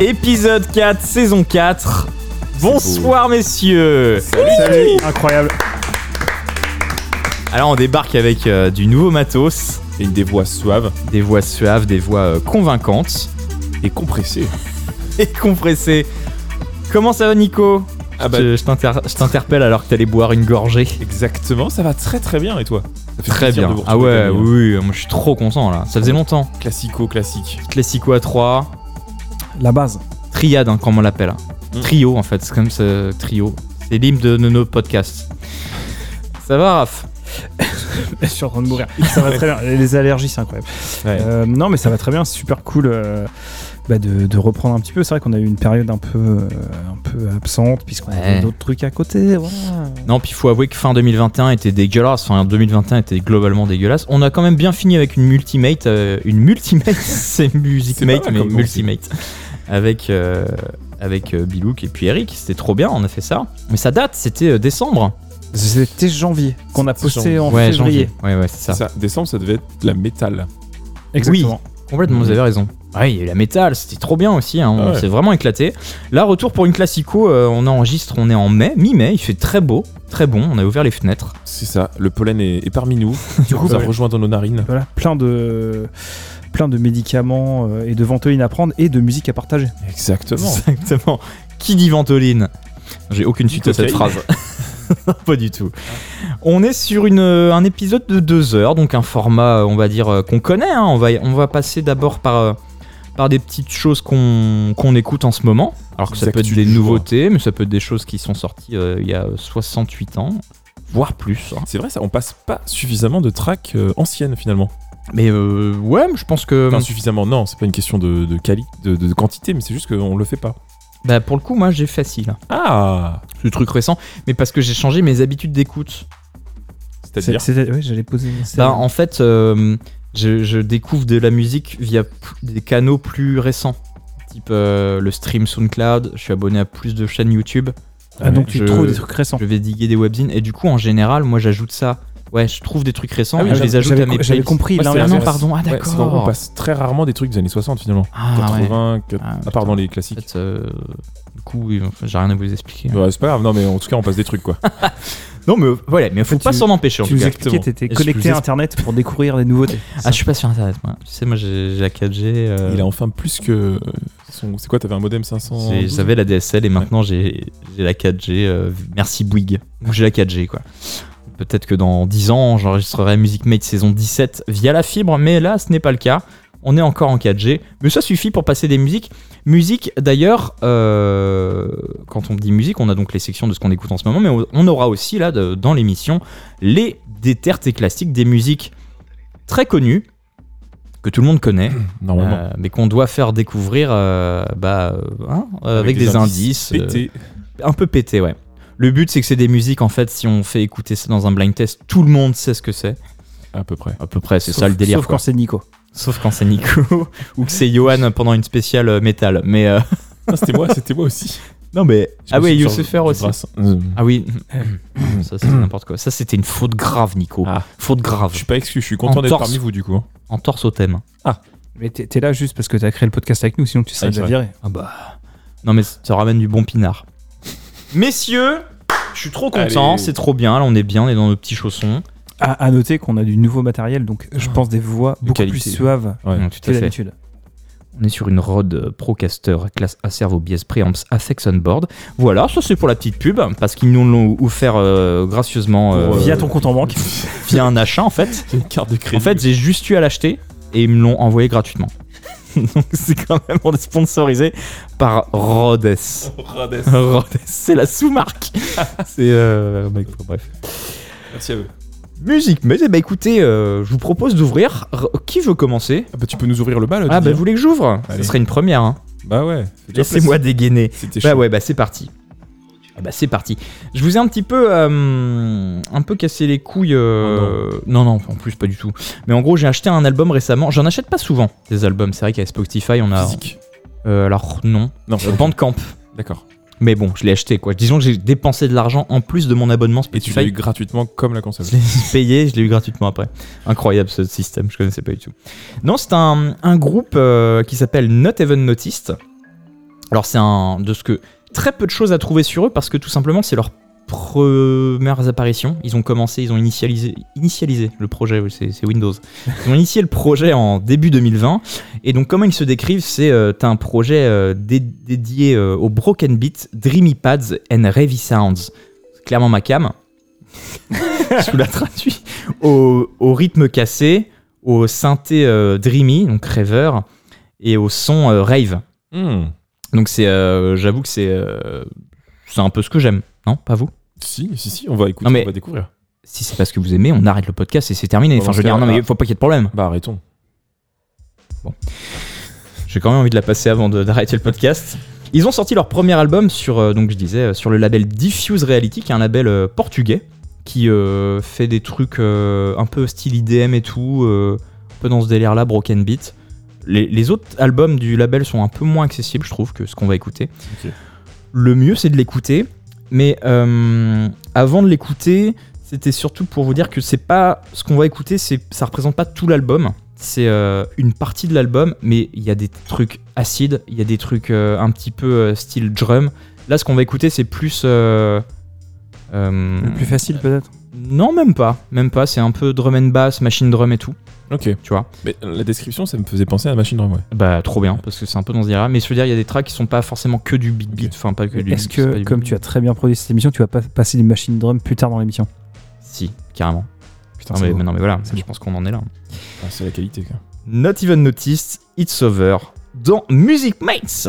Épisode 4, saison 4. Bonsoir messieurs Salut. Incroyable. Alors on débarque avec euh, du nouveau matos, Et des voix suaves des voix suaves, des voix euh, convaincantes et compressées. et compressées. Comment ça va Nico? Ah bah Je, je t'inter- je t'interpelle alors que t'allais boire une gorgée. exactement, ça va très très bien et toi? Ça fait Très plaisir bien. de vous Ah retrouver, ouais, Camille. oui, oui, moi je suis trop content là. Ça faisait longtemps. Classico, classique. Classico à 3, La base. triade hein, comme on l'appelle. Mm. Trio en fait, c'est comme ce trio. C'est l'hymne de, de nos podcasts. Ça va Raph Je suis en train de mourir. Ça va très bien. Les allergies, c'est incroyable. Ouais. Euh, non, mais ça va très bien. C'est super cool euh, bah, de, de reprendre un petit peu. C'est vrai qu'on a eu une période un peu, euh, un peu absente puisqu'on Ouais. avait d'autres trucs à côté. Voilà. Non, puis il faut avouer que fin 2021 était dégueulasse. Enfin, 2021 était globalement dégueulasse. On a quand même bien fini avec une multimate. euh, une multimate, c'est pas mate, mais multimate. Avec, euh, avec euh, Bilouk et puis Eric. C'était trop bien, on a fait ça. Mais ça date, c'était euh, décembre. C'était janvier qu'on a posté janvier. en ouais, février. janvier. Ouais, ouais, c'est ça. Décembre, ça devait être la métal. Exactement. Complètement, vous Mhm. avez raison. Ouais, il y a eu la métal, c'était trop bien aussi. hein, On Ah ouais. s'est vraiment éclaté. Là, retour pour une classico. euh, on enregistre, on est en mai, mi-mai. Il fait très beau, très bon. On a ouvert les fenêtres. C'est ça. Le pollen est, est parmi nous. Du coup, ça ouais. rejoint dans nos narines. Voilà, plein de, plein de médicaments euh, et de ventoline à prendre et de musique à partager. Exactement. Exactement. Qui dit ventoline J'ai aucune suite à cette phrase. Pas du tout. On est sur une, euh, un épisode de deux heures, donc un format, euh, on va dire, qu'on connaît. hein. On, va, on va passer d'abord par, par des petites choses qu'on qu'on écoute en ce moment. Alors que ça peut être des nouveautés, mais ça peut être des choses qui sont sorties euh, il y a 68 ans, voire plus. hein. C'est vrai, ça. On passe pas suffisamment de tracks euh, anciennes finalement. Mais euh, ouais, je pense que Enfin, suffisamment, non, c'est pas une question de, de quali, de, de quantité, mais c'est juste qu'on le fait pas. bah, pour le coup, moi j'ai facile. Ah Ce truc récent, mais parce que j'ai changé mes habitudes d'écoute. C'est-à-dire? C'est- c'est- ouais, j'allais poser. Bah, en fait, euh, je, je découvre de la musique via des canaux plus récents. Type euh, le stream SoundCloud, je suis abonné à plus de chaînes YouTube. ah, donc tu je- trouves des trucs récents. Je vais diguer des webzines et du coup, en général, moi j'ajoute ça. Ouais, je trouve des trucs récents Ah oui, je les ajoute à mes j'avais compris. Ouais, là, Ah on non, pardon, ah Ouais, vraiment- on d'accord. passe très rarement des trucs des années 60 finalement. Ah ouais. 80, que- Ah, à part dans les En classiques. fait, euh, du coup, j'ai rien à vous expliquer. Ouais, c'est pas grave, non mais en tout cas on passe des trucs quoi. Non, mais voilà, mais faut Tu- pas s'en empêcher en Tu tout nous cas. expliquais, t'étais connecté à internet pour découvrir des nouveautés. Ah, je suis pas sur internet, moi. Tu sais, moi j'ai la 4G. euh, Il a enfin plus que son... C'est quoi, t'avais un modem 500 J'ai- J'avais la DSL et maintenant j'ai la 4G. euh, merci Bouygues. J'ai la 4G quoi. Peut-être que dans 10 ans, j'enregistrerai Music Mate saison 17 via la fibre, mais là ce n'est pas le cas. On est encore en 4G, mais ça suffit pour passer des musiques. Musique d'ailleurs, euh, quand on dit musique, on a donc les sections de ce qu'on écoute en ce moment, mais on- aura aussi là de- dans l'émission les détertes et classiques des musiques très connues que tout le monde connaît. Normalement. Euh, mais qu'on doit faire découvrir euh, bah, hein, avec, des, indices, un peu pétés, ouais. Le but, c'est que c'est des musiques, en fait, si on fait écouter ça dans un blind test, tout le monde sait ce que c'est. à peu près. À peu près, c'est Sauf- ça le délire. Sauf quoi. quand c'est Nico. Sauf quand c'est Nico ou que c'est Johan pendant une spéciale euh, métal. Mais euh, Ah, c'était moi, c'était moi aussi. non, mais Je ah oui, suis Youssef sur- Fer du aussi. brasse. Ah oui, ça c'est n'importe quoi. Ça c'était une faute grave, Nico. Ah. Faute grave. Je suis pas exclu, je suis content En d'être parmi vous du coup. En torse au thème. Mais t'es là juste parce que t'as créé le podcast avec nous, sinon tu serais Ah, déjà viré. Ah bah. Non, mais ça ramène du bon pinard. Messieurs, je suis trop content, Allez. c'est trop bien. Là, on est bien, on est dans nos petits chaussons. À, à noter qu'on a du nouveau matériel, donc je pense des voix De beaucoup qualité. plus suaves Ouais. Tout que à fait. d'habitude. On est sur une Rode Procaster classe Acervo BS Preamps Affex on Board. Voilà, ça c'est pour la petite pub, parce qu'ils nous l'ont offert euh, gracieusement euh, euh, Via ton compte en banque. via un achat en fait. J'ai une carte de crédit. En fait, j'ai juste eu à l'acheter et ils me l'ont envoyé gratuitement. Donc c'est quand même on est sponsorisé par Rhodes. Rhodes. Rhodes, c'est la sous-marque. c'est euh, mec, bref. Merci à eux. Musique, mais ben, écoutez, euh, je vous propose d'ouvrir. R- Qui veut commencer? Ah bah tu peux nous ouvrir le bal. Ah bah vous voulez que j'ouvre? Ce Allez. serait une première. Hein. Bah ouais. fais-toi Laissez-moi dégainer. C'était Bah chaud. ouais, bah c'est parti. Eh bah c'est parti. Je vous ai un petit peu, euh, un peu cassé les couilles. euh, non. non, en plus pas du tout. Mais en gros, j'ai acheté un album récemment. J'en achète pas souvent des albums. C'est vrai qu'à Spotify, on a. Physique. Euh, alors non. Non, Bandcamp. D'accord. Mais bon, je l'ai acheté quoi. Disons que j'ai dépensé de l'argent en plus de mon abonnement Et tu Spotify. l'as eu gratuitement comme la console. Je l'ai payé, je l'ai eu gratuitement après. Incroyable ce système, je connaissais pas du tout. Non, c'est un, un groupe qui s'appelle Not Even Noticed. Alors c'est un de ce que très peu de choses à trouver sur eux parce que tout simplement c'est leur premières apparitions. Ils ont commencé, ils ont initialisé, initialisé le projet, c'est Windows. Ils ont initié le projet en début 2020. Et donc comment ils se décrivent, c'est euh, un projet euh, dé- dédié euh, aux broken beats, dreamy pads and heavy sounds. C'est clairement ma cam. Je vous la traduis. Au, au rythme cassé, au synthé euh, dreamy, donc rêveur, et au son rave. Hmm. Donc c'est, euh, j'avoue que c'est, euh, c'est un peu ce que j'aime, non? Pas vous? Si, si, si, on va écouter, Non, mais- on va découvrir. Si c'est parce que vous aimez, on arrête le podcast et c'est terminé. Bon, Enfin, dans je veux ce dire, cas, non mais ah. faut pas qu'il y ait de problème. Bah arrêtons. J'ai quand même envie de la passer avant de- d'arrêter le podcast. Ils ont sorti leur premier album sur, euh, donc je disais, euh, sur le label Diffuse Reality, qui est un label euh, portugais qui euh, fait des trucs euh, un peu style IDM et tout, euh, un peu dans ce délire-là, Broken Beat. Les, les autres albums du label sont un peu moins accessibles, je trouve, que ce qu'on va écouter. Le mieux, c'est de l'écouter, mais euh, avant de l'écouter, c'était surtout pour vous dire que c'est pas ce qu'on va écouter, c'est ça représente pas tout l'album. C'est euh, une partie de l'album, mais il y a des trucs acides, il y a des trucs euh, un petit peu euh, style drum. Là, ce qu'on va écouter, c'est plus. euh, euh, Le plus facile peut-être? Non, même pas. Même pas. C'est un peu drum and bass, machine drum et tout. Ok. Tu vois Mais la description, ça me faisait penser à Machine Drum, ouais. Bah, trop bien, parce que c'est un peu dans ce délire Mais je veux dire, il y a des tracks qui sont pas forcément que du beat beat. Enfin, pas que du Est-ce que, comme tu as très bien produit cette émission, tu vas pas passer des machines drum plus tard dans l'émission? Si, carrément. Putain, mais, non, mais voilà, je pense qu'on en est là. Ah, c'est la qualité, quoi. Not even noticed, it's over. Dans Music Mates.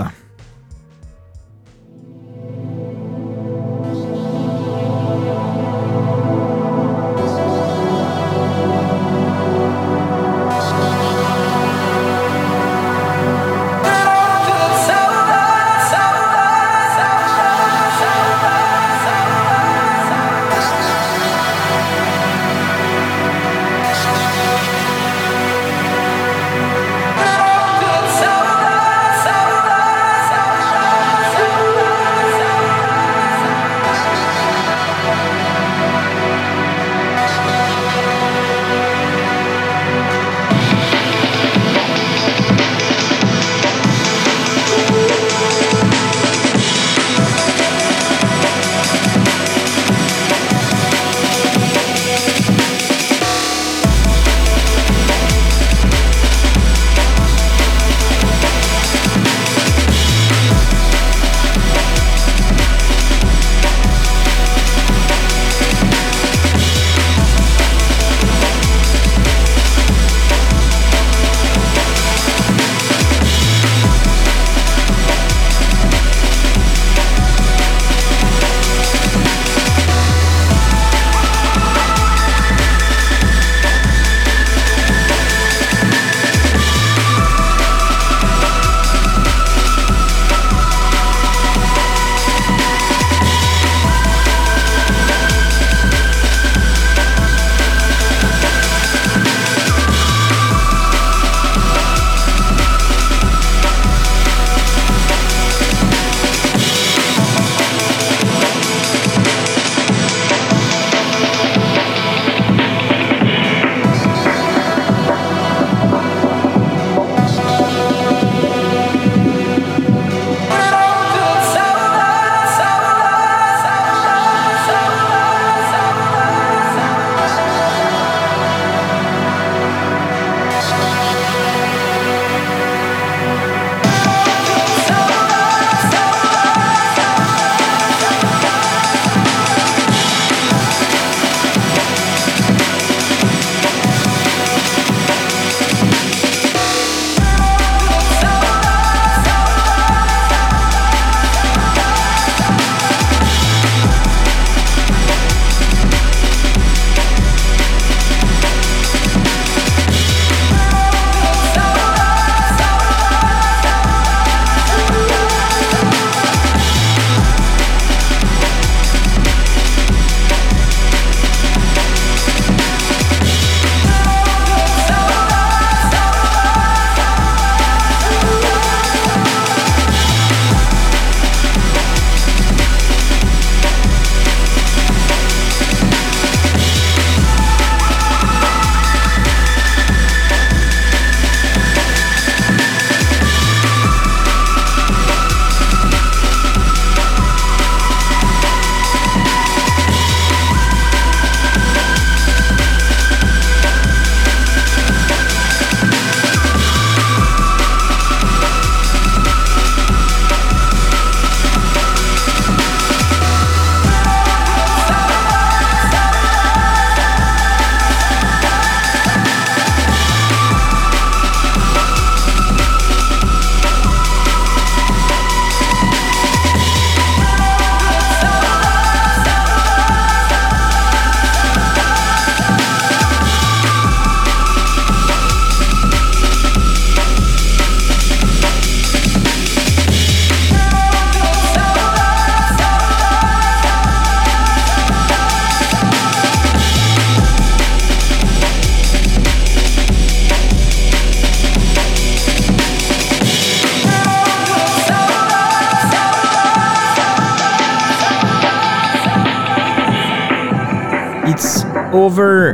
Over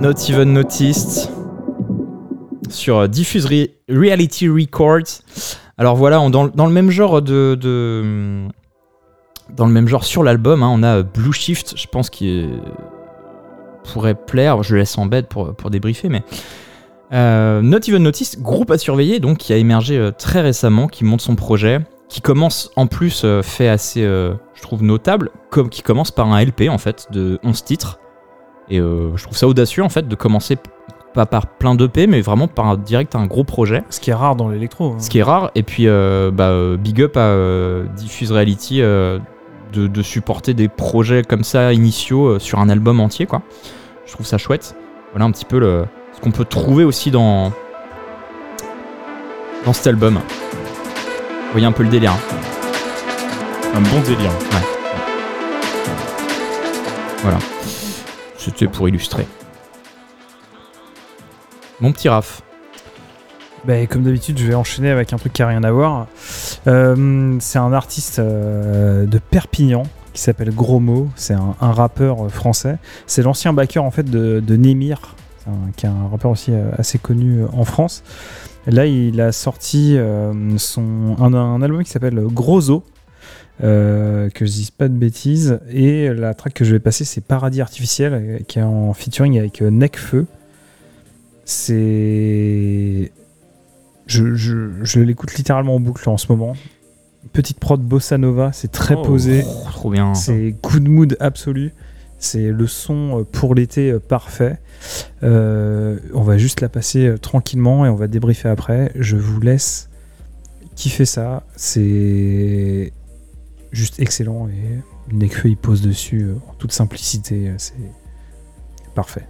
Not Even Noticed sur Diffuse Re- Reality Records. Alors voilà, dans, le même genre de, dans le même genre sur l'album, hein, on a Blue Shift, je pense qu'il pourrait plaire. Je laisse en bête pour, pour débriefer, mais euh, Not Even Noticed, groupe à surveiller, donc qui a émergé euh, très récemment, qui monte son projet, qui commence en plus euh, fait assez, euh, je trouve notable, comme qui commence par un LP en fait de 11 titres. Et euh, je trouve ça audacieux en fait de commencer pas par plein d'EP, mais vraiment par un- direct un gros projet. Ce qui est rare dans l'électro. hein. Ce qui est rare. Et puis, bah, big up à Diffuse Reality de, de supporter des projets comme ça initiaux sur un album entier, quoi. Je trouve ça chouette. Voilà un petit peu le, ce qu'on peut trouver aussi dans, dans cet album. Vous voyez un peu le délire. hein. Un bon délire. C'était pour illustrer. Mon petit Raph. Bah, comme d'habitude, je vais enchaîner avec un truc qui a rien à voir. Euh, c'est un artiste euh, de Perpignan qui s'appelle Gromo. C'est un, un rappeur français. C'est l'ancien backer en fait de, de Némir, qui est un rappeur aussi euh, assez connu en France. Là, il a sorti euh, son, un, un album qui s'appelle Grosso. Euh, que je dise pas de bêtises et la track que je vais passer c'est Paradis Artificiel qui est en featuring avec euh, Necfeu c'est je, je, je l'écoute littéralement en boucle en ce moment. Petite prod bossa nova, c'est très Oh. posé, trop bien. c'est coup de mood absolu. C'est le son euh, pour l'été euh, parfait. Euh, on va juste la passer tranquillement et on va débriefer après. Je vous laisse kiffer ça. C'est juste excellent et Nekfeu il pose dessus en toute simplicité. C'est parfait.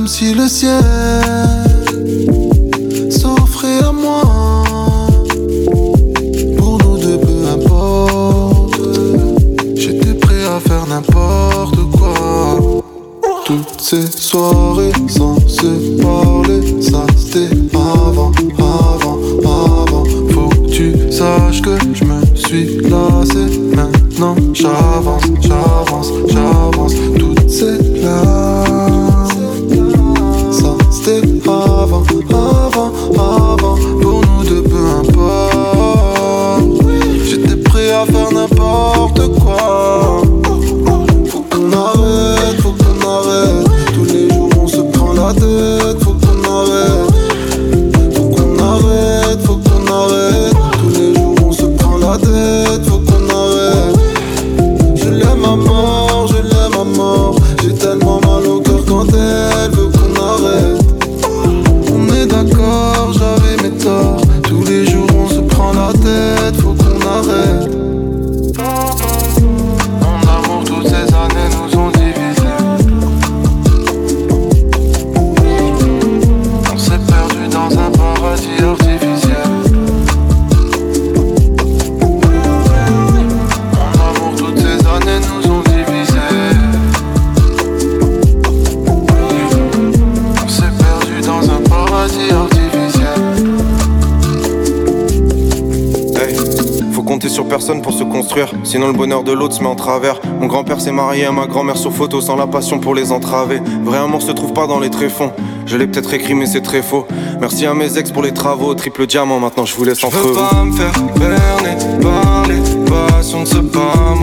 Comme si le ciel s'offrait à moi. Pour nous deux, peu importe. J'étais prêt à faire n'importe quoi. Toutes ces soirées sans se parler, ça c'était avant, avant, avant. Faut que tu saches que je me suis lassé. Maintenant j'avance, j'avance, j'avance. Toutes ces larmes, sinon le bonheur de l'autre se met en travers. Mon grand-père s'est marié à ma grand-mère sur photo sans la passion pour les entraver. Vrai amour se trouve pas dans les tréfonds. Je l'ai peut-être écrit mais c'est très faux. Merci à mes ex pour les travaux, triple diamant, maintenant je vous laisse entre veux pas me faire berner par les passions de ce bas.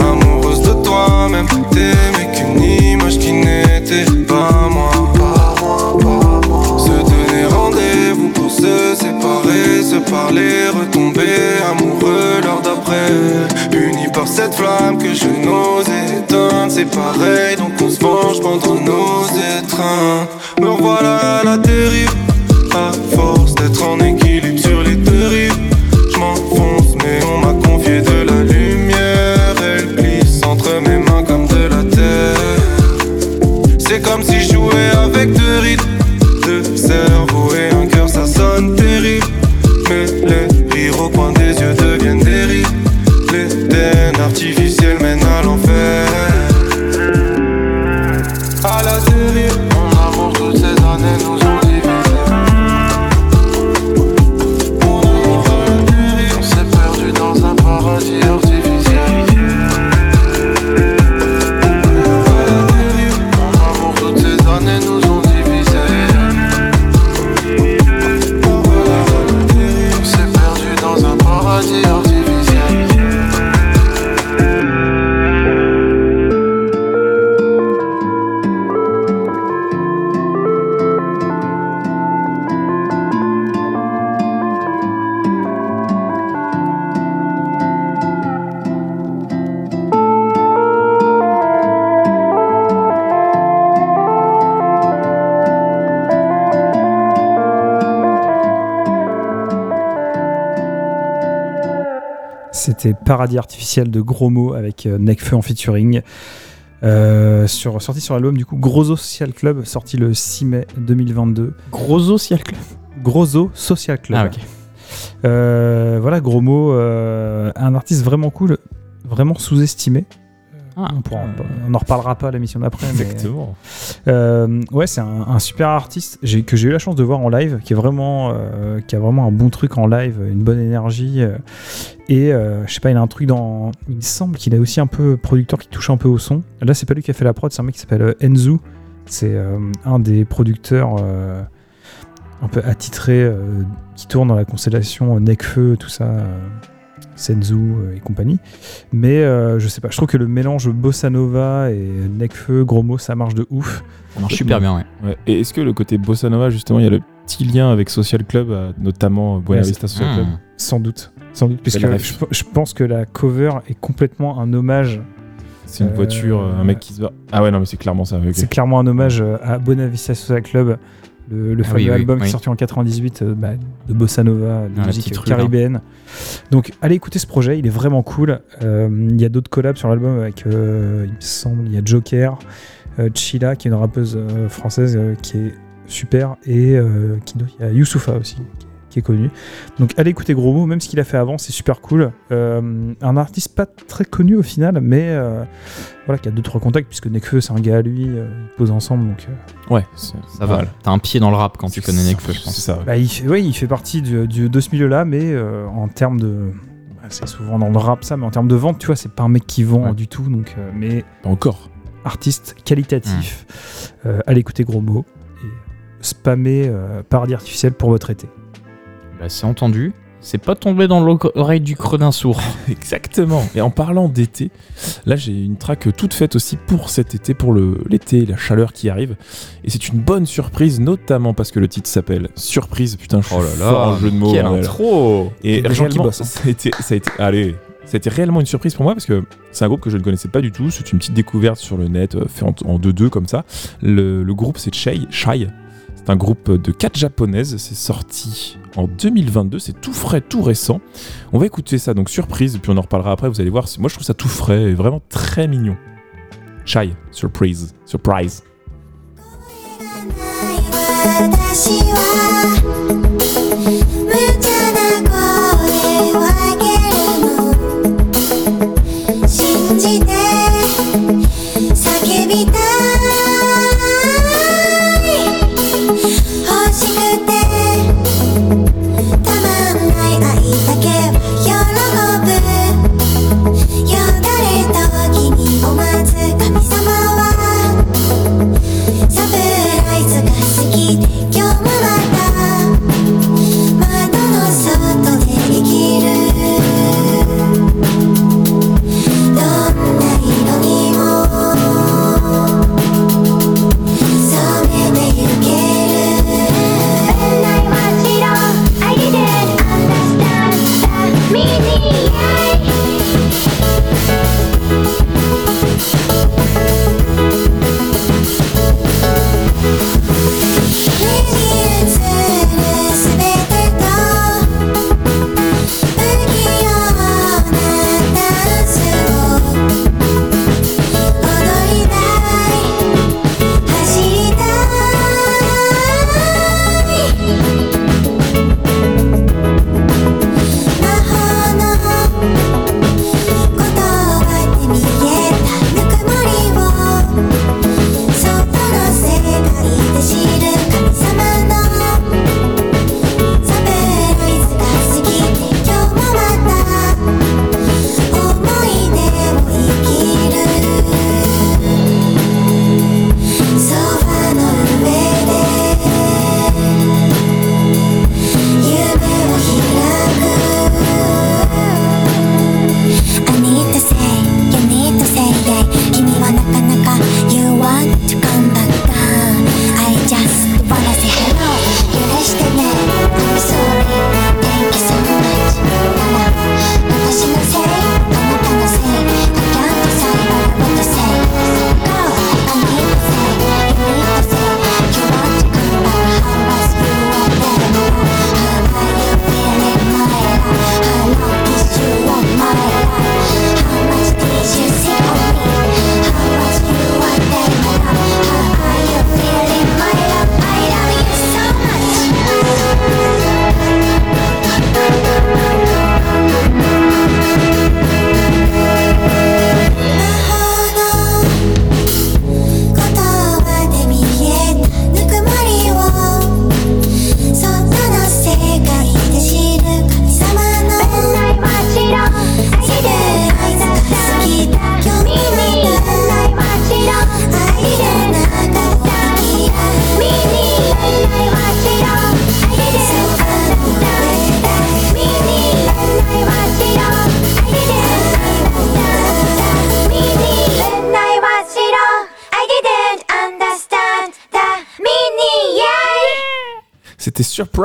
Amoureuse de toi-même, t'aimais qu'une image qui n'était parler, retomber amoureux l'heure d'après. Unis par cette flamme que je n'osais éteindre, c'est pareil, donc on se venge contre nos étreintes. Me revoilà à la dérive, à force d'être Paradis Artificiel de Gros Mots avec euh, Necfeu en featuring. Euh, sur, sorti sur l'album du coup Grosso Social Club, sorti le 6 mai 2022. Grosso Social Club. Grosso Social Club. Ah, ok. Euh, voilà, gros mot, euh, un artiste vraiment cool, vraiment sous-estimé. Ah. on, pourra, en- on en reparlera pas à l'émission d'après. Exactement. Ouais, c'est un, un super artiste que j'ai eu la chance de voir en live, qui est vraiment, qui a vraiment un bon truc en live, une bonne énergie. Et euh, je sais pas, il a un truc dans. Il me semble qu'il est aussi un peu producteur qui touche un peu au son. Là, c'est pas lui qui a fait la prod, c'est un mec qui s'appelle euh, Enzu. C'est euh, un des producteurs euh, un peu attitrés euh, qui tourne dans la constellation Necfeu, tout ça. euh, Senzu et compagnie. Mais euh, je sais pas, je trouve que le mélange bossa nova et Necfeu, gros mots, ça marche de ouf. Ça marche super bien, ouais. Ouais. Et est-ce que le côté bossa nova, justement, il y a le petit lien avec Social Club, notamment Buena Ouais, Vista Social Club? Hmm. Sans doute. Sans doute, puisque Belle je, pense que la cover est complètement un hommage. C'est une Euh, voiture, euh, un mec qui se va. Ah ouais, non, mais c'est clairement ça. C'est clairement un hommage euh, à Buena Vista Social Club, le, le Ah fameux oui, oui, album qui oui. est sorti en 98 euh, bah, de bossa nova, de Ah, la musique caribéenne. Donc allez écouter ce projet, il est vraiment cool. Euh, Il y a d'autres collabs sur l'album avec, il me semble, il y a Joker, Chila qui est une rappeuse française qui est super et qui il y a Youssoufa aussi qui- qui est connu. Donc allez écouter Gros Mots, même ce qu'il a fait avant, c'est super cool. Euh, un artiste pas très connu au final, mais euh, voilà, qui a deux trois contacts puisque Nekfeu c'est un gars à lui, euh, ils posent ensemble donc. euh, Ouais, Ça va. T'as un pied dans le rap quand tu connais Nekfeu, je pense. ça. ouais. Bah, il, fait, ouais, il fait partie du- du- de ce milieu-là, mais euh, en termes de. bah, c'est souvent dans le rap ça, mais en termes de vente, tu vois, c'est pas un mec qui vend Ouais. du tout. Donc, euh, mais Pas encore. artiste qualitatif, euh, allez écouter gros mots et spammer euh, paradis artificiel pour votre été. Bah, c'est entendu. C'est pas tombé dans l'oreille du creux d'un sourd. Exactement. Et en parlant d'été, là j'ai une track toute faite aussi pour cet été, pour l'été, la chaleur qui arrive. Et c'est une bonne surprise, notamment parce que le titre s'appelle Surprise. Putain, je suis fort en jeu de mots. quelle intro Et gens qui ça a été, ça a été, allez, ça a été réellement une surprise pour moi parce que c'est un groupe que je ne connaissais pas du tout. C'est une petite découverte sur le net, euh, fait en en 2-2 comme ça. Le, le groupe c'est Shy. Shy. C'est un groupe de 4 japonaises. C'est sorti en 2022. C'est tout frais, tout récent. On va écouter ça, donc surprise, et puis on en reparlera après. Vous allez voir. c'est- Moi je trouve ça tout frais et vraiment très mignon. Shy, surprise, surprise. 私は無茶な声を上げるの信じて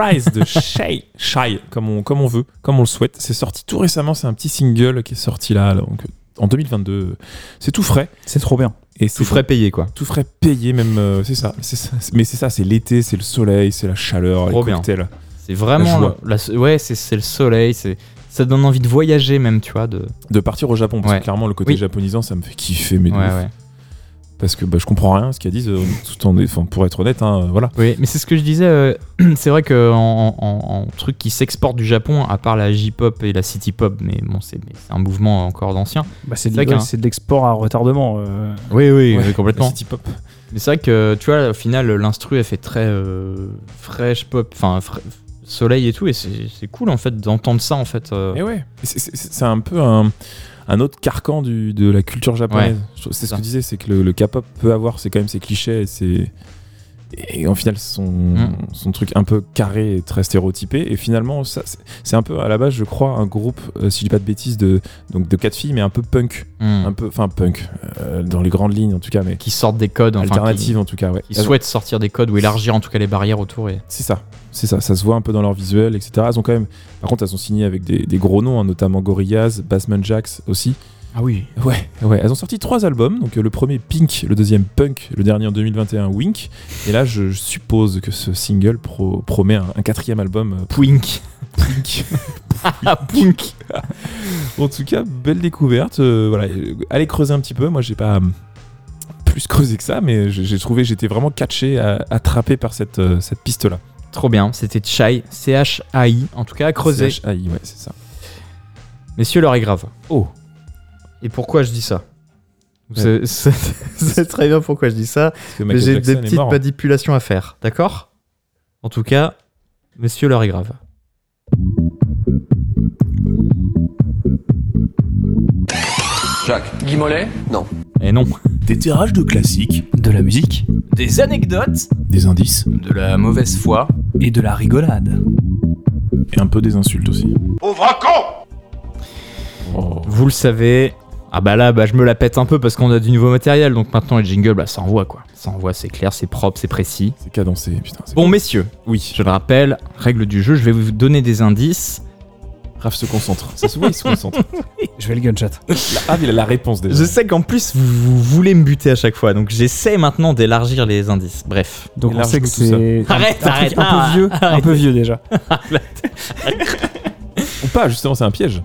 Surprise de Shy, Shy comme, on, comme on veut, comme on le souhaite. C'est sorti tout récemment, c'est un petit single qui est sorti là, donc, en 2022. C'est tout frais. C'est trop bien. Et Tout frais payé, quoi. tout frais payé même, euh, c'est ça, ça. Mais c'est ça, c'est l'été, c'est le soleil, c'est la chaleur, Trop les bien. cocktails. C'est vraiment. La ouais, c'est le soleil. c'est Ça donne envie de voyager, même, tu vois. De... De partir au Japon, parce Ouais. que clairement le côté Oui. japonisant, ça me fait kiffer, mais Ouais, ouais. Parce que bah, je comprends rien à ce qu'elles disent, euh, tout en, enfin, pour être honnête, hein, voilà. Oui, mais c'est ce que je disais. euh, c'est vrai que en, en- en truc qui s'exporte du Japon, à part la J-pop et la City pop, mais bon, c'est un mouvement encore d'ancien. Bah, c'est de, ouais, de l'export à retardement. euh. Oui, oui, Ouais, complètement. la City pop. Mais c'est vrai que tu vois, au final, l'instru, elle fait très euh, fraîche pop, enfin fra- soleil et tout, et c'est cool en fait d'entendre ça en fait. euh. Et ouais, c'est un peu un, un autre carcan du, de la culture japonaise. C'est ce ça. que je disais, c'est que le, le K-pop peut avoir, c'est quand même ses clichés et c'est et en final son, Mm. son truc un peu carré et très stéréotypé et finalement ça c'est- un peu à la base je crois un groupe euh, si je dis pas de bêtises de donc de quatre filles mais un peu punk Hmm. un peu enfin punk euh, dans les grandes lignes en tout cas mais Qui sortent des codes, enfin, alternative en tout cas ouais qui, souhaitent sortir des codes ou élargir en tout cas les barrières autour. Et... C'est ça, c'est ça, ça se voit un peu dans leur visuel, etc. Elles ont quand même, par contre, elles sont signées avec des, des gros noms, hein, notamment Gorillaz, Bassman Jax aussi. Ah oui. Ouais, ouais. Elles ont sorti trois albums, donc euh, le premier Pink, le deuxième Punk, le dernier en 2021 Wink. Et là, je, suppose que ce single pro- promet un, un quatrième album euh, Pwink. Pink. Ah, Pwink. en tout cas, belle découverte. euh, voilà, allez creuser un petit peu. Moi, j'ai pas plus creusé que ça, mais j'ai trouvé, j'étais vraiment catché, attrapé par cette, cette piste-là. Trop bien, c'était Chai, C-H-A-I, en tout cas à creuser. CHI, ouais, c'est ça. Messieurs, l'heure est grave. Oh, Et pourquoi je dis ça Ouais. C'est- très bien pourquoi je dis ça. Mais j'ai des petites mort. hein. manipulations à faire, d'accord? En tout cas, messieurs, l'heure est grave. Jacques. Guy Mollet? Non. Et non. Des tirages de classiques, De la musique Des anecdotes des indices De la mauvaise foi. et de la rigolade. Et un peu des insultes aussi. Pauvre con Oh. Vous le savez. Ah bah là, bah, je me la pète un peu parce qu'on a du nouveau matériel, donc maintenant les jingles, bah, ça envoie quoi. Ça envoie, c'est clair, c'est propre, c'est précis. C'est cadencé, putain. Bon, messieurs, Oui, je le rappelle, règle du jeu, je vais vous donner des indices. Raph se concentre. Ça se voit, il se concentre. Je vais le gunshot. Raph, il a la réponse déjà. Je sais qu'en plus, vous, vous voulez me buter à chaque fois, donc j'essaie maintenant d'élargir les indices. Bref. Donc on sait que c'est un- Arrête, un, truc arrête, un peu ah, vieux, un arrête. peu vieux déjà. Ou pas, justement, c'est un piège.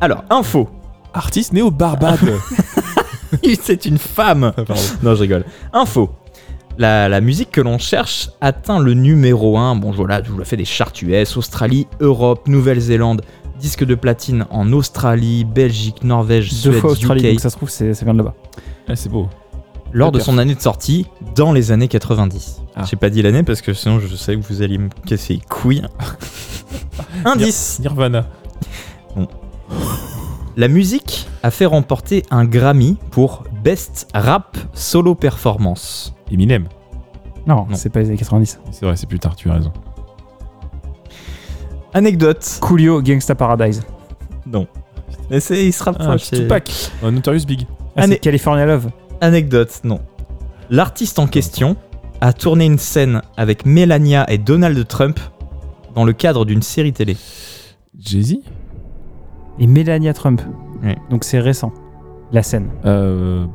Alors, info. Artiste né au Barbade. c'est une femme. Ah, Pardon. Non, je rigole. Info. La, la musique que l'on cherche atteint le numéro 1. Bon, voilà, je vous la fais des charts US, Australie, Europe, Nouvelle-Zélande, disque de platine en Australie, Belgique, Norvège, Deux Suède, fois Australie, UK, donc ça se trouve, c'est- ça vient de là-bas. Ah, c'est beau. lors de son année de sortie dans les années 90. Ah. J'ai pas dit l'année parce que sinon je savais que vous alliez me casser les couilles. Indice. Nirvana. La musique a fait remporter un Grammy pour Best Rap Solo Performance. Eminem. Non, Non. c'est pas les années 90. C'est vrai, c'est plus tard, tu as raison. Anecdote. Coolio, Gangsta Paradise. Non. Mais c'est, il se Ah, rapproche. c'est- Tupac. Un Notorious Big. Ah, Année- California Love. Anecdote, non. L'artiste en question a tourné une scène avec Melania et Donald Trump dans le cadre d'une série télé. Jay-Z? Et Melania Trump. Oui. Donc c'est récent. La scène. euh...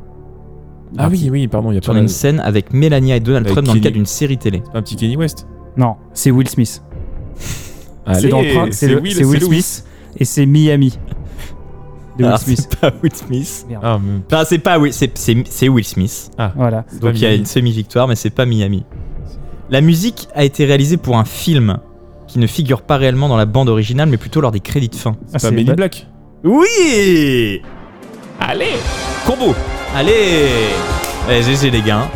Ah oui, oui, pardon, il y a pas une scène avec Melania et Donald Avec Trump dans le cadre d'une série télé. un petit Kenny West. Non, c'est Will Smith. C'est dans le train, c'est c'est Will, Smith et c'est Miami. De Will Alors, Smith. C'est pas Will Smith. Ah, mais Enfin, c'est pas Will, c'est, c'est- c'est Will Smith. Voilà. c'est pas Donc il y a une semi-victoire, mais c'est pas Miami. La musique a été réalisée pour un film qui ne figure pas réellement dans la bande originale, mais plutôt lors des crédits de fin. Ah, C'est pas Men in Black. Oui Allez Combo Allez Eh, GG les gars.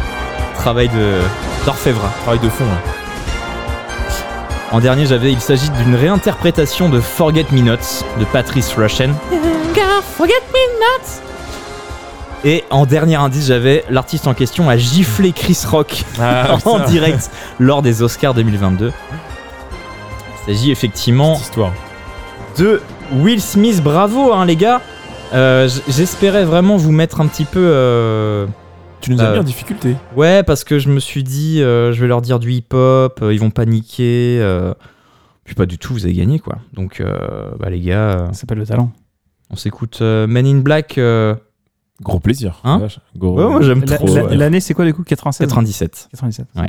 Travail de d'orfèvre. Travail de fond. hein. En dernier, j'avais il s'agit d'une réinterprétation de Forget Me Nots de Patrice Rushen. Et en dernier indice, j'avais l'artiste en question a giflé Chris Rock Ah, en direct lors des Oscars 2022. Il s'agit effectivement histoire. de Will Smith. Bravo, hein, les gars. Euh, J'espérais vraiment vous mettre un petit peu, euh, Tu nous as Euh, mis en difficulté. Ouais, parce que je me suis dit, je vais leur dire du hip-hop, ils vont paniquer. Puis pas du tout, vous avez gagné quoi. Donc, bah les gars, Ça s'appelle le talent. on s'écoute Men in Black Gros plaisir. Hein Ouais, moi j'aime trop. L'année, c'est quoi du coup? 96 97. 97. c'est ouais.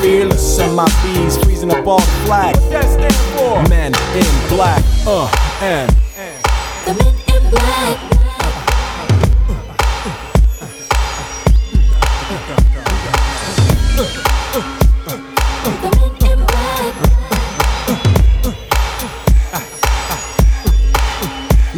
fearless. Send my bees freezing up all the flag. What that stand for? Men in black. Uh, and. The men in black.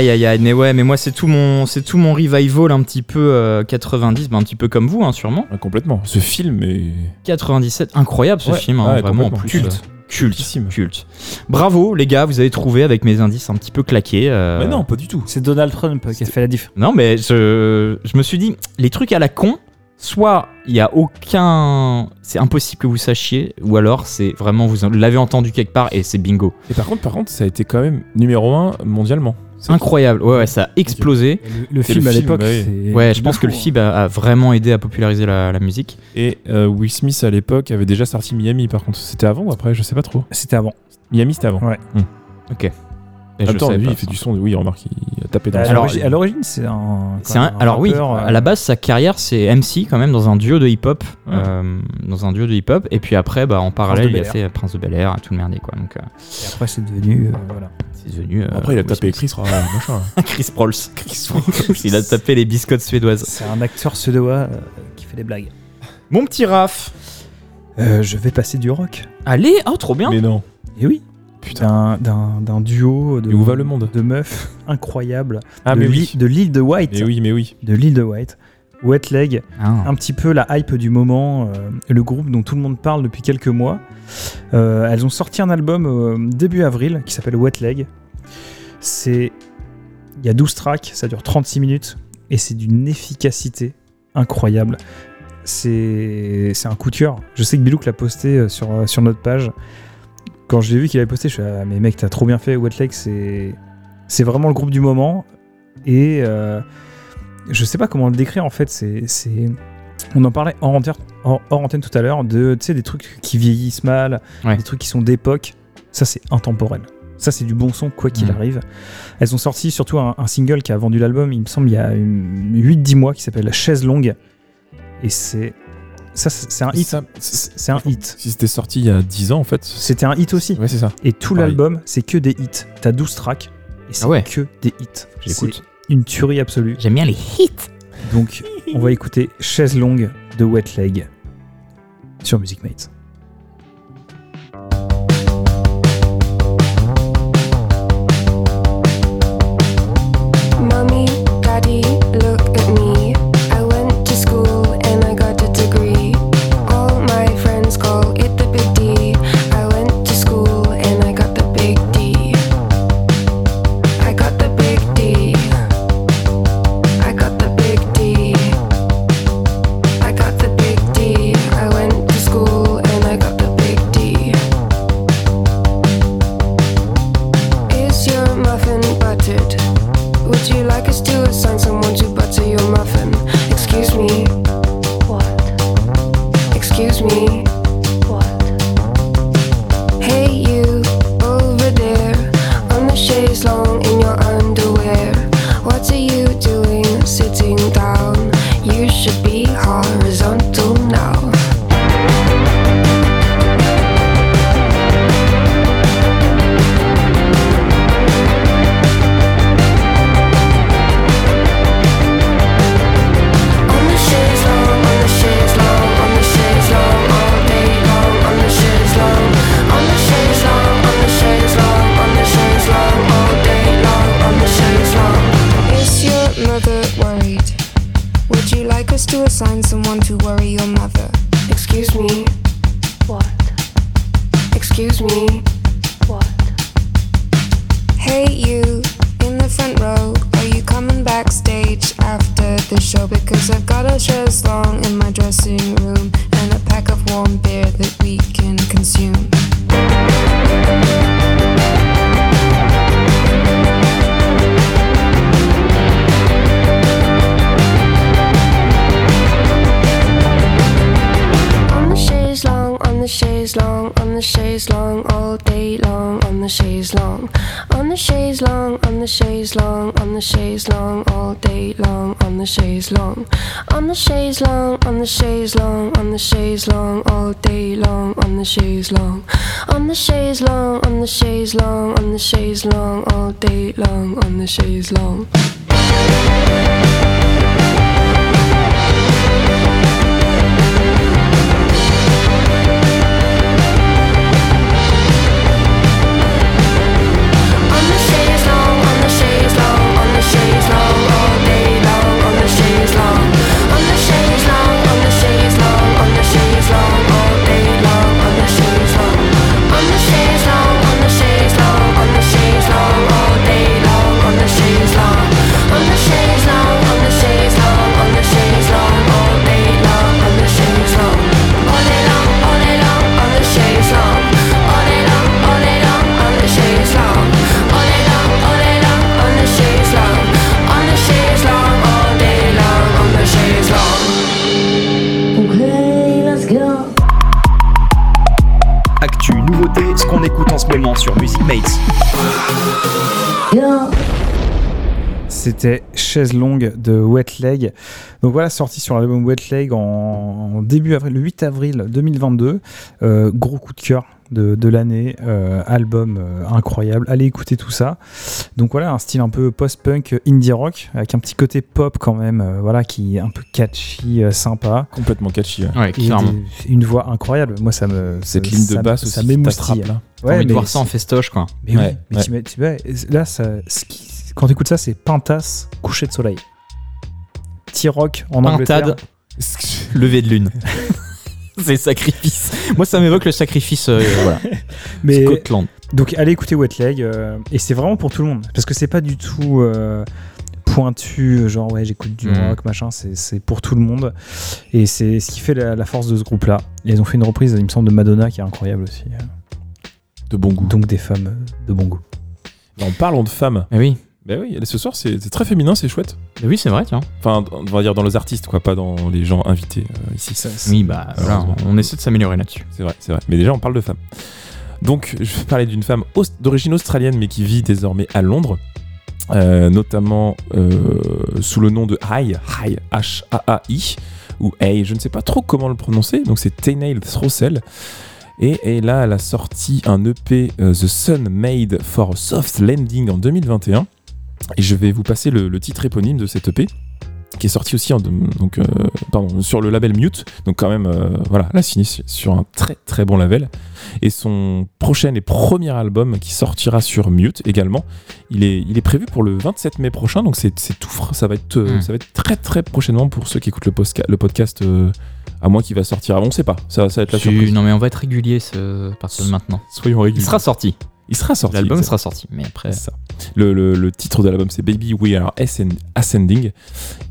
Aïe aïe aïe, mais ouais, mais moi c'est tout mon, c'est tout mon revival un petit peu euh, 90, bah, un petit peu comme vous, hein, sûrement. Ouais, complètement. Ce film est 97, incroyable ce Ouais, film, hein, ouais, vraiment en plus. Culte. euh, culte, Cultissime. culte. Bravo les gars, vous avez trouvé avec mes indices un petit peu claqués. euh, Mais non, pas du tout. C'est Donald Trump qui a fait la diff. Non, mais je, je me suis dit, les trucs à la con, soit il y a aucun. C'est impossible que vous sachiez, ou alors c'est vraiment, vous l'avez entendu quelque part et c'est bingo. Et par contre, par contre, ça a été quand même numéro 1 mondialement. Incroyable, ouais, ouais, ça a explosé. Le, film le à l'époque, ouais. c'est. Ouais, je pense de que le film a, a vraiment aidé à populariser la, la musique. Et euh, Will Smith à l'époque avait déjà sorti Miami par contre. C'était avant ou après? Je sais pas trop. C'était avant. Miami c'était avant. Ouais. Hmm. Et je savais lui, pas il fait ça. du son. Oui, remarque, il a tapé dans Alors, à l'origine, c'est un. C'est un- alors oui, euh, à la base sa carrière c'est MC quand même dans un duo de hip-hop, euh, dans un duo de hip-hop, et puis après bah en parallèle il a fait Prince de Bel Air, tout le merdier quoi, donc euh, Et après, c'est devenu. euh, voilà. c'est devenu. euh, Après, il a tapé. Chris, euh, machin. Chris Prols. il a tapé les biscottes suédoises. C'est un acteur suédois euh, qui fait des blagues. Mon petit Raph. Euh, je vais passer du rock. Allez, oh trop bien. Mais non. Et oui. D'un- D'un d'un duo de, Et où va le monde de meufs incroyables Ah, de mais oui. de l'île de White. Mais oui, mais oui. De l'île de White. Wet Leg, Ah. un petit peu la hype du moment, euh, le groupe dont tout le monde parle depuis quelques mois. Euh, elles ont sorti un album euh, début avril qui s'appelle Wet Leg. C'est. Il y a 12 tracks, ça dure 36 minutes et c'est d'une efficacité incroyable. C'est c'est un coup de cœur. Je sais que Bilouk l'a posté sur, sur notre page. Quand je l'ai vu qu'il avait posté, je suis ah, mais mec, t'as trop bien fait. Wet Leg, c'est c'est vraiment le groupe du moment. Et euh, je sais pas comment le décrire en fait. C'est c'est- on en parlait hors antenne, hors, hors antenne tout à l'heure de tu sais des trucs qui vieillissent mal, Ouais. des trucs qui sont d'époque. Ça c'est intemporel. Ça c'est du bon son quoi qu'il Mhm. arrive. Elles ont sorti surtout un, un single qui a vendu l'album, il me semble il y a 8-10 mois qui s'appelle Chaise longue. Et c'est ça c'est un hit. Ça, C'est c'est un hit. Si c'était sorti il y a 10 ans, en fait. C'était un hit aussi. Ouais, c'est ça. Et tout l'album, c'est que des hits. T'as 12 tracks et c'est Ah ouais. que des hits. J'écoute. C'est une tuerie absolue. J'aime bien les hits. Donc, on va écouter Chaise longue de Wet Leg sur Music Mates. Chaise longue de Wet Leg. Donc voilà, sorti sur l'album Wet Leg en, en début avril, le 8 avril 2022. Euh, gros coup de cœur de, de l'année, euh, album euh, incroyable. Allez écouter tout ça. Donc voilà, un style un peu post-punk, euh, indie rock, avec un petit côté pop quand même, euh, voilà, qui est un peu catchy, euh, sympa. Complètement catchy. ouais. Ouais, Et clairement. des- une voix incroyable. Moi, ça me. Cette ça- ligne de ça- basse ça aussi qui m'émoustille. là. T'as envie de mais voir ça en festoche, quoi. Mais oui, Ouais, mais ouais. t'ima- tu vois, là, ça, ce qui- quand tu écoutes ça, c'est Pintas, coucher de soleil. Petit rock en Angleterre. Pintade, lever de lune. C'est sacrifice. Moi, ça m'évoque le sacrifice. euh, voilà. Mais Scotland. donc, allez écouter Wet Leg. euh, et c'est vraiment pour tout le monde. Parce que c'est pas du tout euh, pointu, genre ouais, j'écoute du Mhm. rock, machin. C'est pour tout le monde. Et c'est ce qui fait la, la force de ce groupe-là. Et ils ont fait une reprise, il me semble, de Madonna qui est incroyable aussi. De bon goût. Donc, des femmes euh, de bon goût. En parlant de femmes, Mais oui. Ben oui, ce soir c'est très féminin, c'est chouette. Mais oui, c'est vrai, tiens. Enfin, on va dire dans les artistes, quoi, pas dans les gens invités euh, ici. Oui, bah voilà, on essaie de s'améliorer là-dessus. C'est vrai, c'est vrai. Mais déjà, on parle de femmes. Donc, je vais parler d'une femme aus- d'origine australienne, mais qui vit désormais à Londres, euh, notamment euh, sous le nom de Hai, Hai, H-A-A-I, ou Hay, je ne sais pas trop comment le prononcer. Donc, c'est Tainail Throsell. Et, et là, elle a sorti un EP, euh, The Sun Made for a Soft Landing en 2021. Et je vais vous passer le, le titre éponyme de cet EP qui est sorti aussi en, donc, euh, pardon, sur le label Mute. Donc quand même, euh, voilà, elle a signé su- sur un très très bon label. Et son prochain et premier album qui sortira sur Mute également, il est, il est prévu pour le 27 mai prochain. Donc c'est tout frais. Ça va être, euh, Mm. ça va être très très prochainement pour ceux qui écoutent le, podcast. euh, à moins qu'il va sortir avant, on sait pas. Ça, ça va être la Tu- surprise. Non, mais on va être régulier ce... à partir de maintenant. Soyons Il réguliers. sera sorti. Il sera sorti. L'album sera sorti. Mais après. C'est ça. Le, le- le titre de l'album c'est Baby We Are Ascend- Ascending.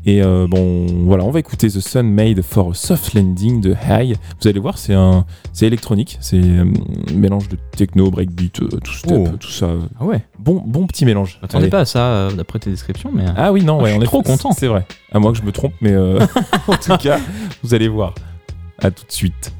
Et euh, bon, voilà, on va écouter The Sun Made for a Soft Landing de High. Vous allez voir, c'est un, c'est électronique, c'est euh, un mélange de techno, breakbeat, euh, tout step, Oh. tout ça. Ah ouais. Bon, bon petit mélange. J'attendais Allez. pas à ça euh, d'après tes descriptions, mais. euh, Ah oui, non, ouais, on est trop content. C'est vrai. À moins que je me trompe, mais euh, en tout cas, vous allez voir. À tout de suite.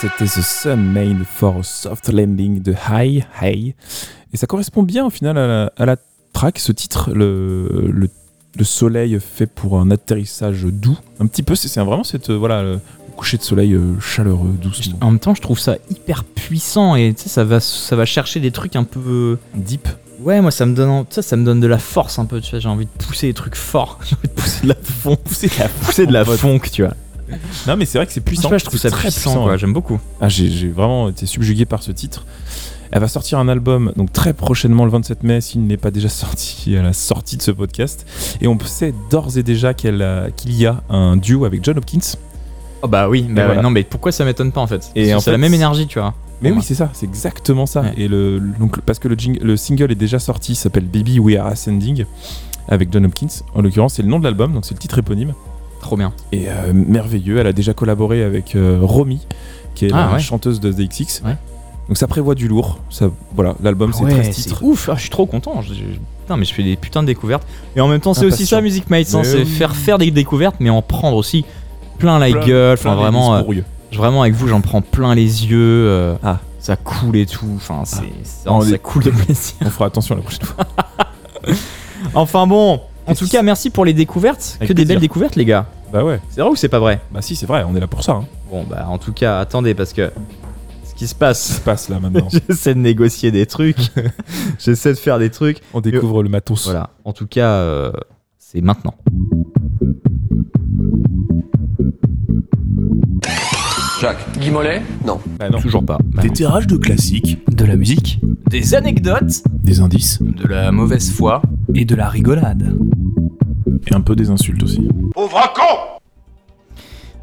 C'était The Sun Made for a Soft Landing de High Hey. Et ça correspond bien au final à la, à la track, ce titre, le, le, le soleil fait pour un atterrissage doux. Un petit peu, c'est vraiment cette, euh, voilà, le coucher de soleil euh, chaleureux, doucement. En même temps, je trouve ça hyper puissant et ça va, ça va chercher des trucs un peu. Deep. Ouais, moi, ça me donne, ça, ça me donne de la force un peu. Tu vois, j'ai envie de pousser des trucs forts. J'ai envie de pousser de la fond, pousser de la, pousser de la funk, tu vois. Non, mais c'est vrai que c'est puissant. pas, je trouve ça très puissant. J'aime beaucoup. Ah, j'ai vraiment été subjugué par ce titre. Elle va sortir un album donc très prochainement le 27 mai s'il n'est pas déjà sorti à la sortie de ce podcast. Et on sait d'ores et déjà qu'il y a un duo avec John Hopkins. Oh bah oui, mais voilà. non, mais pourquoi ça m'étonne pas en fait? Et c'est la même énergie, tu vois. Mais oui, c'est ça, c'est exactement ça. Ouais. Et le, donc, parce que le, le single est déjà sorti, il s'appelle Baby We Are Ascending avec John Hopkins. En l'occurrence, c'est le nom de l'album, donc c'est le titre éponyme. Trop bien. Et euh, merveilleux, elle a déjà collaboré avec euh, Romy, qui est Ah, la ouais. chanteuse de The XX. Ouais. Donc ça prévoit du lourd. Ça, voilà, l'album c'est Ouais, 13 c'est titres. ouf, ah, je suis trop content. Je- je- Putain, mais je fais des putains de découvertes. Et en même temps, c'est aussi ça, Music Mates, hein, c'est faire faire des découvertes, mais en prendre aussi plein la Plein- gueule. plein Enfin, vraiment, euh, vraiment avec vous, j'en prends plein les yeux. euh, Ah. Ça coule et tout. Enfin, c'est ça, ça coule de plaisir. On fera attention la prochaine fois. Enfin bon, en tout cas, merci pour les découvertes. Avec que des belles découvertes, les gars. Bah ouais. C'est vrai ou c'est pas vrai? Bah si, c'est vrai, on est là pour ça. Hein. Bon, bah en tout cas, attendez, parce que ce qui se passe. Se passe là maintenant. J'essaie de négocier des trucs. J'essaie de faire des trucs. on découvre le matos. Voilà. En tout cas, euh, c'est maintenant. Jacques. Guy Mollet? Non. Bah non. Toujours pas. Bah Des non. tirages de classiques, De la musique Des anecdotes. des indices De la mauvaise foi. et de la rigolade. Et un peu des insultes aussi. Pauvre con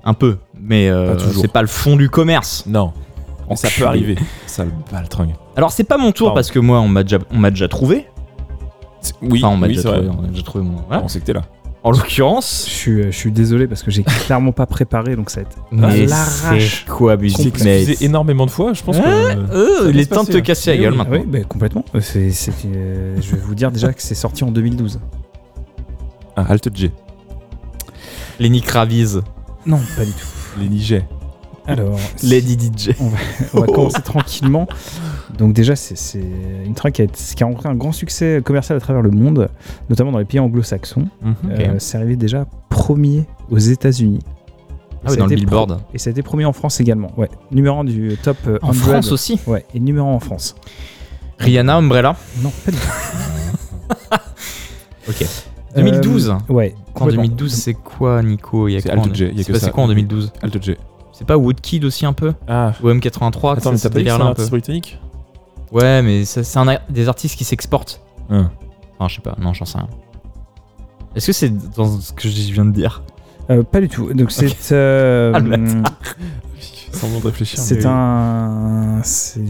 Un peu. Mais euh, c'est pas le fond du commerce. Non. Mais ça peut arriver. Ça le baltringue. Alors, c'est pas mon tour Pardon. parce que moi, on m'a déjà, on m'a déjà trouvé. Oui, Enfin, on m'a oui, déjà, c'est vrai. trouvé, on a déjà trouvé mon. voilà. On sait que t'es là. En l'occurrence. Je suis, je suis désolé parce que j'ai clairement pas préparé, donc ça va être Mais l'arrache. quoi, Music Excusé Mates énormément de fois, je pense Ouais, que. euh, ça il est temps de te hein. casser la Mais gueule oui. maintenant. Oui, bah, complètement. Euh, euh, je vais vous dire déjà que c'est sorti en 2012. Ah, Alt J. Lenny Kravitz. Non, pas du tout. Les Nigets. Alors, Lady DJ. on va commencer tranquillement. Donc déjà, c'est, une track qui a, qui a rencontré un grand succès commercial à travers le monde, notamment dans les pays anglo-saxons. Mhm. Euh, c'est arrivé déjà premier aux États-Unis. Et Ah oui, dans le Billboard. Et ça a été premier en France également. Ouais, numéro 1 du top euh, En 100. France aussi. Ouais, et numéro 1 en France. Rihanna, Umbrella. Non, pas du tout. Ok. 2012. Euh, ouais. En complètement. 2012, c'est quoi, Nico Il y a C'est quoi en- c'est quoi en 2012 Alt J. C'est pas Woodkid aussi un peu Ah. Ou M83 Attends, mais ça, t'as ce pas dit que c'est délire-là un artiste britannique Ouais, mais c'est un des artistes qui s'exportent. Hein. Enfin, je sais pas, non, j'en sais rien. Est-ce que c'est dans ce que je viens de dire Euh, pas du tout. Donc c'est euh, Ah, le bâtard. Semblant de réfléchir. c'est mais- un c'est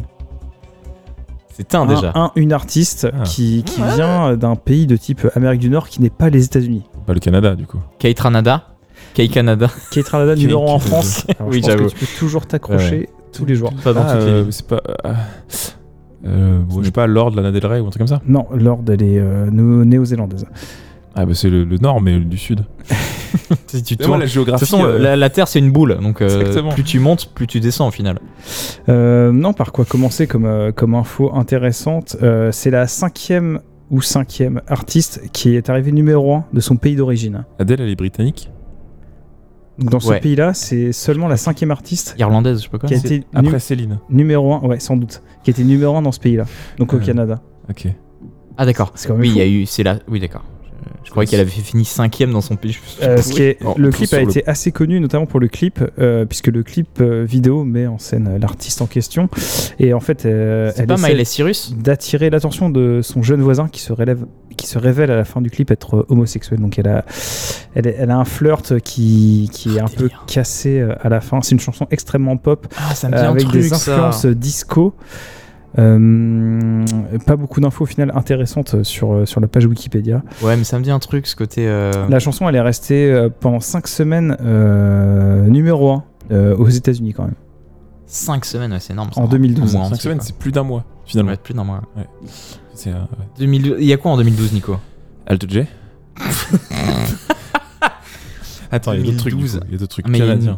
C'est un un, déjà. un- une artiste Ah. qui, qui vient d'un pays de type Amérique du Nord qui n'est pas les États-Unis. Pas le Canada, du coup. Kate Ranada Kate Canada. Kate Ranada numéro 1 en France. Alors, Oui, je pense que j'avoue. tu peux toujours t'accrocher tous les jours. Pas dans Ah, toutes les euh, c'est pas. euh, euh, bon, je sais pas, Lord, Lana Del Rey ou un truc comme ça? Non, Lord elle est euh, néo- néo-zélandaise. Ah, bah c'est le, le nord, mais du sud. Si tu moi, tournes- la De géographie. toute façon, euh, la, la Terre c'est une boule, donc euh, Exactement. plus tu montes, plus tu descends au final. Euh, non, par quoi commencer comme, euh, comme info intéressante Euh, C'est la cinquième ou cinquième artiste qui est arrivée numéro 1 de son pays d'origine. Adèle, elle est britannique. Donc dans ce Ouais. pays-là, c'est seulement la cinquième artiste Irlandaise, je sais pas quoi. qui a été Après Céline. numéro 1, ouais, sans doute, qui été numéro 1 dans ce pays-là, donc au Canada. Ok. Ah d'accord. C'est quand même Oui, il y a eu, c'est là. Oui, d'accord. Je, croyais qu'elle avait fini cinquième dans son pays. Euh, ce qui est, le clip a le- été assez connu, notamment pour le clip, euh, puisque le clip euh, vidéo met en scène l'artiste en question. Et en fait, euh, elle pas essaie Miley Cyrus d'attirer l'attention de son jeune voisin qui se, relève, qui se révèle à la fin du clip être homosexuel. Donc elle a, elle, elle a un flirt qui, qui est un peu cassé à la fin. C'est une chanson extrêmement pop Ah, ça me avec truc des ça. influences disco. Euh, pas beaucoup d'infos au final intéressantes sur, euh, sur la page Wikipédia. Ouais, mais ça me dit un truc, ce côté. euh, La chanson, elle est restée euh, pendant 5 semaines euh, numéro 1 aux États-Unis quand même. 5 semaines, ouais, c'est énorme. ça. En 2012. Au moins, un 5 petit semaines, c'est plus d'un mois, finalement. Ouais, plus d'un mois. Euh, ouais. 2012 Il y a quoi en 2012, Nico? Alt J. Attends, il y a d'autres trucs. du 2012. coup. Il y a d'autres trucs a canadiens.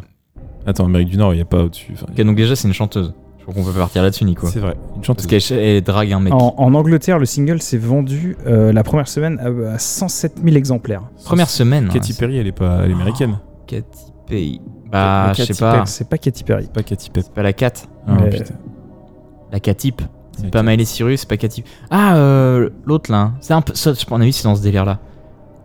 Attends, Amérique du Nord, il n'y a pas au-dessus. enfin, Ok, donc déjà, c'est une chanteuse. Crois qu'on peut partir là-dessus, Nico. C'est vrai, une Parce chanteuse. qu'elle elle drague un mec. En, en Angleterre, le single s'est vendu euh, la première semaine à, à 107 000 exemplaires. Première semaine. Katy Perry, elle est pas elle est américaine. Katy Perry. Bah, je sais pas. Perry, C'est pas Katy Perry. Pas Katy Pep. C'est pas la Cat. Ah, Mais- putain. La Catip. C'est pas Miley Cyrus, c'est pas Katy. Ah, euh, l'autre là. hein. C'est un peu. Ça, à mon avis, c'est dans ce délire là.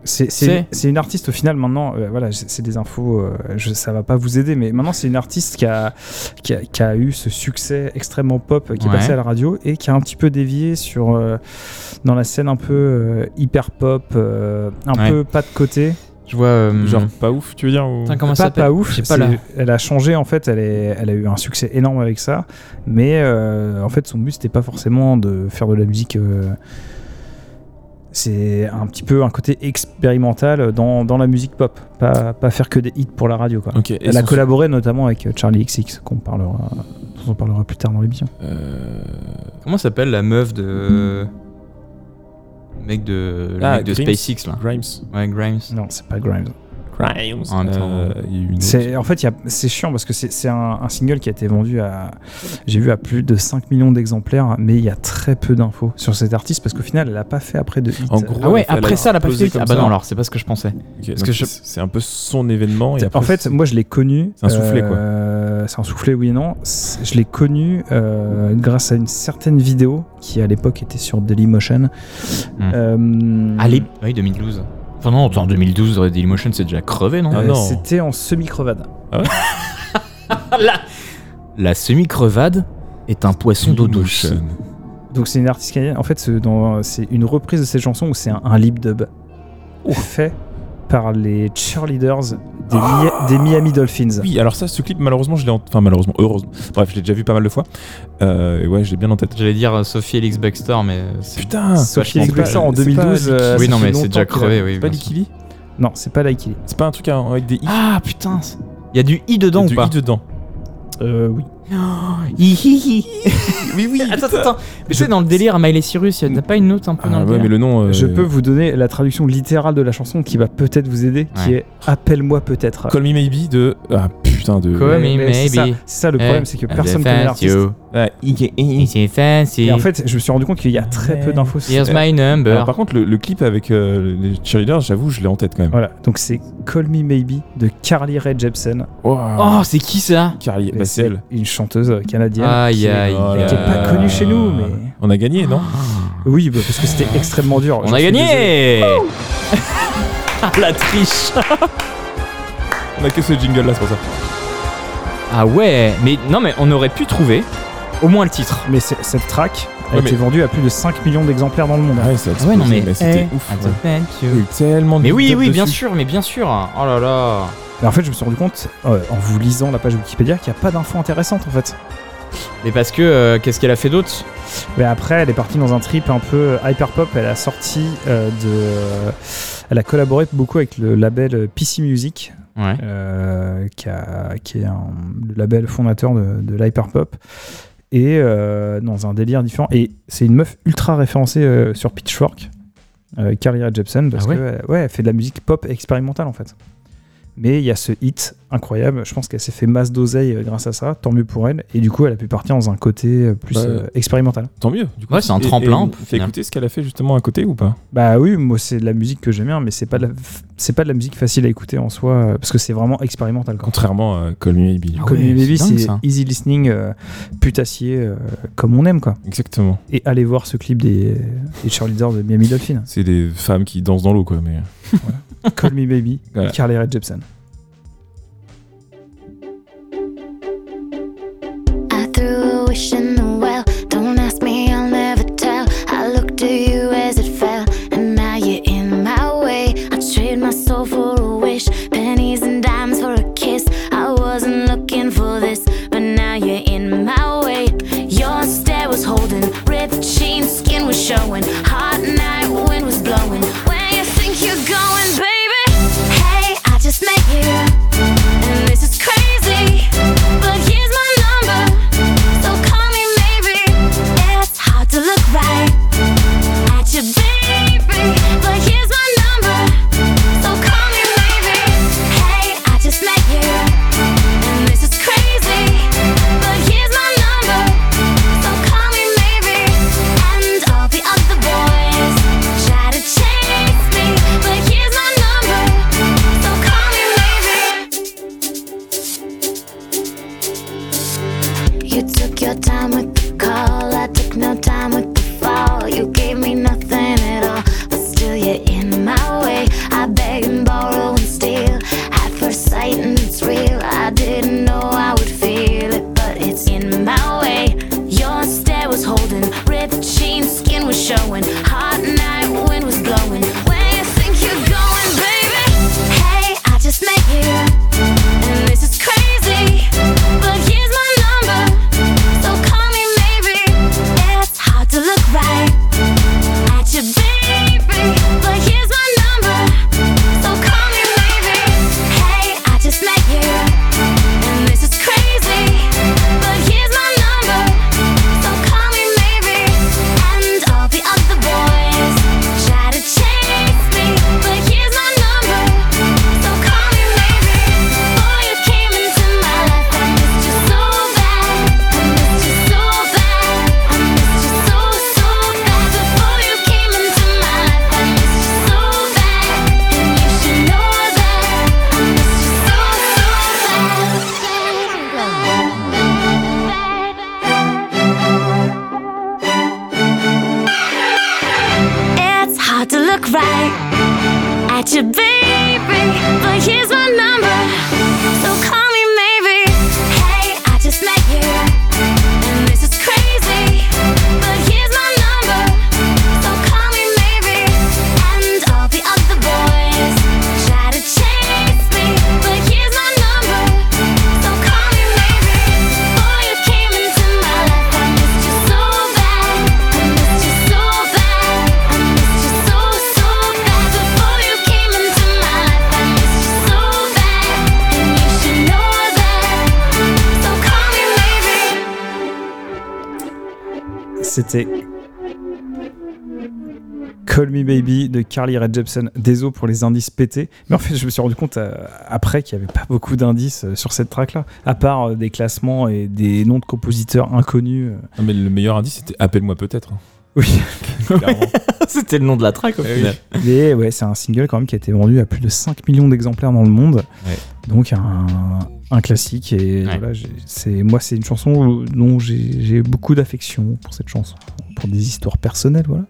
C'est- une artiste au final maintenant, euh, voilà, c'est des infos, euh, je, ça va pas vous aider, mais maintenant c'est une artiste qui a, qui, a, qui a eu ce succès extrêmement pop qui Ouais. est passé à la radio et qui a un petit peu dévié sur, euh, dans la scène un peu euh, hyper pop, euh, un Ouais. peu pas de côté. Je vois. euh, Genre pas ouf, tu veux dire ou... Comment pas, pas ouf, pas elle a changé en fait, elle, est, elle a eu un succès énorme avec ça, mais euh, en fait son but c'était pas forcément de faire de la musique. euh, c'est un petit peu un côté expérimental dans, dans la musique pop, pas, pas faire que des hits pour la radio. Quoi. Elle a collaboré notamment avec Charlie XX, qu'on parlera, dont on parlera plus tard dans l'émission. Euh, Comment s'appelle la meuf de. Le mec de. Le Ah, mec de Grimes. SpaceX là? Grimes. Ouais, Grimes. Non, c'est pas Grimes. En. Euh, autre. C'est, en fait, il y a- c'est chiant parce que c'est, c'est un, un single qui a été vendu à, j'ai vu à plus de 5 millions d'exemplaires, mais il y a très peu d'infos sur cet artiste parce qu'au final, elle a pas fait après de hit. En gros, Ah ouais, elle après ça, elle a pas fait. Ah bah non, alors c'est pas ce que je pensais. Parce que je- c'est- c'est un peu son événement. Et en fait, c'est- moi je l'ai connu. C'est un soufflet, quoi. euh, C'est un soufflé, oui et non. C'est- Je l'ai connu euh, grâce à une certaine vidéo qui à l'époque était sur Dailymotion. Hmm. Euh, Allez, oui, 2012. Enfin non, en 2012, euh, Dailymotion c'est déjà crevé, non Ah euh, non. C'était en semi-crevade. la, la semi-crevade est un poisson d'eau douce. Donc c'est une artiste canadienne. En fait, c'est dans- c'est une reprise de cette chanson où c'est un, un lip dub fait par les cheerleaders des, Mi- des Miami Dolphins. Oui, alors ça, ce clip, malheureusement, je l'ai en... Enfin, malheureusement, heureusement. Bref, je l'ai déjà vu pas mal de fois. Euh, et ouais, je l'ai bien en tête. J'allais dire euh, Sophie Elix Baxter, mais Putain Sophie Elix Baxter en c'est pas 2012. euh, oui, non, mais c'est déjà crevé, oui. C'est pas. Likili Non, c'est pas Like It. C'est pas un truc avec des i Ah putain, il y a du i dedans Il y ou a pas du i dedans. Euh, oui. Oui, oui, Attends, attends, attends. Mais c'est dans le délire à Miley Cyrus, a pas une note un peu dans Ah le ouais, mais délire le nom. euh, Je peux vous donner la traduction littérale de la chanson qui va peut-être vous aider, qui est Appelle-moi peut-être. Call Me Maybe de. Ah putain, de. Call me mais c'est ça, maybe. c'est ça le problème, c'est que I'm personne the connaît l'artiste. you. Ah, i- C'est fancy. Et en fait, je me suis rendu compte qu'il y a très peu d'infos sur Here's my number. Alors, par contre, le, le clip avec euh, les cheerleaders, j'avoue, je l'ai en tête quand même. Voilà, donc c'est Call Me Maybe de Carly Rae Jepsen. Wow. Oh, c'est qui ça Carly, bah, c'est elle. une chanteuse canadienne. Aïe, qui est- aïe, Oh qui là est pas connue chez nous, mais. On a gagné, non Oui, bah, parce que c'était extrêmement dur. On a suis désolé. gagné La triche On a que ce jingle là, c'est pour ça. Ah ouais, mais non mais on aurait pu trouver au moins le titre. Mais c'est- cette track a Ouais, été mais- vendue à plus de 5 millions d'exemplaires dans le monde. Ah ouais, ça a Ah ouais non mais, explosé, c'était ouf. I ouais. thank you. Il y a eu tellement de Mais oui oui bien dessus. sûr mais bien sûr. Oh là là. Mais en fait, je me suis rendu compte, euh, en vous lisant la page Wikipédia, qu'il n'y a pas d'infos intéressantes en fait. Mais parce que euh, qu'est-ce qu'elle a fait d'autre? Mais après, elle est partie dans un trip un peu hyper pop. Elle a sorti euh, de. Elle a collaboré beaucoup avec le label PC Music, Ouais. euh, qui, a- qui est un, le label fondateur de, de l'hyper pop. Et euh, dans un délire différent. Et c'est une meuf ultra référencée euh, sur Pitchfork, Carly Rae Jepsen, parce Ah ouais que ouais, elle fait de la musique pop expérimentale en fait. Mais il y a ce hit incroyable. Je pense qu'elle s'est fait masse d'oseille euh, grâce à ça. Tant mieux pour elle. Et du coup, elle a pu partir dans un côté euh, plus Bah, euh, expérimental. Tant mieux. Du Ouais, c'est un tremplin, final. écouter ce qu'elle a fait justement à côté ou pas? Bah oui, moi c'est de la musique que j'aime bien, mais c'est pas de la, c'est pas de la musique facile à écouter en soi, parce que c'est vraiment expérimental. Quoi. Contrairement à Call Me Maybe. Ah Comme ouais, une baby, c'est easy listening, euh, putassier, euh, comme on aime quoi. Exactement. Et allez voir ce clip des, des cheerleaders de Miami Dolphin. C'est des femmes qui dansent dans l'eau quoi. Mais Call Me Baby, Voilà. Carly Rae Jepsen. I Carly Rae Jepsen. Désolé pour les indices pétés. Mais en fait, je me suis rendu compte euh, après qu'il n'y avait pas beaucoup d'indices euh, sur cette track-là. À part euh, des classements et des noms de compositeurs inconnus. Non, mais le meilleur indice, c'était Appelle-moi peut-être. hein. Oui. C'était le nom de la track au Eh oui. final. Mais ouais, c'est un single quand même qui a été vendu à plus de 5 millions d'exemplaires dans le monde. Ouais. Donc un, un classique. Et Ouais. voilà, c'est, moi, c'est une chanson dont j'ai beaucoup d'affection pour cette chanson. Pour des histoires personnelles, voilà.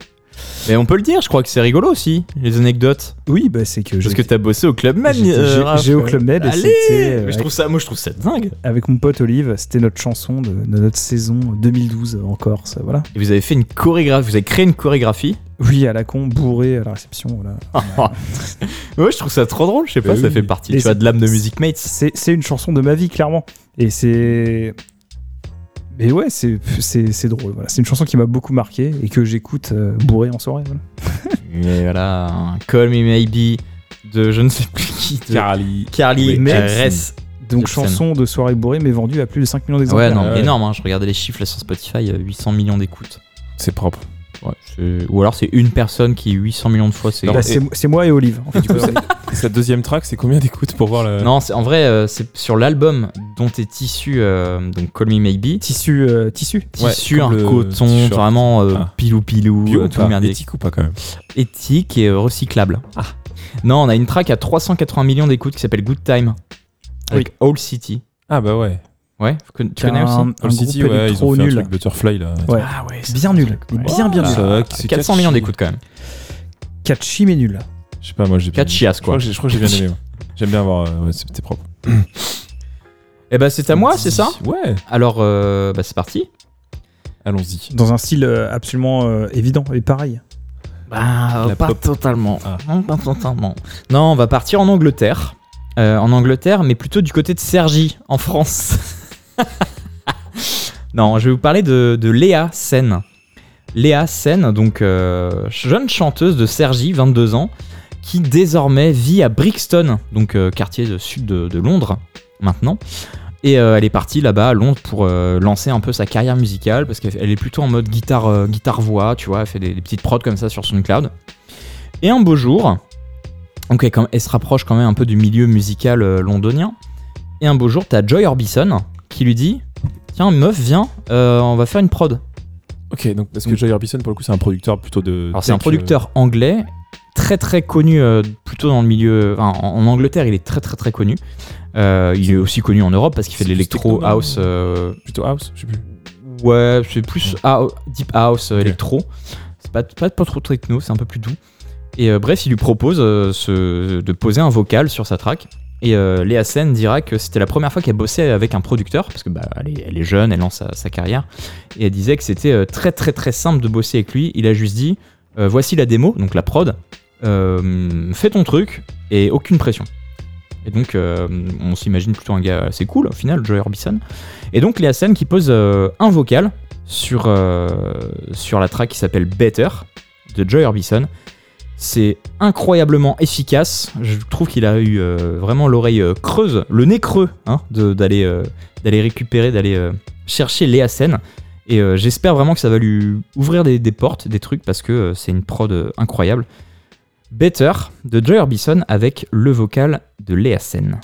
Mais on peut le dire, je crois que c'est rigolo aussi, les anecdotes. Oui, bah, c'est que Parce j'ai- que t'as bossé au Club Med. J'étais euh, j'ai au Club Med et c'était, euh, Mais je trouve ça, Moi je trouve ça dingue. avec mon pote Olive, c'était notre chanson de, de notre saison 2012 en Corse, voilà. Et vous avez fait une chorégraphie, vous avez créé une chorégraphie. Oui, à la con, bourré à la réception, voilà. ouais, je trouve ça trop drôle, je sais pas, Bah ça oui. fait partie tu vois, de l'âme de Music Mates. C'est, c'est une chanson de ma vie, clairement. Et c'est... Mais ouais, c'est, c'est, c'est drôle, voilà. C'est une chanson qui m'a beaucoup marqué et que j'écoute euh, bourré en soirée, voilà. Et voilà, un Call Me Maybe de je ne sais plus qui. de Carly. Carly Oui, Ress. Donc chanson de soirée bourrée, mais vendue à plus de 5 millions Ouais, d'exemplaires. non, Ouais. énorme, hein, je regardais les chiffres là sur Spotify, euh, 800 millions d'écoutes. C'est propre. Ouais, Ou alors c'est une personne qui 800 millions de fois, c'est. Bah, moi et Olive. En fait, Du coup, c'est- Sa deuxième track, c'est combien d'écoutes pour voir le. Non, c'est- en vrai, euh, c'est sur l'album dont est issu euh, donc Call Me Maybe. tissu, euh, tissu. Tissu, un coton, vraiment euh, Ah. pilou pilou, Bio ou tout pas merdique. Éthique ou pas quand même éthique et recyclable. Ah. Non, on a une track à 380 millions d'écoutes qui s'appelle Good Time. Avec All City. Ah bah ouais. Ouais, tu connais- aussi un, un All City, groupe ouais, ils ont fait un nul. truc Butterfly là. Ouais. Ah ouais, Bien nul. Bien, bien nul. c'est 400 catchy. millions d'écoutes quand même. Catchy mais nul. Je sais pas, moi j'ai bien. Crois quoi. je crois que j'ai bien aimé. J'aime bien avoir. euh, Ouais, c'était propre. Eh ben c'est à moi, c'est ça Ouais. Alors, euh, bah, c'est parti. Allons-y. Dans un style euh, absolument euh, évident et pareil. Bah, La pas pop. totalement. Ah. Non, pas totalement. Non, on va partir en Angleterre. Euh, en Angleterre, mais plutôt du côté de Sergi, en France. non, je vais vous parler de, Léa Sen. Léa Sen, donc euh, jeune chanteuse de Sergi, 22 ans, qui désormais vit à Brixton, donc euh, quartier de sud de, Londres, maintenant. Et euh, elle est partie là-bas à Londres pour lancer un peu sa carrière musicale parce qu'elle elle est plutôt en mode guitare euh, guitare voix, tu vois, elle fait des, petites prods comme ça sur SoundCloud. Et un beau jour, donc elle, elle se rapproche quand même un peu du milieu musical londonien. Et un beau jour, t'as Joy Orbison qui lui dit Tiens, meuf, viens, euh, on va faire une prod. Ok, donc parce que Joy Orbison pour le coup c'est un producteur plutôt de. Alors, c'est un producteur anglais, très très connu, euh, plutôt dans le milieu. enfin, en, en Angleterre, il est très très très connu. Euh, il est aussi connu en Europe parce qu'il fait de l'électro house. euh, euh, plutôt house, je sais plus. Ouais, c'est plus deep house, euh, électro. C'est pas, pas, pas trop techno, c'est un peu plus doux. Et euh, bref, il lui propose euh, ce- de poser un vocal sur sa track. Et euh, Léa Sen dira que c'était la première fois qu'elle bossait avec un producteur, parce que bah, elle, est, jeune, elle lance sa, carrière. Et elle disait que c'était euh, très très très simple de bosser avec lui. Il a juste dit euh, voici la démo, donc la prod, euh, fais ton truc et aucune pression. Et donc, on s'imagine plutôt un gars assez cool, au final, Joy Orbison. Et donc, Léa Sen qui pose un vocal sur, sur la track qui s'appelle Better de Joy Orbison. C'est incroyablement efficace. Je trouve qu'il a eu euh, vraiment l'oreille euh, creuse, le nez creux, hein, euh, d'aller récupérer, d'aller chercher Léa Sen. Et j'espère vraiment que ça va lui ouvrir des, portes, des trucs, parce que c'est une prod incroyable. Better de Joy Orbison avec le vocal de Léa Sen.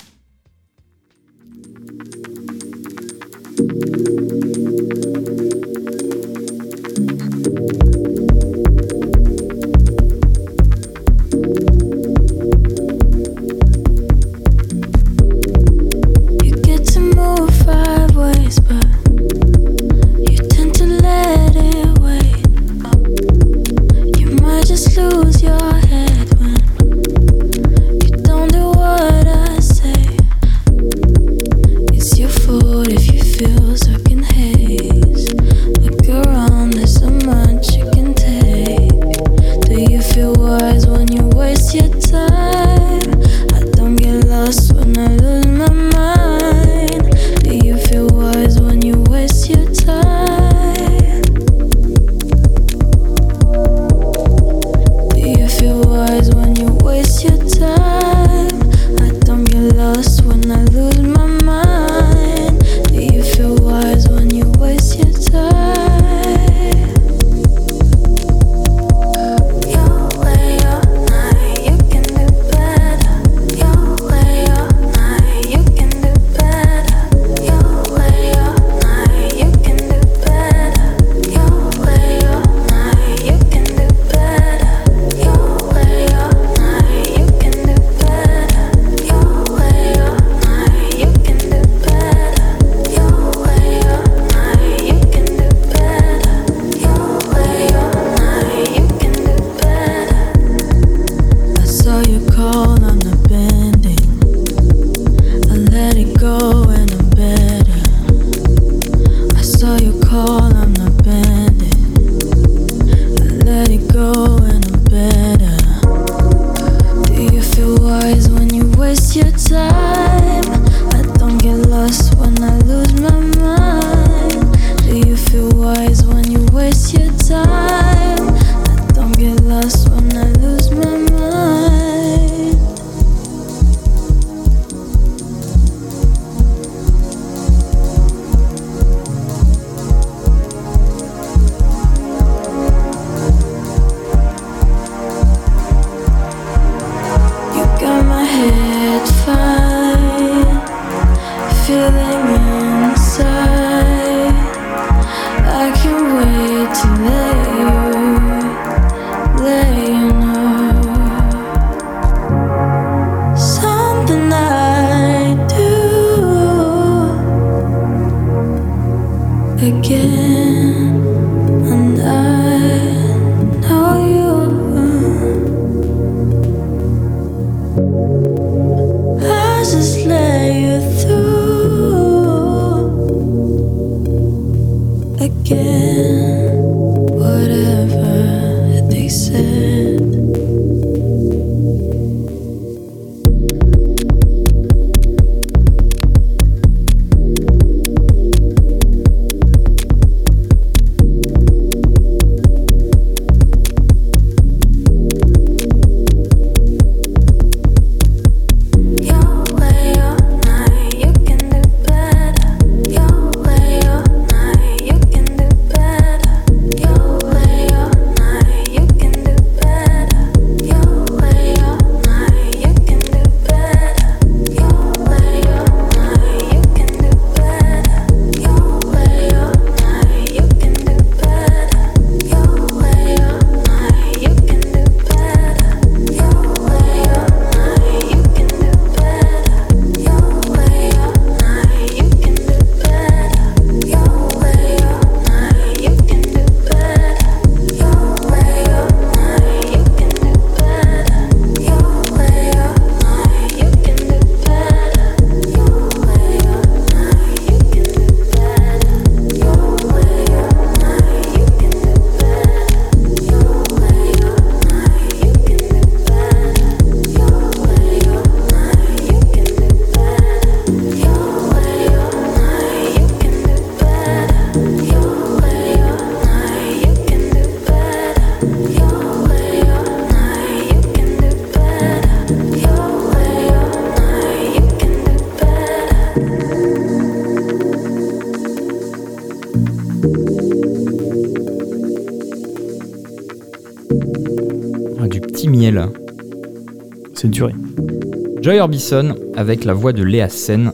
Avec la voix de Léa Sen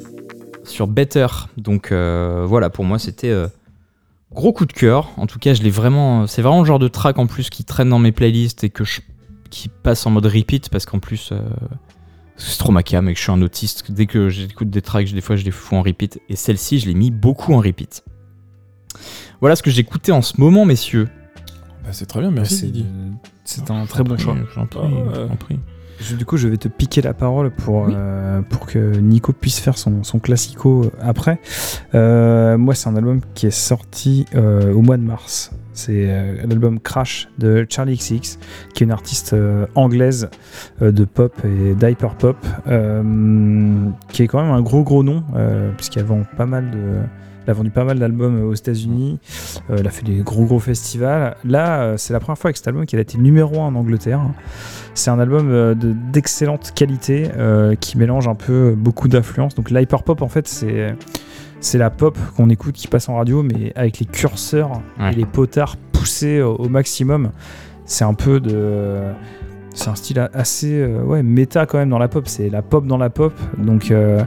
sur Better. Donc euh, voilà, pour moi c'était euh, gros coup de cœur. En tout cas, je l'ai vraiment. C'est vraiment le genre de track en plus qui traîne dans mes playlists et que je, qui passe en mode repeat parce qu'en plus euh, c'est trop ma cam et que je suis un autiste. Dès que j'écoute des tracks, des fois je les fous en repeat. Et celle-ci, je l'ai mis beaucoup en repeat. Voilà ce que j'ai écouté en ce moment, messieurs. Bah, c'est très bien, merci C'est- un très bon choix. J'en prie, Ah ouais. j'en prie. Je- Du coup, je vais te piquer la parole pour, Oui. euh, pour que Nico puisse faire son, son classico euh, après. Euh, moi, c'est un album qui est sorti euh, au mois de mars. C'est l'album Crash de Charlie XX, qui est une artiste anglaise de pop et d'hyper pop, qui est quand même un gros gros nom, euh, puisqu'elle vend pas mal de. Elle a vendu pas mal d'albums aux États-Unis. Euh, elle a fait des gros gros festivals. Là, euh, c'est la première fois avec cet album qu'elle a été numéro 1 en Angleterre. C'est un album euh, de- d'excellente qualité euh, qui mélange un peu beaucoup d'influences. Donc l'hyperpop en fait c'est c'est la pop qu'on écoute qui passe en radio mais avec les curseurs Ouais. et les potards poussés au, au maximum. C'est un peu de c'est un style assez euh, méta quand même dans la pop. C'est la pop dans la pop. Donc euh,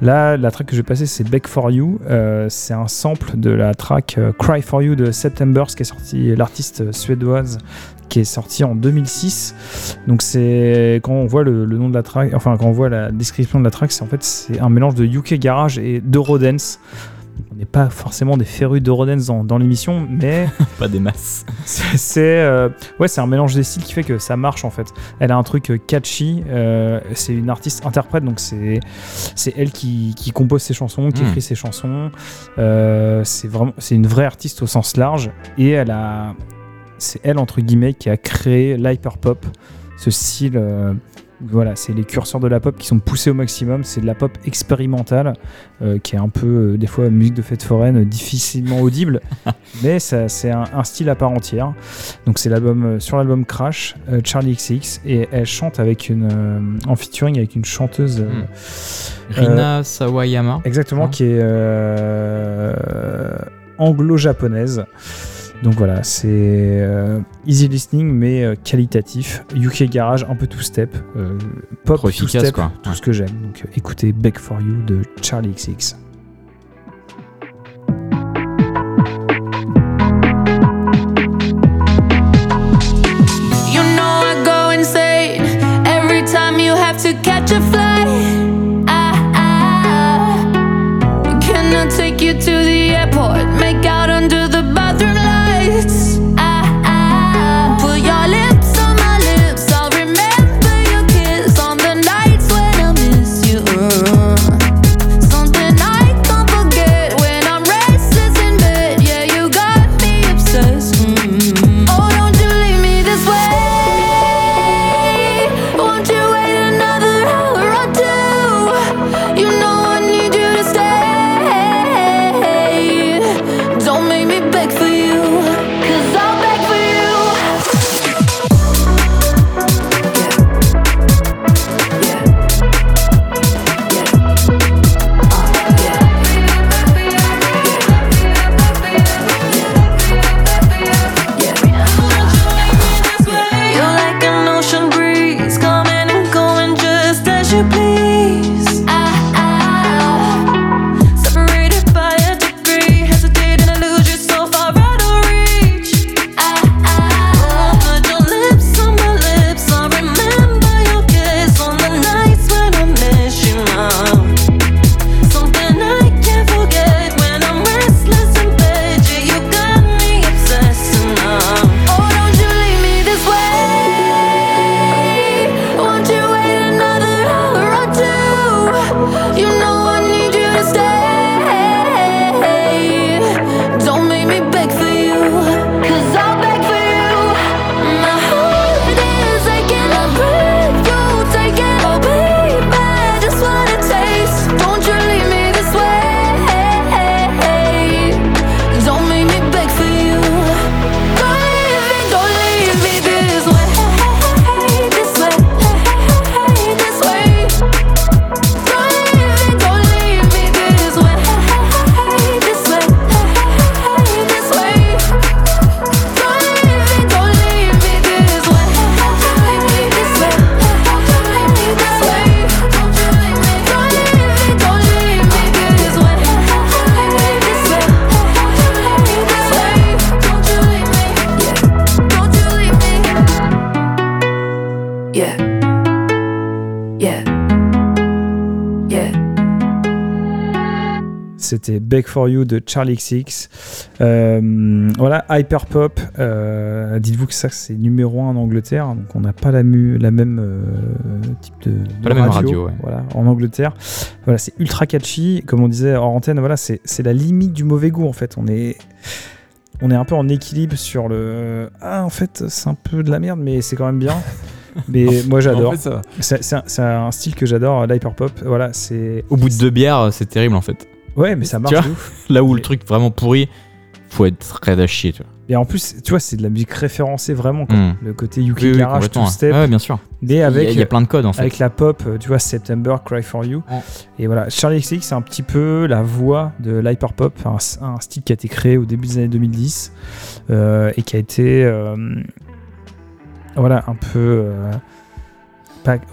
là la track que je vais passer c'est Beg for You. Euh, c'est un sample de la track Cry for You de September, ce qui est sorti l'artiste suédoise qui est sorti en 2006. Donc c'est quand on voit le, le nom de la track, enfin quand on voit la description de la track, c'est en fait c'est un mélange de UK Garage et d'Eurodance. On n'est pas forcément des férus d'Eurodance dans, dans l'émission, mais Pas des masses. c'est euh, ouais c'est un mélange des styles qui fait que ça marche en fait. Elle a un truc euh, catchy. euh, c'est une artiste interprète donc c'est elle qui, qui compose ses chansons, qui Mm. écrit ses chansons. Euh, c'est vraiment c'est une vraie artiste au sens large et elle a c'est elle entre guillemets qui a créé l'hyperpop, ce style Voilà, c'est les curseurs de la pop qui sont poussés au maximum. C'est de la pop expérimentale, euh, qui est un peu, euh, des fois, musique de fête foraine, euh, difficilement audible, mais ça- c'est un, un style à part entière. Donc c'est l'album sur l'album Crash, Charlie XX, et elle chante avec une en featuring avec une chanteuse. euh, Rina Sawayama. Exactement, Hein qui est anglo-japonaise. Donc voilà, c'est euh, easy listening mais euh, qualitatif. UK Garage, un peu two step, euh, pop Trop two efficace, step, quoi. tout Ouais. ce que j'aime. Donc écoutez Beg for You de Charlie XX. For You de Charlie XX. Euh, voilà, Hyperpop. Euh, Dites-vous que ça, c'est numéro 1 en Angleterre. Donc, on n'a pas la, mu- la même euh, type de, de Pas la même radio, ouais. Voilà, en Angleterre. Voilà, c'est ultra catchy. Comme on disait hors antenne, voilà, c'est la limite du mauvais goût, en fait. On est. On est un peu en équilibre sur le. Ah, en fait, c'est un peu de la merde, mais c'est quand même bien. mais moi, j'adore. En fait, un, c'est un style que j'adore, l'hyperpop. Voilà, c'est. Au bout de deux bières, c'est terrible en fait. Ouais, mais ça marche Tu de ouf. Là où le truc vraiment pourri, faut être raide à chier, tu vois. Et en plus, tu vois, c'est de la musique référencée vraiment. quoi. Mm. Le côté UK Oui, oui, Garage, complètement, two step. ouais. Bien sûr. Mais avec, Il y a- il y a plein de codes, en fait. Avec la pop, euh, tu vois, September, Cry for You. Et voilà, Charlie XX, c'est un petit peu la voix de l'hyperpop, un, un style qui a été créé au début des années 2010 euh, et qui a été, euh, voilà, un peu. euh,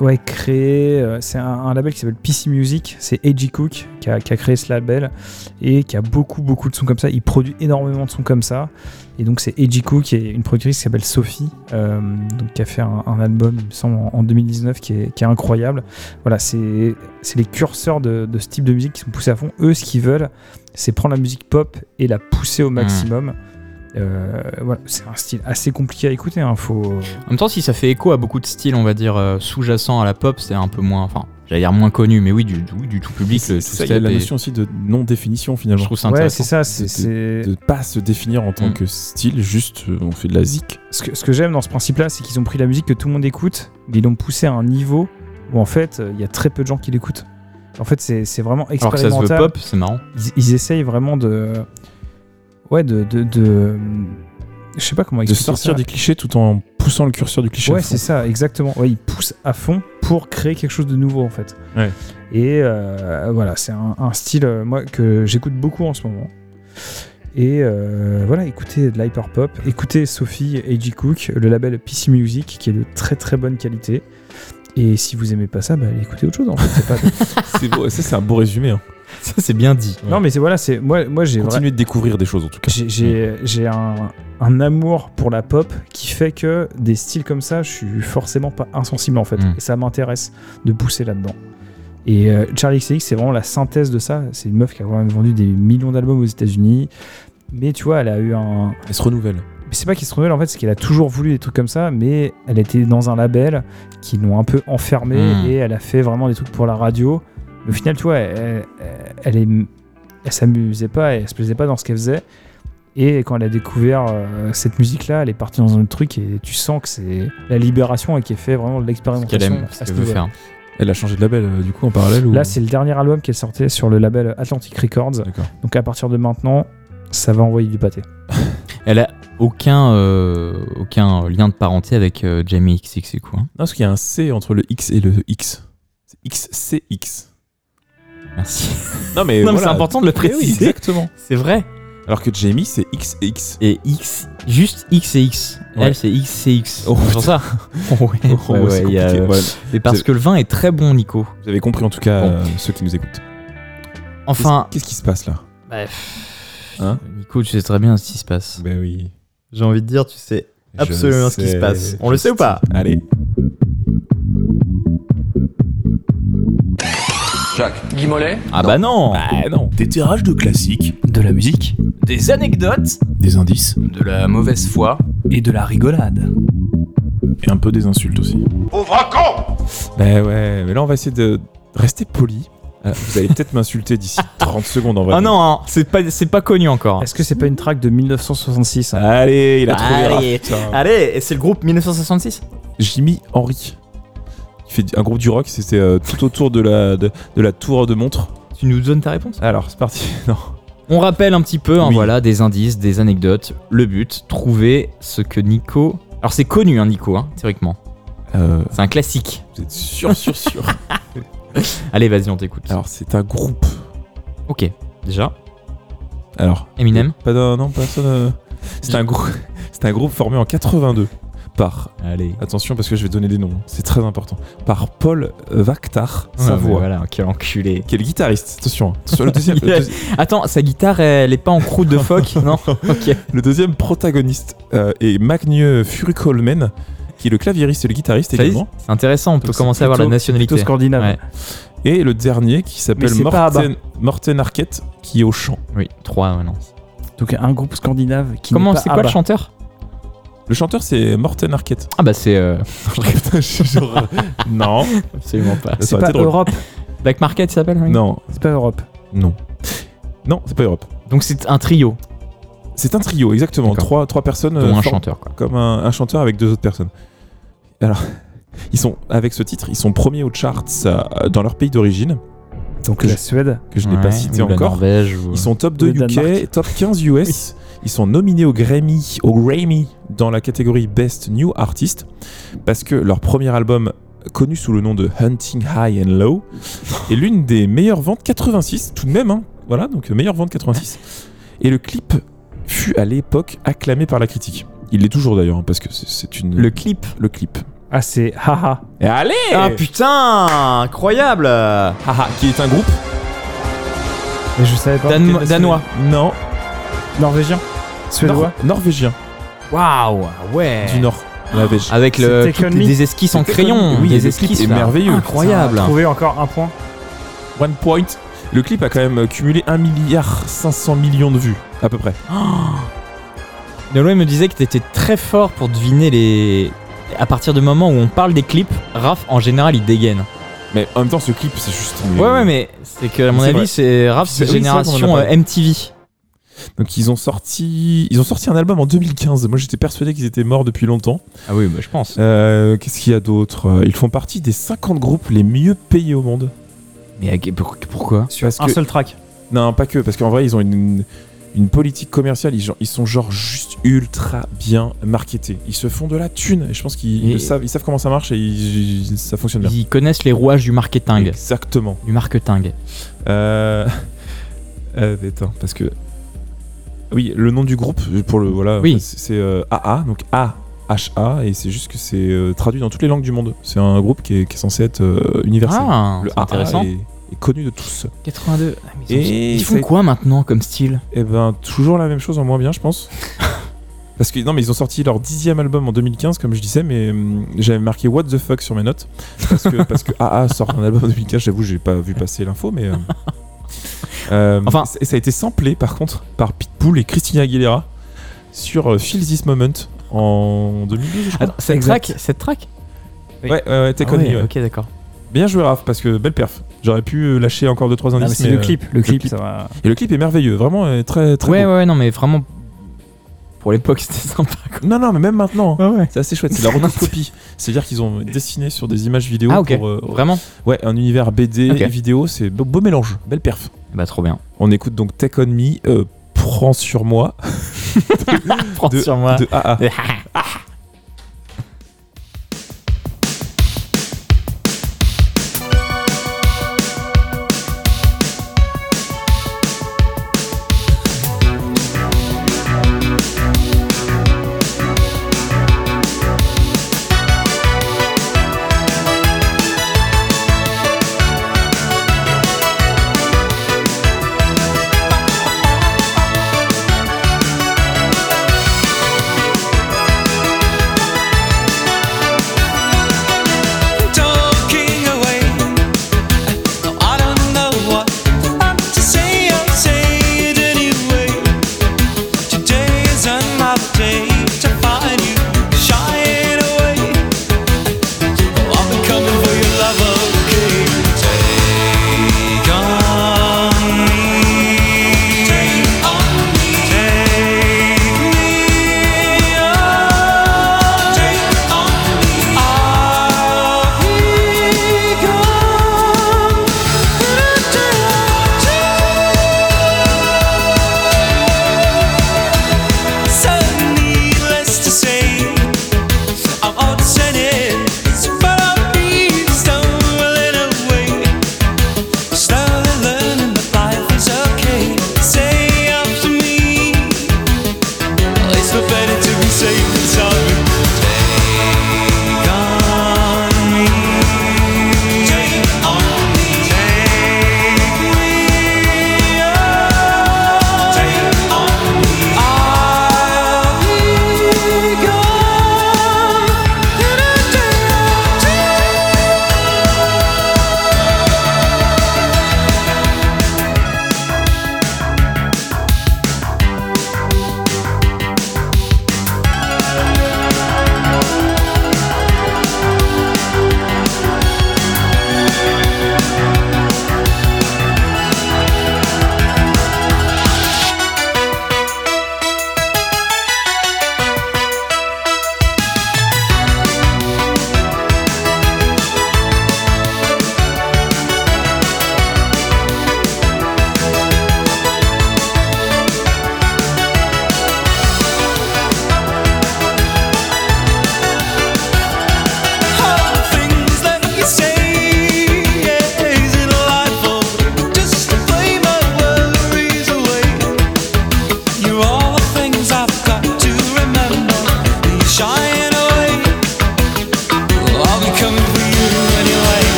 ouais, créé. euh, c'est un, label qui s'appelle PC Music. C'est A.G. Cook qui a, créé ce label et qui a beaucoup, beaucoup de sons comme ça. Il produit énormément de sons comme ça. Et donc, c'est A.G. Cook et une productrice qui s'appelle Sophie, euh, donc, qui a fait un, album, il me semble, en, en 2019 qui est, qui est incroyable. Voilà, c'est les curseurs de ce type de musique qui sont poussés à fond. Eux, ce qu'ils veulent, c'est prendre la musique pop et la pousser au maximum. Euh, voilà, c'est un style assez compliqué à écouter. Hein, faut... En même temps, si ça fait écho à beaucoup de styles, on va dire, euh, sous-jacents à la pop, c'est un peu moins. Enfin, j'allais dire moins connu, mais oui, du, du, du tout public. il y a la et- notion aussi de non-définition finalement. Je trouve ça Ouais, intéressant. c'est ça. C'est, de- De pas se définir en tant Mm. que style, juste euh, on fait de la zik. Ce que, ce que j'aime dans ce principe-là, c'est qu'ils ont pris la musique que tout le monde écoute, mais ils l'ont poussé à un niveau où en fait, il y a très peu de gens qui l'écoutent. En fait, c'est, vraiment Alors que ça se expérimental. veut pop, c'est marrant. ils, ils essayent vraiment de. Ouais, de. de, de- je sais pas comment De expliquer sortir ça. des clichés tout en poussant le curseur du cliché. Ouais, c'est ça, exactement. Ouais, ils poussent à fond pour créer quelque chose de nouveau en fait. Ouais. Et euh, voilà, c'est un, un style euh, moi que j'écoute beaucoup en ce moment. Et euh, voilà, écoutez de l'hyperpop, écoutez Sophie A.G. Cook, le label PC Music, qui est de très très bonne qualité. Et si vous aimez pas ça, bah allez écouter autre chose en fait. c'est pas- C'est beau- ça, c'est un beau résumé. hein. Ça, c'est bien dit. non mais c'est voilà, c'est moi moi j'ai Continuez de découvrir des choses en tout cas. j'ai- un, un amour pour la pop qui fait que des styles comme ça, je suis forcément pas insensible en fait. Mm. Et ça m'intéresse de pousser là-dedans. Et euh, Charlie XCX, c'est vraiment la synthèse de ça. C'est une meuf qui a quand même vendu des millions d'albums aux États-Unis. Mais tu vois, elle a eu un. Elle se renouvelle. Mais c'est pas qu'elle se renouvelle en fait, c'est qu'elle a toujours voulu des trucs comme ça, mais elle était dans un label qui l'ont un peu enfermée Mm. et elle a fait vraiment des trucs pour la radio. Mais au final, tu vois, elle, elle, elle est, elle s'amusait pas, elle se plaisait pas dans ce qu'elle faisait. Et quand elle a découvert euh, cette musique-là, elle est partie dans un autre truc et tu sens que c'est la libération et qui est fait vraiment de l'expérimentation. qu'elle aime, ce qu'elle veut faire. Elle a changé de label euh, du coup en parallèle ou... Là, c'est le dernier album qu'elle sortait sur le label Atlantic Records. Donc à partir de maintenant, ça va envoyer du pâté. Elle a aucun, euh, aucun lien de parenté avec euh, Jamie XX, du coup. hein. Non, parce qu'il y a un C entre le X et le X. C'est XCX. Merci. Non mais, non, mais voilà. c'est important de le Eh oui, préciser. exactement. c'est vrai. Alors que Jamie, c'est XX. Et X, juste X et X. Ouais. Elle, c'est X et X. Oh, c'est ça. Oh, ouais, Oh, ouais, ouais, y a, mais parce que le vin est très bon, Nico. vous avez compris en tout cas Bon. euh, ceux qui nous écoutent. Enfin, Qu'est-ce qui se passe là bref. Hein Nico, tu sais très bien ce qui se passe. Ben oui. J'ai envie de dire, tu sais absolument ce qui se passe. On le sait ou pas Allez. Jacques. Guy Mollet Ah bah non Ah non. Des tirages de classiques, De la musique, Des anecdotes, des indices de la mauvaise foi. et de la rigolade. Et un peu des insultes aussi. Pauvre con Ben ouais, mais là on va essayer de rester poli. Euh, vous allez peut-être m'insulter d'ici 30 secondes en vrai. Ah non, hein, c'est pas, c'est pas connu encore. Est-ce que c'est pas une track de 1966 hein? Allez, il a trouvé. Allez. Allez, et c'est le groupe 1966 Jimmy Henry. Fait un groupe du rock, c'était euh, tout autour de la, de, de la tour de montre. Tu nous donnes ta réponse? Alors, c'est parti. Non. On rappelle un petit peu, hein, Oui. voilà, des indices, des anecdotes. Le but, trouver ce que Nico. Alors c'est connu, hein, Nico, hein, théoriquement. Euh, C'est un classique. vous êtes sûr, sûr, sûr. Allez, vas-y, on t'écoute. Alors, c'est un groupe. Ok, déjà. Alors. Eminem. Pas d'un- non, personne. euh, C'est un groupe. C'est un groupe formé en 82 par. Allez. Attention parce que je vais donner des noms. C'est très important. Par Paul Vaktar, sa voix. Voilà, quel enculé. Qui est le guitariste. Attention. Sur le deuxième. Le deuxi- Attends, sa guitare, elle est pas en croûte de phoque Non? Ok. Le deuxième protagoniste euh, est Magneux Furukolmen, qui est le claviériste et le guitariste Ça également. C'est intéressant, on peut Donc, commencer à voir la nationalité. Scandinave. Ouais. Et le dernier qui s'appelle Morten, Morten Arquette, qui est au chant. Oui, 3, ouais, non. Donc un groupe scandinave qui Comment, c'est quoi le chanteur? Le chanteur c'est Morten Arquette. Ah bah c'est... euh, Putain, je suis genre, euh, non. Absolument pas. C'est pas. Europe. Black Market, il s'appelle oui Non, C'est pas Europe. non. Non, c'est pas Europe. Donc c'est un trio, C'est un trio, exactement. Trois, trois personnes. dont euh, un forment chanteur, quoi. Comme un, un chanteur avec deux autres personnes. Alors, ils sont, avec ce titre, ils sont premiers aux charts euh, dans leur pays d'origine, Donc Que la je- Suède. que je n'ai pas cité ou la encore. Norvège, ou- Ils sont top 2 Le Danemark. UK, top 15 US. Ils sont nominés au Grammy, au Grammy dans la catégorie Best New Artist parce que leur premier album connu sous le nom de Hunting High and Low est l'une des meilleures ventes 86 tout de même hein. voilà donc meilleure vente 86 et le clip fut à l'époque acclamé par la critique. Il l'est toujours d'ailleurs hein, parce que c'est- une Le clip le clip. Ah c'est haha. Et allez Ah putain Incroyable Haha, qui est un groupe Mais je savais pas. Dan- Danois. Non, Norvégien. Suédois. Nor- norvégien Waouh Ouais du Nord. Norvège. Avec le, C'est toutes esquisses en C'est crayon, Oui, des le clip esquisses est là. merveilleux. incroyable. Trouvé encore un point. One Point. Le clip a quand même cumulé 1 milliard 500 millions de vues, à peu près. Nolwenn me disait que t'étais très fort pour deviner les. À partir du moment où on parle des clips, Raph en général il dégaine. Mais en même temps, ce clip, c'est juste. Ouais, ouais, mais c'est que, à mon C'est avis, vrai. c'est Raph, C'est- c'est oui, c'est vrai qu'on en a génération euh, MTV. Donc ils ont sorti, ils ont sorti un album en 2015. Moi, j'étais persuadé qu'ils étaient morts depuis longtemps. Ah oui, bah, je pense. Euh, Qu'est-ce qu'il y a d'autre? Euh, Ils font partie des 50 groupes les mieux payés au monde. Mais pourquoi? Parce Un que- seul track. Non, pas que, parce qu'en vrai, ils ont une, une politique commerciale. Ils, ils sont genre juste ultra bien marketés. Ils se font de la thune. Et je pense qu'ils savent, ils savent comment ça marche et ils- ils- ça fonctionne bien. Ils connaissent les rouages du marketing. Exactement. Du marketing. Euh... euh, attends, parce que oui, le nom du groupe pour le voilà, Oui. c'est euh, AA, donc A H A et c'est juste que c'est euh, traduit dans toutes les langues du monde. C'est un groupe qui est, qui est censé être euh, universel. Ah, le AA intéressant. est, est connu de tous. 82. Ah, mais Et ils font quoi maintenant comme style? Et ben toujours la même chose en moins bien, je pense. Parce que non, mais ils ont sorti leur dixième album en 2015, comme je disais, mais hum, j'avais marqué What the fuck sur mes notes parce que parce que AA sort un album en 2015. J'avoue, j'ai pas vu passer l'info, mais euh, euh, Enfin- et ça a été samplé par contre par Pitbull et Christina Aguilera sur euh, Feel This Moment en 2012, je crois. Attends, cette Exact. track, cette track? Ouais, Take Ah ouais, ouais. Ok, d'accord. Bien joué, Raph, parce que belle perf. J'aurais pu euh, lâcher encore 2-3 Ah, mais indices. c'est mais, le euh, clip. Le clip, ça va. Et le clip est merveilleux, vraiment très très Ouais, beau. ouais, ouais, non, mais vraiment. Pour l'époque, c'était sympa. Quoi. Non, non, mais même maintenant. hein. Ouais, ouais. C'est assez chouette, c'est la rotoscopie. C'est-à-dire qu'ils ont dessiné sur des images vidéo Ah, ok. pour euh, Vraiment ouais, un univers BD et vidéo, c'est beau, beau mélange, belle perf. Bah, trop bien. On écoute donc Take On Me, euh, Prends sur moi Prends sur moi. de AA.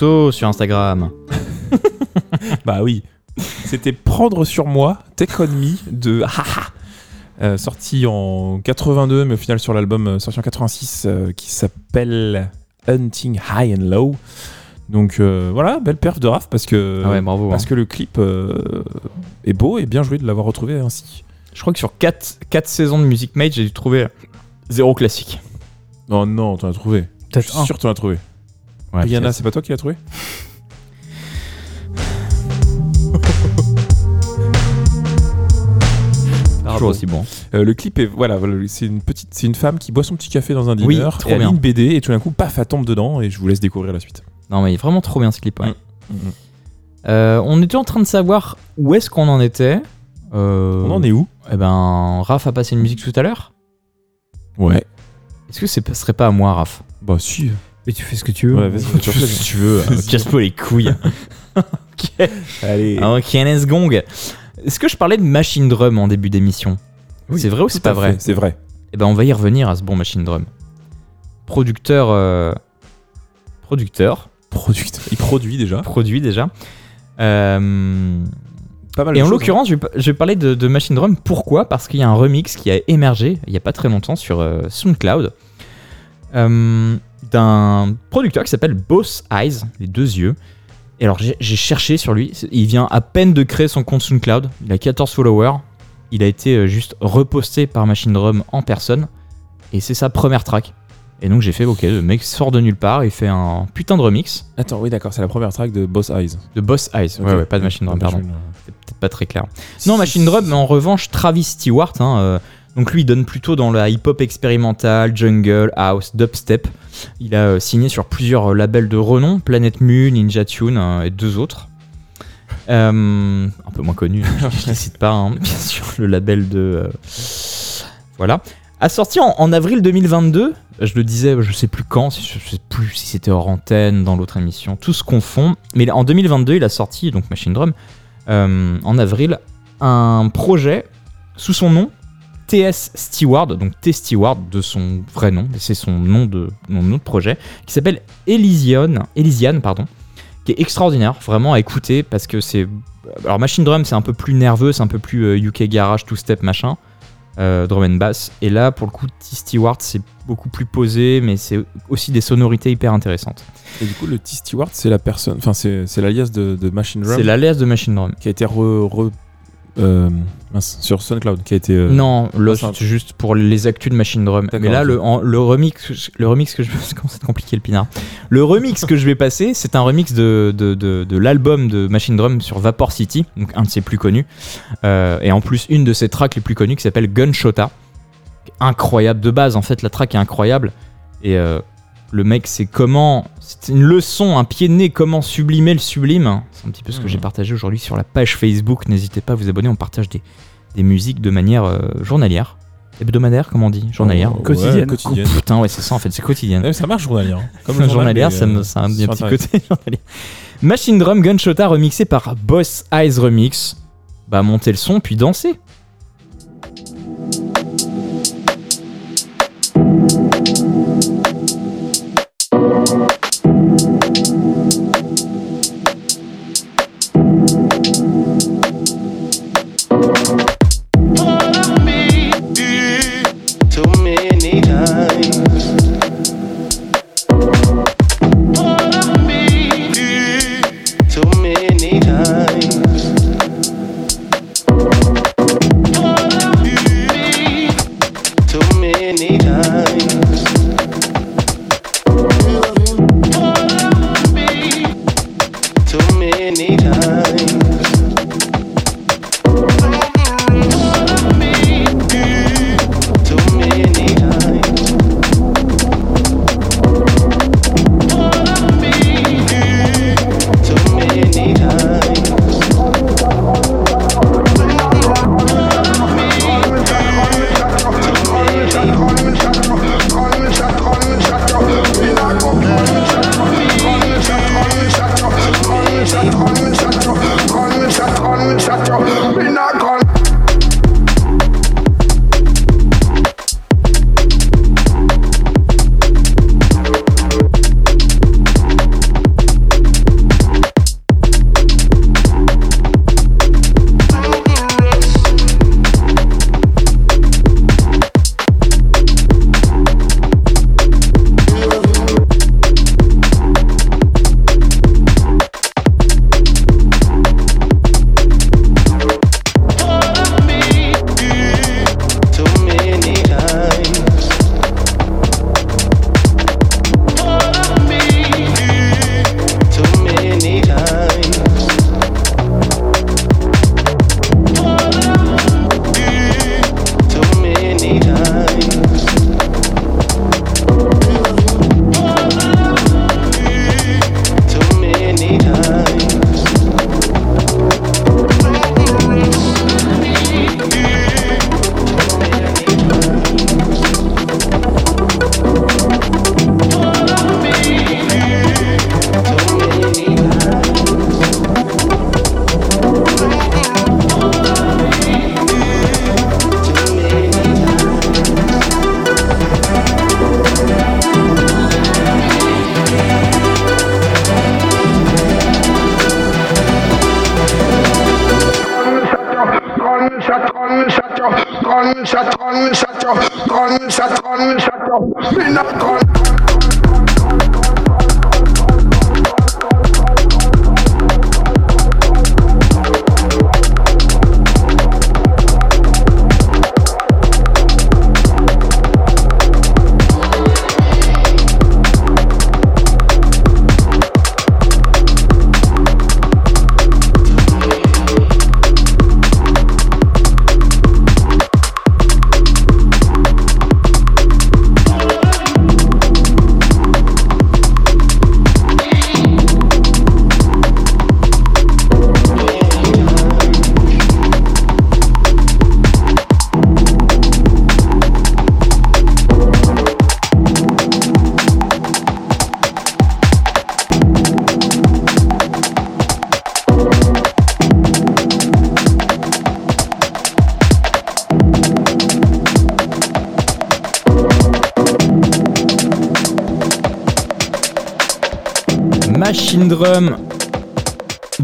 sur Instagram. Bah oui. C'était Prendre sur moi, Take On Me de Haha. Euh, sorti en 82, mais au final sur l'album euh, sorti en 86 euh, qui s'appelle Hunting High and Low. Donc euh, voilà, belle perf de Raph parce que, Ah ouais, bravo. parce hein. que le clip est beau et bien joué de l'avoir retrouvé ainsi. Je crois que sur 4, saisons de Music Mate, j'ai dû trouver zéro classique. Non, non, t'en as trouvé. Je suis sûr que t'en as trouvé. Ouais, Rihanna, peut-être. c'est pas toi qui l'as trouvé toujours aussi bon. Euh, le clip est voilà, c'est une petite, c'est une femme qui boit son petit café dans un Oui, dîner, trop et elle lit bien. une BD et tout d'un coup, paf, elle tombe dedans et je vous laisse découvrir la suite. Non, mais il est vraiment trop bien ce clip. ouais. Mm, mm. Euh, on était en train de savoir où est-ce qu'on en était. Euh, On en est où Eh ben, Raph a passé une musique tout à l'heure. Ouais. Est-ce que c'est- ce serait pas à moi, Raph? Bah si. Mais tu fais ce que tu veux. Ouais, vas-y, tu refais. Si tu veux, casse-toi les couilles. ok. Allez. Ok, let's gong. Est-ce que je parlais de Machine Drum en début d'émission Oui, C'est vrai ou tout c'est pas vrai fait, C'est vrai. Eh ben, on va y revenir à ce bon Machine Drum. Producteur. euh, Producteur. Producteur. Il produit déjà. Produit déjà. Euh, Pas mal. Et de en choses, l'occurrence, je, vais pa- je vais parler de, de Machine Drum. Pourquoi? Parce qu'il y a un remix qui a émergé il n'y a pas très longtemps sur euh, SoundCloud euh, d'un producteur qui s'appelle Boss Eyes, les deux yeux. Et alors j'ai cherché sur lui. Il vient à peine de créer son compte SoundCloud. Il a 14 followers. Il a été euh, juste reposté par Machine Drum en personne. Et c'est sa première track. Et donc j'ai fait, ok, le mec sort de nulle part. Il fait un putain de remix. Attends, oui, d'accord, c'est la première track de Boss Eyes. de Boss Eyes. Ok. Ouais, ouais, pas de Machine Drum, pardon. C'est peut-être pas très clair. Non, Machine Drum, mais en revanche, Travis Stewart, hein, euh, donc lui, il donne plutôt dans la hip-hop expérimentale, jungle, house, dubstep. Il a euh, signé sur plusieurs euh, labels de renom, Planet Mu, Ninja Tune euh, et deux autres. Un peu moins connus, je ne cite pas, hein, bien sûr, le label de... voilà. A sorti en, en avril 2022, je le disais, je sais plus quand, je sais plus si c'était hors antenne, dans l'autre émission, tout se confond. Mais en 2022, il a sorti, donc Machine Drum, en avril un projet sous son nom TS Steward, donc T Steward de son vrai nom, c'est son nom de mon nom de projet, qui s'appelle Elysian, Elysian pardon, qui est extraordinaire, vraiment à écouter parce que c'est alors Machine Drum c'est un peu plus nerveux, c'est un peu plus euh, UK garage two step machin, euh, drum and bass, et là pour le coup T Steward c'est beaucoup plus posé, mais c'est aussi des sonorités hyper intéressantes. Et du coup, le T. Stewart, c'est la personne. Enfin, c'est c'est l'alias de, de Machine Drum C'est l'alias de Machine Drum. qui a été re. re- euh, sur SoundCloud, qui a été. euh, Non, c'est juste pour les actus de Machine Drum. Mais là, le, en- le remix, le remix que je c'est comment c'est compliqué le pinard? Le remix que je vais passer, c'est un remix de, de, de, de l'album de Machine Drum sur Vapor City, donc un de ses plus connus. Euh, et en plus, une de ses tracks les plus connues qui s'appelle Gunshota. Incroyable de base, en fait, la track est incroyable. Et le mec, c'est comment. C'est une leçon, un pied de nez, comment sublimer le sublime. C'est un petit peu ce que j'ai partagé aujourd'hui sur la page Facebook. N'hésitez pas à vous abonner, on partage des, des musiques de manière euh, journalière. Hebdomadaire, comment on dit Journalière. Oh, ouais, Quotidienne. quotidienne. Putain, ouais, c'est ça en fait, c'est quotidienne. Ouais, ça marche journalier. hein. Comme le journalière, mais, ça me, euh, ça a un, petit côté journalier. Machine Drum Gunshota remixé par Boss Eyes Remix. Bah, montez le son puis dansez.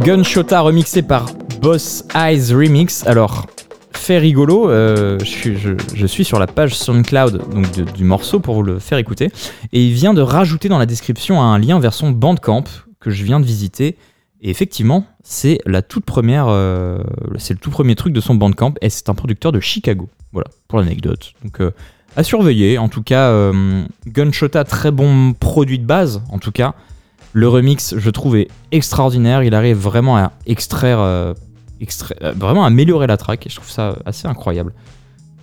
Gunshota remixé par Boss Eyes Remix. Alors, fait rigolo, euh, je, suis, sur la page SoundCloud du morceau pour vous le faire écouter. Et il vient de rajouter dans la description un lien vers son Bandcamp que je viens de visiter. Et effectivement, c'est la toute première, euh, c'est le tout premier truc de son Bandcamp. Et c'est un producteur de Chicago. Voilà, pour l'anecdote. Donc, euh, à surveiller. En tout cas, Gunshota, très bon produit de base, en tout cas. Le remix, je trouve, est extraordinaire. Il arrive vraiment à extraire, euh, euh, vraiment à améliorer la track. Et je trouve ça assez incroyable.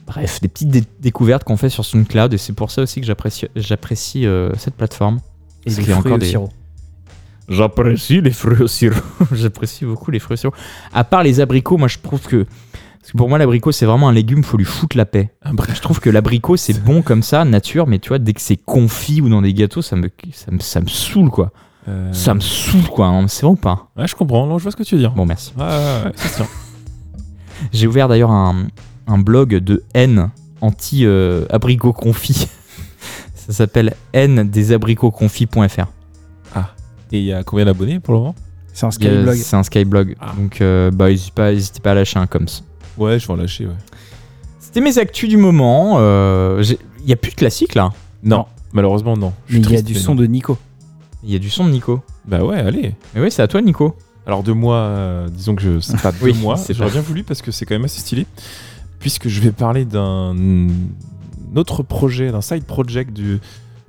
Bref, des petites dé- découvertes qu'on fait sur SoundCloud. Et c'est pour ça aussi que j'apprécie, euh, cette plateforme. Et les fruits au des- sirop. J'apprécie les fruits au sirop. J'apprécie beaucoup les fruits au sirop. À part les abricots, moi je trouve que. Parce que pour moi, l'abricot, c'est vraiment un légume, faut lui foutre la paix. Je trouve que l'abricot, c'est bon comme ça, nature, mais tu vois, dès que c'est confit ou dans des gâteaux, ça me, ça me, ça me saoule, quoi. Euh, Ça me saoule, quoi. hein. C'est vrai ou pas? Ouais, je comprends. Non, je vois ce que tu veux dire. Bon, merci. Ouais, ouais, ouais. J'ai ouvert d'ailleurs un, un blog de haine anti-abricot confit. ça s'appelle haine des abricotsconfits.fr. Et il y a combien d'abonnés pour le moment? C'est un skyblog. C'est un skyblog. Donc, euh, bah, n'hésitez pas, pas à lâcher un coms. Ouais, je vais en lâcher, ouais. C'était mes actus du moment. euh, Il y a plus de classique là? Non, malheureusement, non. Mais il y a du son non. de Nico. Il y a du son de Nico. Bah ouais, allez. Mais oui, c'est à toi, Nico. Alors de moi, euh, disons que je c'est pas de Oui, moi, c'est j'aurais bien voulu parce que c'est quand même assez stylé, puisque je vais parler d'un autre projet, d'un side project du,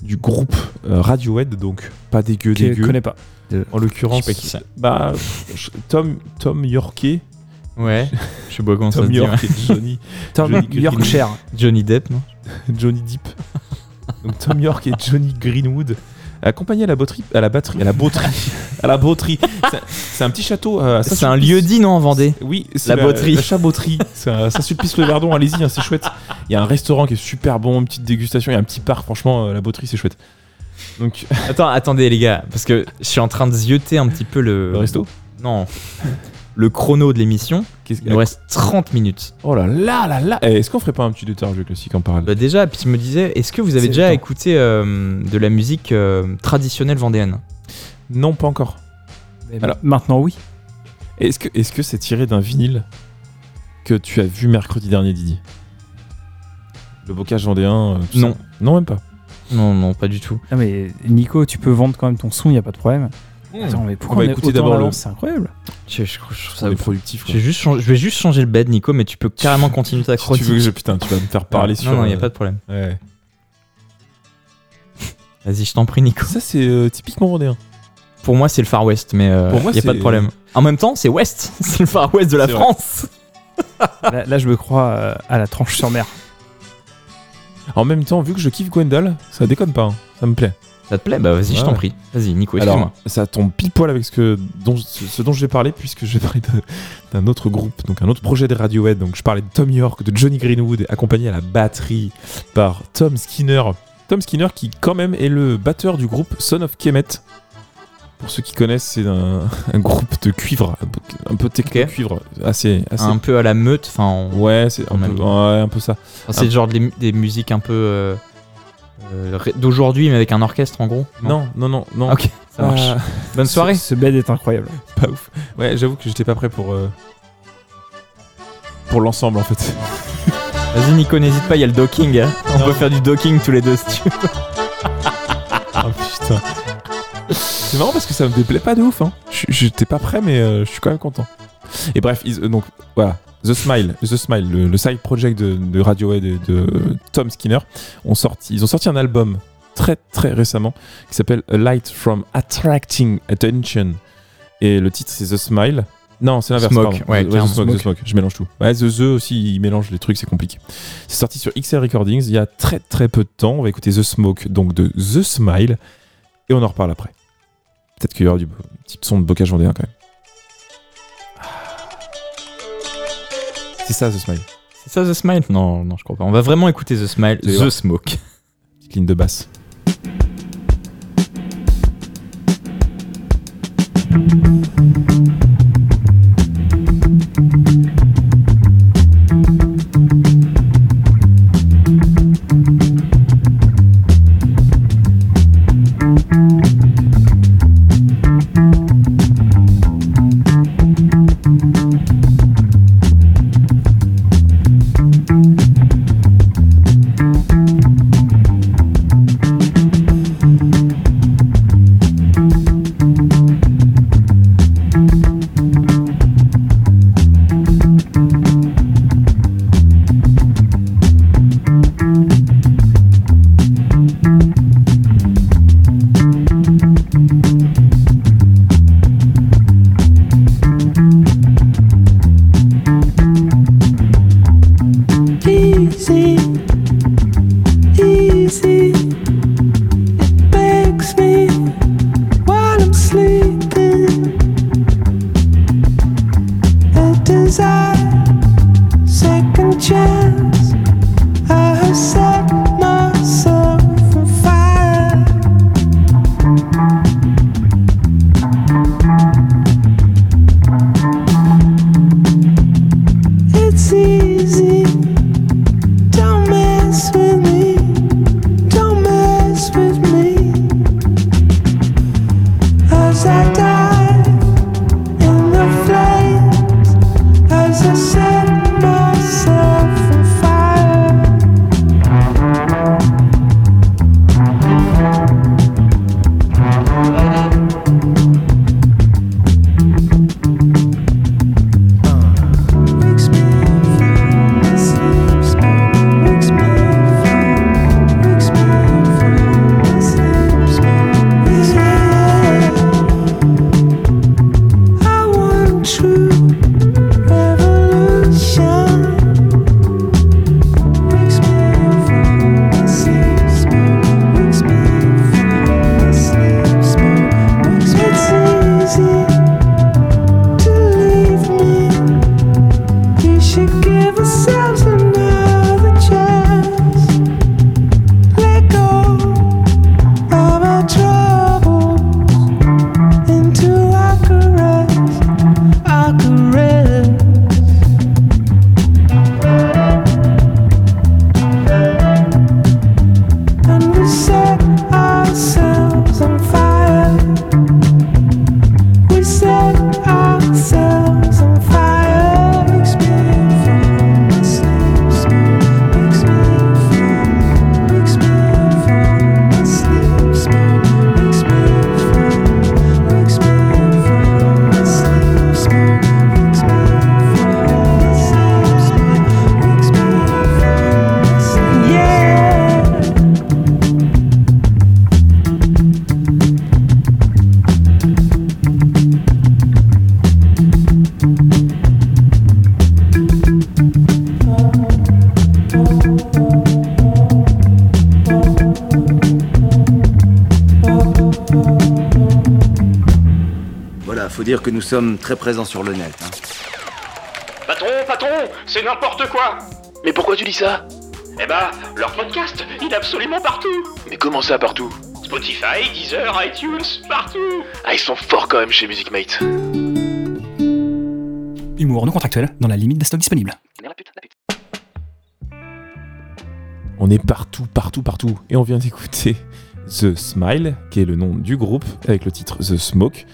du groupe euh, Radiohead, donc pas dégueu Que je dégueu. connais pas. En l'occurrence, Je sais pas qui c'est. bah je- Tom Tom Yorké, Ouais. Je sais pas comment ça se Tom dit. York ouais. et Johnny Tom Johnny. Yorkshire. Johnny Depp, non Johnny Deep. Donc Tom York et Johnny Greenwood accompagnés à la batterie, à la batterie, à la botterie, à la botterie. C'est- un petit château. euh, C'est un lieu dit, non, en Vendée Oui, c'est La botterie. La chaboterie. C'est à Saint-Sulpice-le-Verdon, allez-y, hein, c'est chouette. Il y a un restaurant qui est super bon, une petite dégustation, il y a un petit parc, franchement, euh, la botterie, c'est chouette. Donc, Attends, attendez, les gars, parce que je suis en train de zioter un petit peu le. le resto? Non. Le chrono de l'émission. Il nous reste 30 minutes. Oh là là là là Eh, Est-ce qu'on ferait pas un petit détail jeu classique en parallèle? Bah déjà, puis je me disais, est-ce que vous avez déjà écouté euh, de la musique euh, traditionnelle vendéenne? Non, pas encore. Mais Alors- Maintenant, oui. Est-ce que est-ce que c'est tiré d'un vinyle que tu as vu mercredi dernier, Didi? Le bocage vendéen euh, tout Non. ça? Non, même pas. Non, non, pas du tout. Ah, mais Nico, tu peux vendre quand même ton son, il n'y a pas de problème. Attends, mais pourquoi On va on est écouter d'abord le- C'est incroyable. Je, je- je trouve ça productif. Je vais, juste changer- je vais juste changer le bed, Nico, mais tu peux carrément continuer ta Si tu chronique. veux que je, putain, tu vas me faire parler non, sur. non, il n'y a euh, pas de problème. ouais. Vas-y, je t'en prie, Nico. Ça, c'est euh, typiquement vendéen. Pour moi, c'est le Far West, mais il Pour moi, n'y a pas de problème. En même temps, c'est West. c'est le Far West de la. France. là, là, je me crois euh, à la tranche sur mer. En même temps, vu que je kiffe Gwendal, ça déconne pas. hein. Ça me plaît. Ça te plaît Bah vas-y, je t'en ouais. prie. Vas-y, Nico. Alors, ça tombe pile poil avec ce, que, dont, ce, ce dont je vais parler, puisque je vais parler d'un autre groupe, donc un autre projet de Radiohead. Donc, je parlais de Tom York, de Johnny Greenwood, accompagné à la batterie par Tom Skinner. Tom Skinner, qui quand même est le batteur du groupe Son of Kemet. Pour ceux qui connaissent, c'est un, un groupe de cuivre, un peu, techno-cuivre, assez, assez. Un peu à la meute, enfin, Ouais, c'est un, peu- aime bien. ouais, un peu ça. enfin, c'est le genre des, des musiques un peu euh, euh, d'aujourd'hui, mais avec un orchestre en gros. Non, non, non, non. Ok, ça marche. Ah, Bonne soirée. Ce, ce bed est incroyable. pas ouf. Ouais, j'avoue que j'étais pas prêt pour. euh, pour l'ensemble en fait. Vas-y Nico, n'hésite pas, il y a le docking. hein. On peut faire du docking tous les deux si tu veux. Ah putain. C'est marrant parce que ça me déplaît pas de ouf. Hein. J'étais pas prêt, mais euh, je suis quand même content. Et bref, ils- euh, donc voilà. The Smile, The Smile, le, le side project de, de Radiohead et de Tom Skinner, ont sorti, ils ont sorti un album très très récemment qui s'appelle A Light from Attracting Attention. Et le titre c'est The Smile. Non, c'est l'inverse. Smoke, ouais, The. The Smoke, The Smoke. Smoke. Je mélange tout. Ouais, The The aussi, il mélange les trucs, c'est compliqué. C'est sorti sur XL Recordings il y a très très peu de temps. On va écouter The Smoke, donc de The Smile, et on en reparle après. Peut-être qu'il y aura du petit son de bocage vendéen quand même. C'est ça The Smile. C'est ça The Smile? Non, non, je crois pas. On va vraiment écouter The Smile, The voir. Smoke. Petite ligne de basse. Nous sommes très présents sur le net. hein. Patron, patron, c'est n'importe quoi Mais pourquoi tu dis ça? Eh bah, leur podcast, il est absolument partout Mais comment ça partout? Spotify, Deezer, iTunes, partout Ah, ils sont forts quand même chez Music Mate. Humour non contractuel dans la limite des stocks disponibles. On est partout, partout, partout. Et on vient d'écouter The Smile, qui est le nom du groupe, avec le titre The Smoke.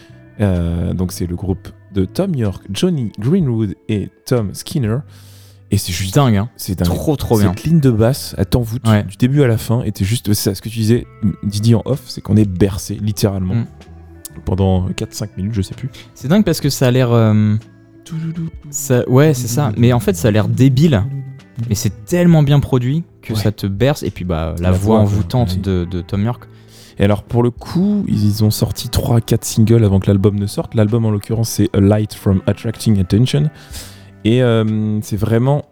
Euh, donc c'est le groupe de Tom York, Johnny Greenwood et Tom Skinner. Et c'est juste dingue, hein. C'est dingue. Trop, trop bien. Cette ligne de basse, elle t'envoûte Ouais. du début à la fin. T'es juste. C'est ça, ce que tu disais, Didi en off, c'est qu'on est bercé, littéralement. Mm. Pendant 4-5 minutes, je sais plus. C'est dingue parce que ça a l'air. euh, ça- ouais, c'est ça. Mais en fait, ça a l'air débile. Mais c'est tellement bien produit que Ouais. ça te berce. Et puis, bah, la, La voix voix, envoûtante ouais. de, de Tom York. Et alors, pour le coup, ils ont sorti 3-4 singles avant que l'album ne sorte. L'album, en l'occurrence, c'est A Light from Attracting Attention. Et euh, c'est vraiment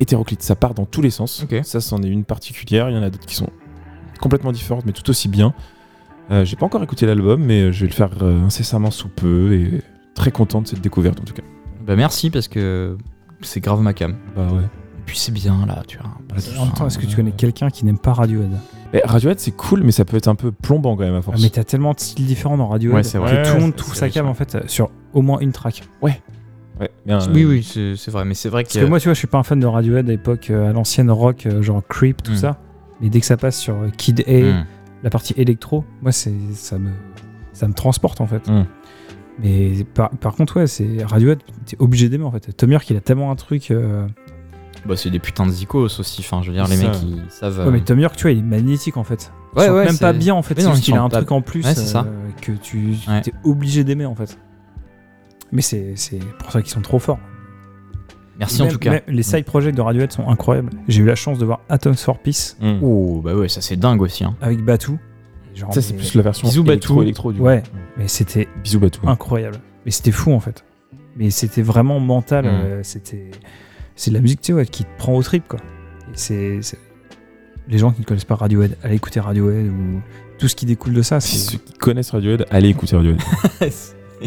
hétéroclite. Ça part dans tous les sens. Ça, c'en est une particulière. Il y en a d'autres qui sont complètement différentes, mais tout aussi bien. Euh, J'ai pas encore écouté l'album, mais je vais le faire euh, incessamment sous peu. Et très content de cette découverte, en tout cas. Bah, merci parce que c'est grave ma cam. Bah ouais. Et puis, c'est bien là, tu vois. En même temps, est-ce que tu connais quelqu'un qui n'aime pas Radiohead? Radiohead, c'est cool, mais ça peut être un peu plombant quand même à Ah, force. Mais t'as tellement de styles différents dans Radiohead Ouais, c'est vrai. que Ouais, tout le monde trouve sa cam ouais. en fait sur au moins une track. Ouais. bien, Oui, euh, oui, c'est c'est vrai. Mais c'est vrai Parce que. que moi, tu vois, je suis pas un fan de Radiohead à l'époque, euh, à l'ancienne rock, euh, genre Creep, tout Mm. ça. Mais dès que ça passe sur euh, Kid A, Hmm. la partie électro, moi, c'est ça me ça me transporte en fait. Mm. Mais par, par contre, ouais, c'est Radiohead, t'es obligé d'aimer en fait. Tom York, il a tellement un truc. euh, Bah, c'est des putains de zikos aussi. Enfin, je veux dire, les Ça. mecs, ils savent. Ouais, mais Tom York, tu vois, il est magnétique en fait. Il Ouais, ouais, même pas bien en fait. Non, il a un pas- truc en plus Ouais, c'est ça. euh, que tu Ouais. es obligé d'aimer en fait. Mais c'est c'est pour ça qu'ils sont trop forts. Merci en tout cas. les side projects de Radiohead sont incroyables. J'ai eu la chance de voir Atoms for Peace Mm. Oh, bah ouais, ça c'est dingue aussi. Hein. avec Batu. Genre, Ça, c'est plus la version Bisous, électro, Batou. électro du Ouais, mais c'était Bisous Batou. incroyable. Mais c'était fou en fait. Mais c'était vraiment mental. Mm. euh, c'était c'est de la musique tu sais, ouais, qui te prend au trip quoi. C'est les gens qui ne connaissent pas Radiohead, allez écouter Radiohead ou tout ce qui découle de ça. Ceux qui connaissent Radiohead, allez écouter Radiohead.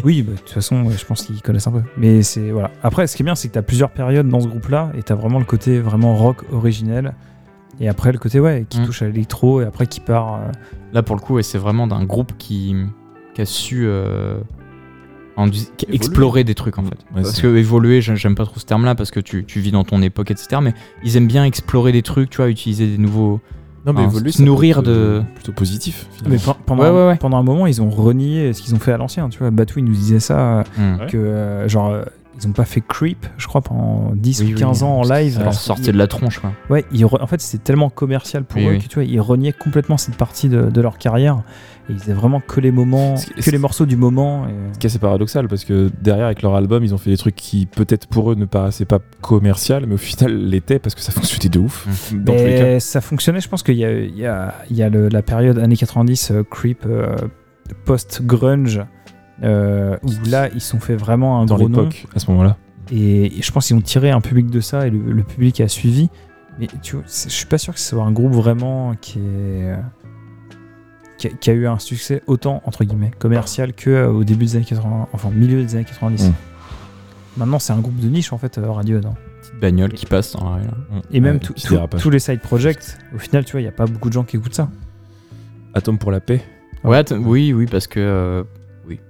Oui, bah, de toute façon, je pense qu'ils connaissent un peu. Mais c'est voilà. Après, ce qui est bien, c'est que tu as plusieurs périodes dans ce groupe-là, et tu as vraiment le côté vraiment rock originel, et après le côté ouais qui Mm. touche à l'électro, et après qui part. euh, Là, pour le coup, ouais, c'est vraiment d'un groupe qui, qui a su euh, en- explorer des trucs en fait. Ouais, parce c'est- que évoluer, j'ai- j'aime pas trop ce terme-là parce que tu, tu vis dans ton époque, etc. Mais ils aiment bien explorer des trucs, tu vois, utiliser des nouveaux. Non, mais Enfin, évoluer, se nourrir de- Plutôt positif, Mais finalement. pendant, Ouais, ouais, ouais. pendant un moment, ils ont renié ce qu'ils ont fait à l'ancien. Tu vois, Batou, il nous disait ça, Hmm. Que euh, genre, euh, ils ont pas fait Creep, je crois, pendant 10 Oui, ou oui, 15 ans en live. Ça leur Euh, sortait de la tronche, quoi. Ouais, ils re- en fait, c'était tellement commercial pour Oui, eux oui. que tu vois, ils reniaient complètement cette partie de, de leur carrière. Et ils faisaient vraiment que les moments, que les morceaux du moment. Et... Ce qui est assez paradoxal parce que derrière, avec leur album, ils ont fait des trucs qui peut-être pour eux ne paraissaient pas commercial, mais au final l'étaient parce que ça fonctionnait de ouf. Dans tous les cas. Ça fonctionnait, je pense qu'il y a, il y a, il y a le- la période années 90, euh, Creep, euh, post-grunge, euh, où là, ils sont fait vraiment un Dans gros nom. l'époque, à ce moment-là. Et, et je pense qu'ils ont tiré un public de ça et le, le public a suivi. Mais tu vois, je suis pas sûr que ce soit un groupe vraiment qui est qui a, qui a eu un succès autant entre guillemets commercial que euh, au début des années 80, enfin milieu des années 90. Mm. Maintenant, c'est un groupe de niche en fait, euh, Radiohead. hein. Petite bagnole qui passe dans la rue, là. Et même Ouais, tout- petit tout- dérapage. tous les side projects, au final, tu vois, il y a pas beaucoup de gens qui écoutent ça. Atome pour la paix. Ouais, oui, oui, parce que. euh, oui.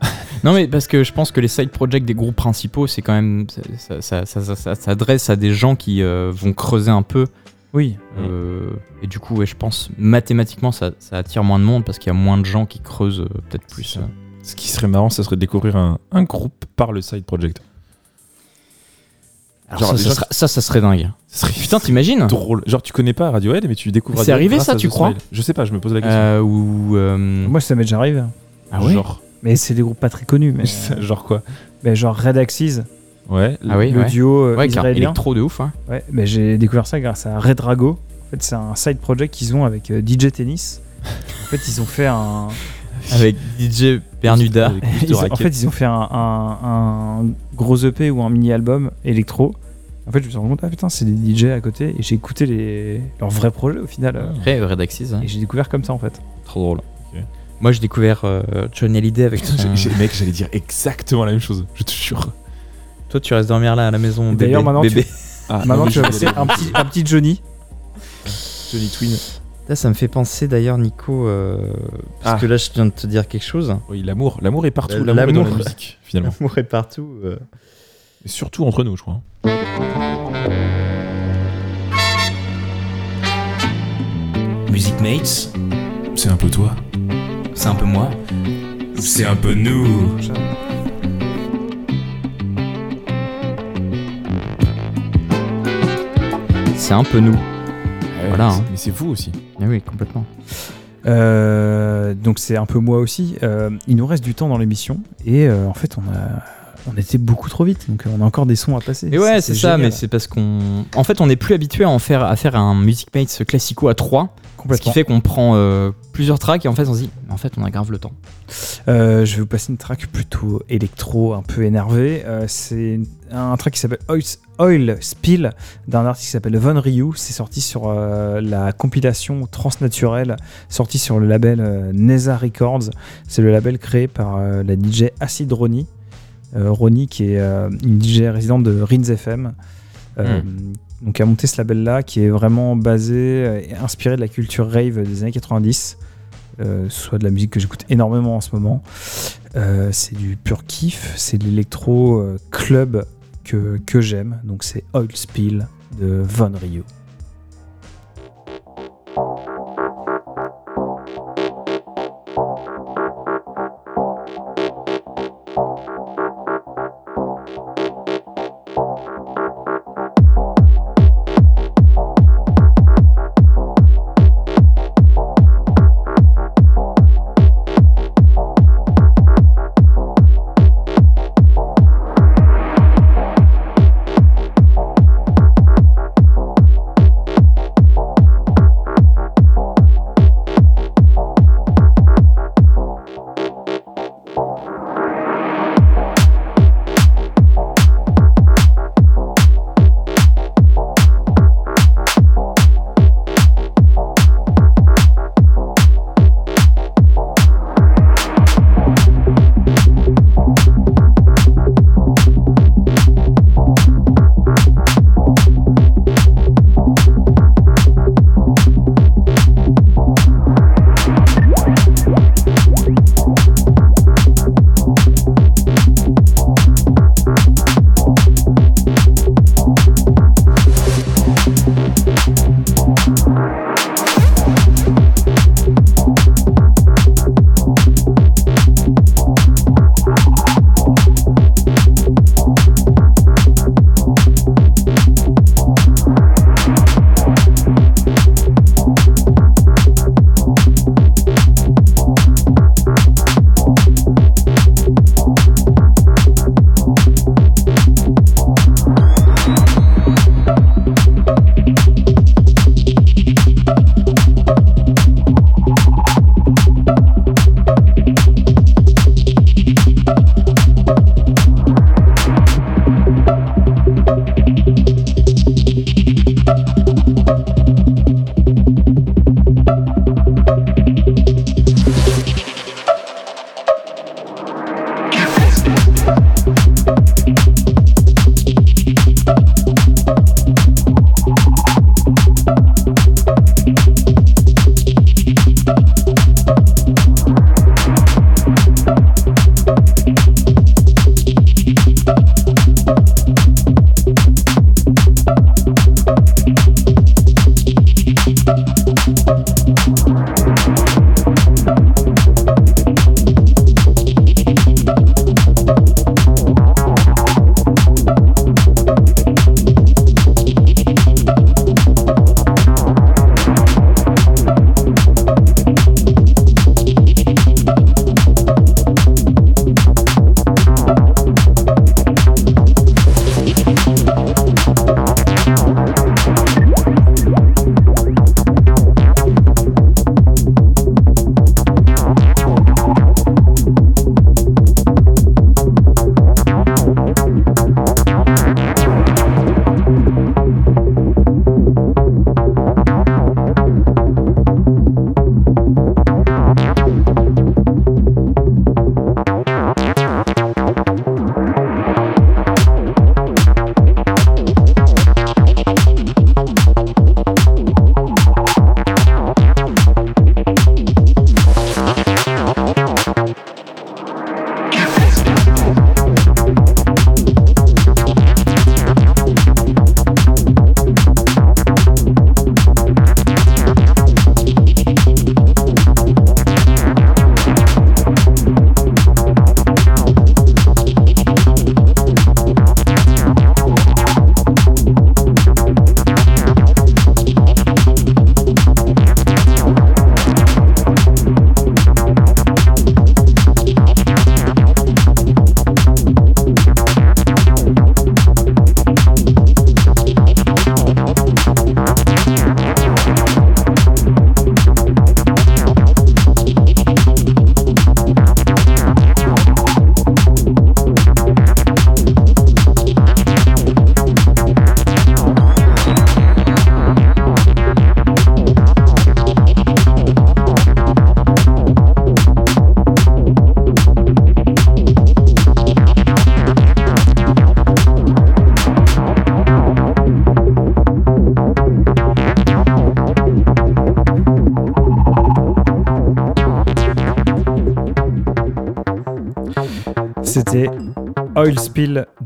non, mais parce que je pense que les side projects des groupes principaux, c'est quand même. Ça, ça, ça- ça- ça s'adresse à des gens qui euh, vont creuser un peu. Oui. Euh, et du coup, ouais, je pense mathématiquement, ça, ça attire moins de monde parce qu'il y a moins de gens qui creusent euh, peut-être plus. euh. Ce qui serait marrant, ça serait de découvrir un, un groupe par le side project. Alors Genre, ça, ça, gens sera- ça, ça serait dingue. Ça serait Putain, t'imagines drôle. Genre, tu connais pas Radiohead, mais tu découvres C'est Radiohead arrivé, grâce ça, à tu The crois Smile. Je sais pas, je me pose la question. Euh, ou. euh, Moi, ça m'est déjà arrivé. ah ouais Genre, Mais c'est des groupes pas très connus. Mais, genre quoi? mais genre Red Axis, Ouais. Ah oui, le ouais. duo euh, Ouais, israélien. électro de ouf. hein. Ouais, mais j'ai découvert ça grâce à Red Drago. En fait, c'est un side project qu'ils ont avec euh, DJ Tennis. En fait, ils ont fait un. Avec DJ Bernuda. Ils en fait, ils ont fait un, un- un gros EP ou un mini-album électro. En fait, je me suis rendu compte, ah putain, c'est des DJ à côté. Et j'ai écouté les... leurs vrais projets au final. euh, Après, Red Axis. hein. Et j'ai découvert comme ça en fait. Trop drôle. Moi, j'ai découvert euh, Johnny Hallyday avec j'ai- Mec, j'allais dire exactement la même chose, je te jure. Toi, tu restes dormir là à la maison. D'ailleurs, maintenant, bébé. tu, Ah, maintenant tu vas passer un petit, un petit Johnny. Johnny Twin. Là, ça me fait penser d'ailleurs, Nico, euh, parce Ah. que là, je viens de te dire quelque chose. Oui, l'amour. L'amour est partout. Euh, L'amour est dans la musique, finalement. L'amour est partout. euh. Et surtout entre nous, je crois. Music Mates, C'est un peu toi. c'est un peu moi. C'est un peu nous. C'est un peu nous. voilà. mais c'est- hein. Mais c'est vous aussi. Eh oui, complètement. Euh, donc c'est un peu moi aussi. Euh, il nous reste du temps dans l'émission et euh, en fait on a on était beaucoup trop vite donc on a encore des sons à passer. Et ouais, c'est ça, mais c'est parce qu'on. En fait, on n'est plus habitué à en faire, à faire un Music Mates classico à 3. Ce qui fait qu'on prend euh, plusieurs tracks et en fait, on se dit, en fait, on a grave le temps. Euh, je vais vous passer une track plutôt électro, un peu énervé. Euh, c'est un track qui s'appelle Oil, Oil Spill d'un artiste qui s'appelle Von Ryu. C'est sorti sur la compilation Transnaturel, sorti sur le label Neza Records. C'est le label créé par la DJ Acid Ronnie. Ronnie qui est une DJ résidente de Rins FM. Euh, Donc a monté ce label-là qui est vraiment basé euh, et inspiré de la culture rave des années 90 euh, soit de la musique que j'écoute énormément en ce moment. Euh, c'est du pur kiff, c'est de l'électro club que, que j'aime. Donc c'est Oil Spill de Von Rio.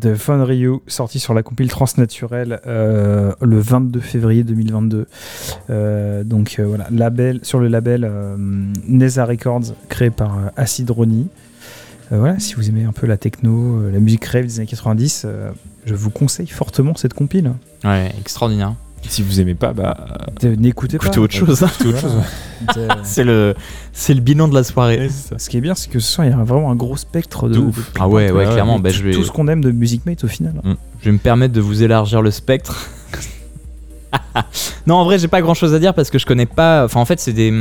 De Fun Ryu, sorti sur la compile Transnaturel euh, le 22 février 2022. Euh, donc euh, voilà, label, sur le label euh, Neza Records, créé par euh, Acid Ronnie. Euh, voilà, si vous aimez un peu la techno, euh, la musique rave des années 90, euh, je vous conseille fortement cette compile. Ouais, extraordinaire. Si vous aimez pas, bah. N'écoutez pas. Écoutez autre chose. hein. Écoutez autre chose, c'est le, c'est le bilan de la soirée. Ce qui est bien, c'est que ce soir, il y a vraiment un gros spectre de. De ouf. Ah ouais, ouais, clairement, bah, tout, je vais- tout ce qu'on aime de Music Mate au final. Mm. Je vais me permettre de vous élargir le spectre. non, en vrai, j'ai pas grand chose à dire parce que je connais pas. Enfin, en fait, c'est des,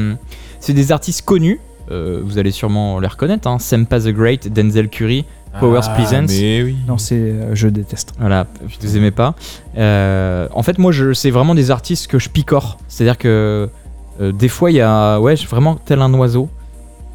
c'est des artistes connus. Euh, vous allez sûrement les reconnaître. Hein. Sempa the Great, Denzel Curry, Powers Ah, Pleasance. Mais oui. Non, c'est. euh, je déteste. Voilà, je les aimais pas. Euh, en fait, moi, je, c'est vraiment des artistes que je picore. C'est-à-dire que euh, des fois, il y a. Ouais, je suis vraiment tel un oiseau.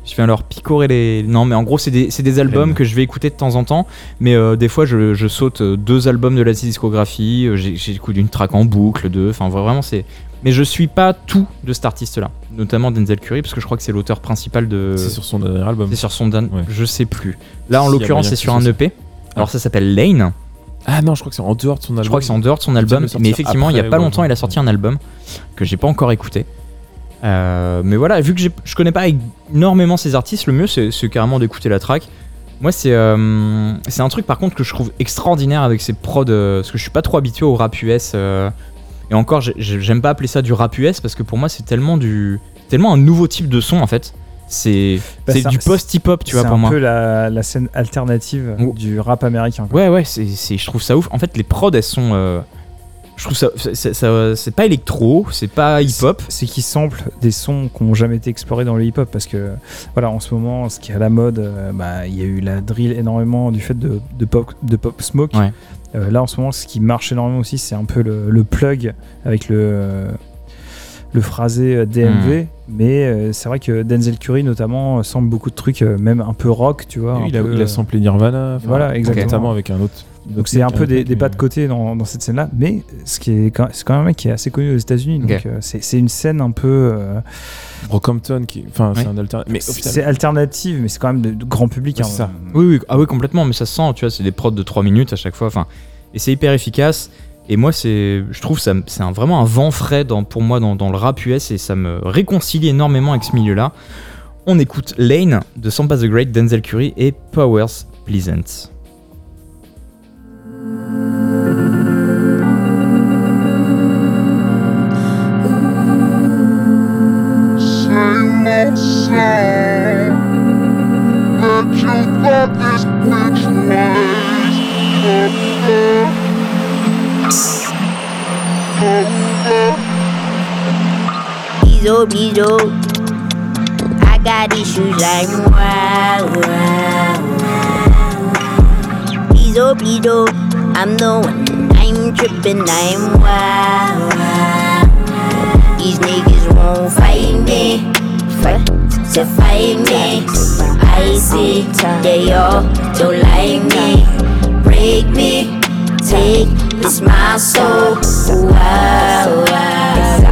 Je viens leur picorer les. Non, mais en gros, c'est des, des albums que je vais écouter de temps en temps. Mais euh, des fois, je, je saute euh, deux albums de la discographie. j'ai- J'écoute une track en boucle, deux. Enfin, vraiment, c'est. Mais je suis pas tout de cet artiste-là. Notamment Denzel Curry, parce que je crois que c'est l'auteur principal de. C'est sur son dernier album. C'est sur son Ouais. Je sais plus. Là, en Si, l'occurrence, c'est sur un EP. Alors, ça s'appelle Lane. Ah non, je crois que c'est en dehors de son album. Je crois que c'est en dehors de son album, mais effectivement, il y a pas longtemps, il a sorti un album que j'ai pas encore écouté. Euh, mais voilà, vu que je connais pas énormément ces artistes, le mieux c'est c'est carrément d'écouter la track. Moi, c'est euh, c'est un truc par contre que je trouve extraordinaire avec ces prods, euh, parce que je suis pas trop habitué au rap US. euh, et encore, j'ai- j'ai- j'aime pas appeler ça du rap US parce que pour moi, c'est tellement du tellement un nouveau type de son en fait. C'est Bah, c'est c'est du un- post-hip-hop, tu vois, C'est pour un moi. peu la, la scène alternative du rap américain. quoi. Ouais, ouais, c'est, c'est- je trouve ça ouf. En fait, les prods, elles sont. Je trouve ça. c'est- c'est- ça- c'est pas électro, c'est pas hip-hop. C'est qu'ils samplent des sons qui n'ont jamais été explorés dans le hip-hop parce que voilà en ce moment ce qui est à la mode euh, bah, il y a eu la drill énormément du fait de, de pop de pop smoke Ouais. Euh, là en ce moment ce qui marche énormément aussi c'est un peu le, le plug avec le le phrasé euh, DMV Hmm. mais euh, c'est vrai que Denzel Curry notamment sample beaucoup de trucs euh, même un peu rock tu vois Oui, un il, a, peu, il a samplé Nirvana. enfin, voilà, exactement. Notamment avec un autre. Donc c'est un peu des, des pas de côté dans, dans cette scène-là, mais ce qui est c'est quand même un mec qui est assez connu aux États-Unis, donc euh, c'est c'est une scène un peu, euh, Brockhampton, qui, enfin, c'est un. Mais c'est alternative, mais c'est quand même de, de grand public. Ouais, hein. ça. Oui, oui, ah oui, complètement, mais ça se sent, tu vois, c'est des prods de 3 minutes à chaque fois. Enfin, et c'est hyper efficace. Et moi, c'est, je trouve ça, c'est un- vraiment un vent frais dans, pour moi dans, dans le rap US et ça me réconcilie énormément avec ce milieu-là. On écoute Lane de Sampa the Great, Denzel Curry et Powers Pleasant. Song that you thought this bitch was. Bizo, bizo. I got issues like wow, wow. Bizo, bizo. I'm the one. I'm tripping. I'm wow, wow. These niggas won't fight me. Fight to fight me. I see they all don't like me. Break me. Take this my soul. Wow, wow,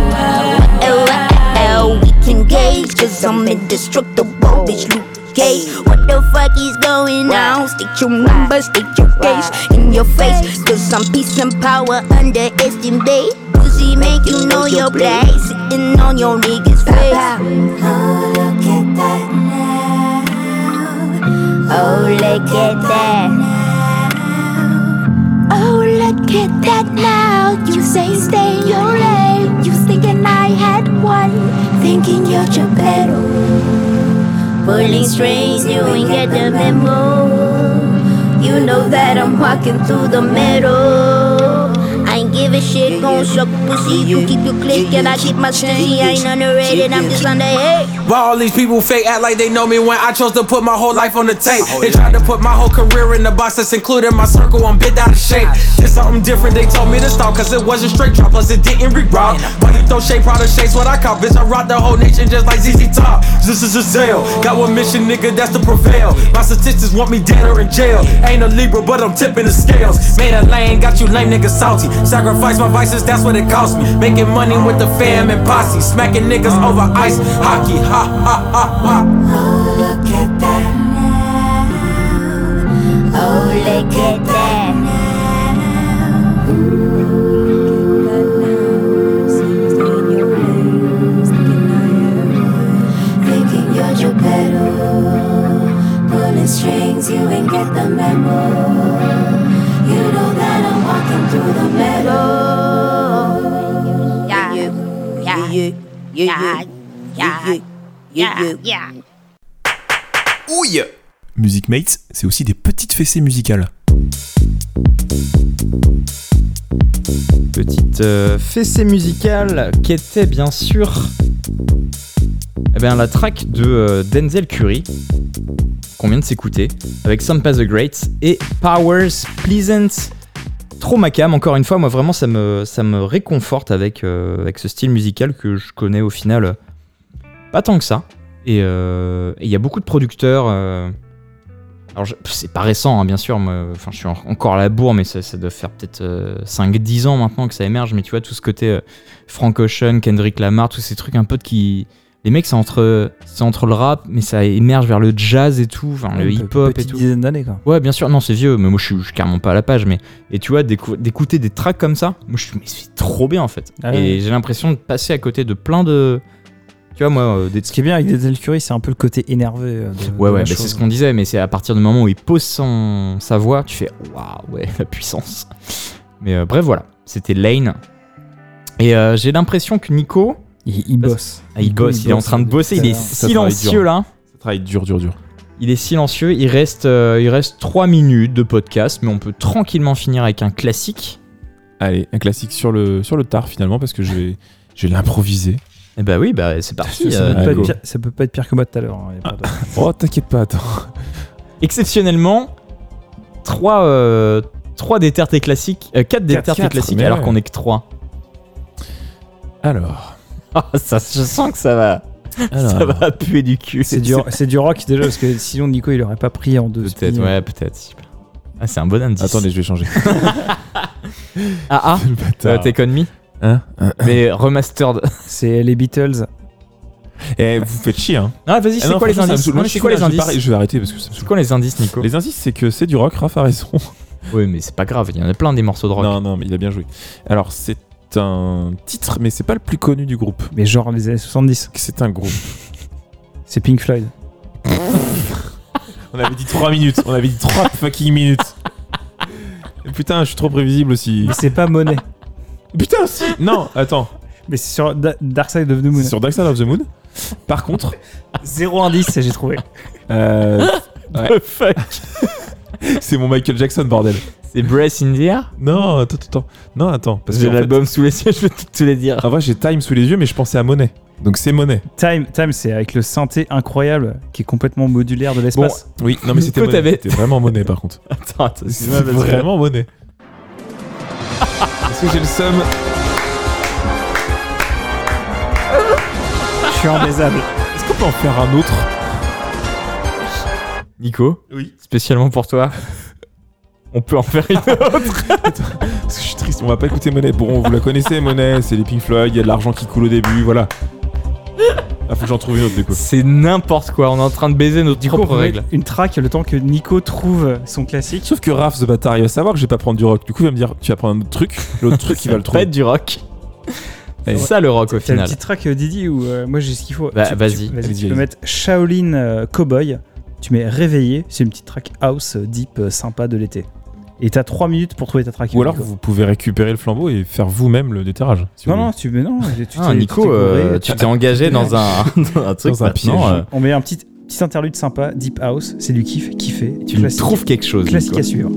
wow. We can gauge, cause I'm indestructible, bitch, Luke Cage. What the fuck is going on? Stick your number, stick your case in your face, cause I'm peace and power, underestimate. Pussy make you know your place, sitting on your niggas' face. Oh, look at that now. Oh, look at that. now. Oh, look at that now. You say stay your lane. You thinking I had one, thinking you're Geppetto. Pulling strings, you ain't get the memo. You know that I'm walking through the middle. I give a shit, gon' suck pussy. You keep your click, and I keep my stay. I ain't underrated, I'm just underhate. Why all these people fake act like they know me when I chose to put my whole life on the tape? They tried to put my whole career in the box that's included my circle. I'm bit out of shape. It's something different. They told me to stop cause it wasn't straight drop, plus it didn't reroute. Why you throw shade, product shades, what I call? Bitch, I rock the whole nation just like ZZ Top. This is a sale. Got one mission, nigga, that's to prevail. My statistics want me dead or in jail. Ain't a Libra, but I'm tipping the scales. Made a lane, got you lame nigga, salty. Sacrifice my vices, that's what it cost me. Making money with the fam and posse. Smacking niggas over ice hockey. Ha ha ha ha. Look at that now. Oh, look at that. Now. Pulling strings, you ain't get the memo walking through the meadow Yeah, yeah, yeah, yeah, yeah, yeah, yeah. Ouille Music Mates, c'est aussi des petites fessées musicales. Petite euh, fessée musicale qui était bien sûr eh bien, la track de euh, Denzel Curry qu'on vient de s'écouter avec Sampa the Great et Powers Pleasant. Trop macam, encore une fois, moi vraiment ça me, réconforte avec, euh, avec ce style musical que je connais au final euh, pas tant que ça. Et euh, et il y a beaucoup de producteurs. alors, c'est pas récent, hein, bien sûr. je suis en- encore à la bourre, mais ça, ça doit faire peut-être 5-10 ans maintenant que ça émerge. Mais tu vois, tout ce côté Frank Ocean, Kendrick Lamar, tous ces trucs un peu de qui. Les mecs, c'est entre, c'est entre le rap, mais ça émerge vers le jazz et tout, enfin, le hip-hop et tout. dizaine d'années, quoi. Ouais, bien sûr, non, c'est vieux, mais moi je suis, je suis carrément pas à la page. Mais, et tu vois, d'écou- d'écouter des tracks comme ça, moi je suis, mais c'est trop bien en fait. Ah et ouais. j'ai l'impression de passer à côté de plein de. Tu vois, moi, euh, des Ce qui est bien avec Denzel Curry, c'est un peu le côté énervé. euh, de- Ouais, de ouais, bah, c'est ce qu'on disait, mais c'est à partir du moment où il pose son, sa voix, tu fais waouh, ouais, la puissance. Mais euh, bref, voilà, c'était Lane. Et j'ai l'impression que Nico. Il, il bosse. Ah, il bosse, il est en train de bosser, il est Ça silencieux là. Ça travaille dur, dur, dur. Il est silencieux, il reste, euh, il reste 3 minutes de podcast, mais on peut tranquillement finir avec un classique. Allez, un classique sur le, sur le tard finalement, parce que je vais, je vais l'improviser. Et bah oui, bah c'est parti. Ça, euh, peut pas être Nico. pire, ça peut pas être pire que moi tout à l'heure. hein, de- Oh, t'inquiète pas, attends. Exceptionnellement, 3 euh, trois des terres classiques, 4 des Quatre, terres quatre, classiques, alors ouais. qu'on est que 3. Alors. Ah, ça, je sens que ça va. Alors. Ça va puer du cul. C'est du, c'est du rock déjà, parce que sinon Nico il aurait pas pris en deux. Peut-être, ouais, peut-être. Ah, c'est un bon indice. Attendez, je vais changer. Ah, ah, euh, Take On Me Hein Mais remastered. C'est les Beatles. Eh, vous faites chier, hein. Ah, vas-y, c'est non, quoi les indices Moi, c'est quoi les indices Je vais arrêter parce que ça me C'est quoi les indices, Nico Les indices, c'est que c'est du rock, Raph a raison. Oui, mais c'est pas grave, il y en a plein des morceaux de rock. Non, non, mais il a bien joué. Alors, c'est un titre, mais c'est pas le plus connu du groupe. Mais genre les années 70. C'est un groupe. C'est Pink Floyd. On avait dit 3 minutes. On avait dit 3 fucking minutes. Putain, je suis trop prévisible aussi. Mais c'est pas Monet. Putain, si Non, attends. Mais c'est sur Da- Dark Side of the Moon. C'est sur Dark Side of the Moon. Par contre, Zéro indice, j'ai trouvé. euh, The fuck c'est mon Michael Jackson, bordel. C'est Breath in the Air Non, attends, attends, attends. Non, attends. Parce J'ai que, en fait, l'album sous les yeux, je vais tout te les dire. en vrai, j'ai Time sous les yeux, mais je pensais à Monet. Donc c'est Monet. Time, Time c'est avec le synthé incroyable qui est complètement modulaire de Bon, l'espace. oui, non, mais c'était Monet. C'était vraiment Monet, par contre. Attends, attends, C'est vraiment Monet. Est-ce que j'ai le seum Je suis imbaisable. Est-ce qu'on peut en faire un autre? Nico Oui. Spécialement pour toi. On peut en faire une autre. Parce que je suis triste, on va pas écouter Monet. Bon, vous la connaissez, Monet, c'est les Pink Floyd, il y a de l'argent qui coule au début, voilà. Ah, faut que j'en trouve une autre, du coup. C'est n'importe quoi, on est en train de baiser notre Du coup, on propre peut règle. une track le temps que Nico trouve son classique. Sauf que Raph, ce bâtard, il va savoir que je vais pas prendre du rock. Du coup, il va me dire, tu vas prendre un autre truc. L'autre truc, il va le pas trouver. être du rock. Allez. C'est ça le rock au T'as le final. petit track euh, Didi où euh, moi j'ai ce qu'il faut. Bah, vas-y. Vas-y, tu peux mettre Shaolin euh, Cowboy. Tu mets Réveillé. C'est une petite track house euh, deep euh, sympa de l'été. Et t'as 3 minutes pour trouver ta track. Ou alors, Nico. vous pouvez récupérer le flambeau et faire vous-même le déterrage. si Non, vous non, tu mais non. Tu Ah, t'es- Nico, tu t'es euh, gouré, tu t'es engagé dans un, dans un truc Dans un piège. euh, On met un petit, petit interlude sympa, Deep House. C'est du kiff, kiffé. tu trouves quelque chose. classique Nico. à suivre.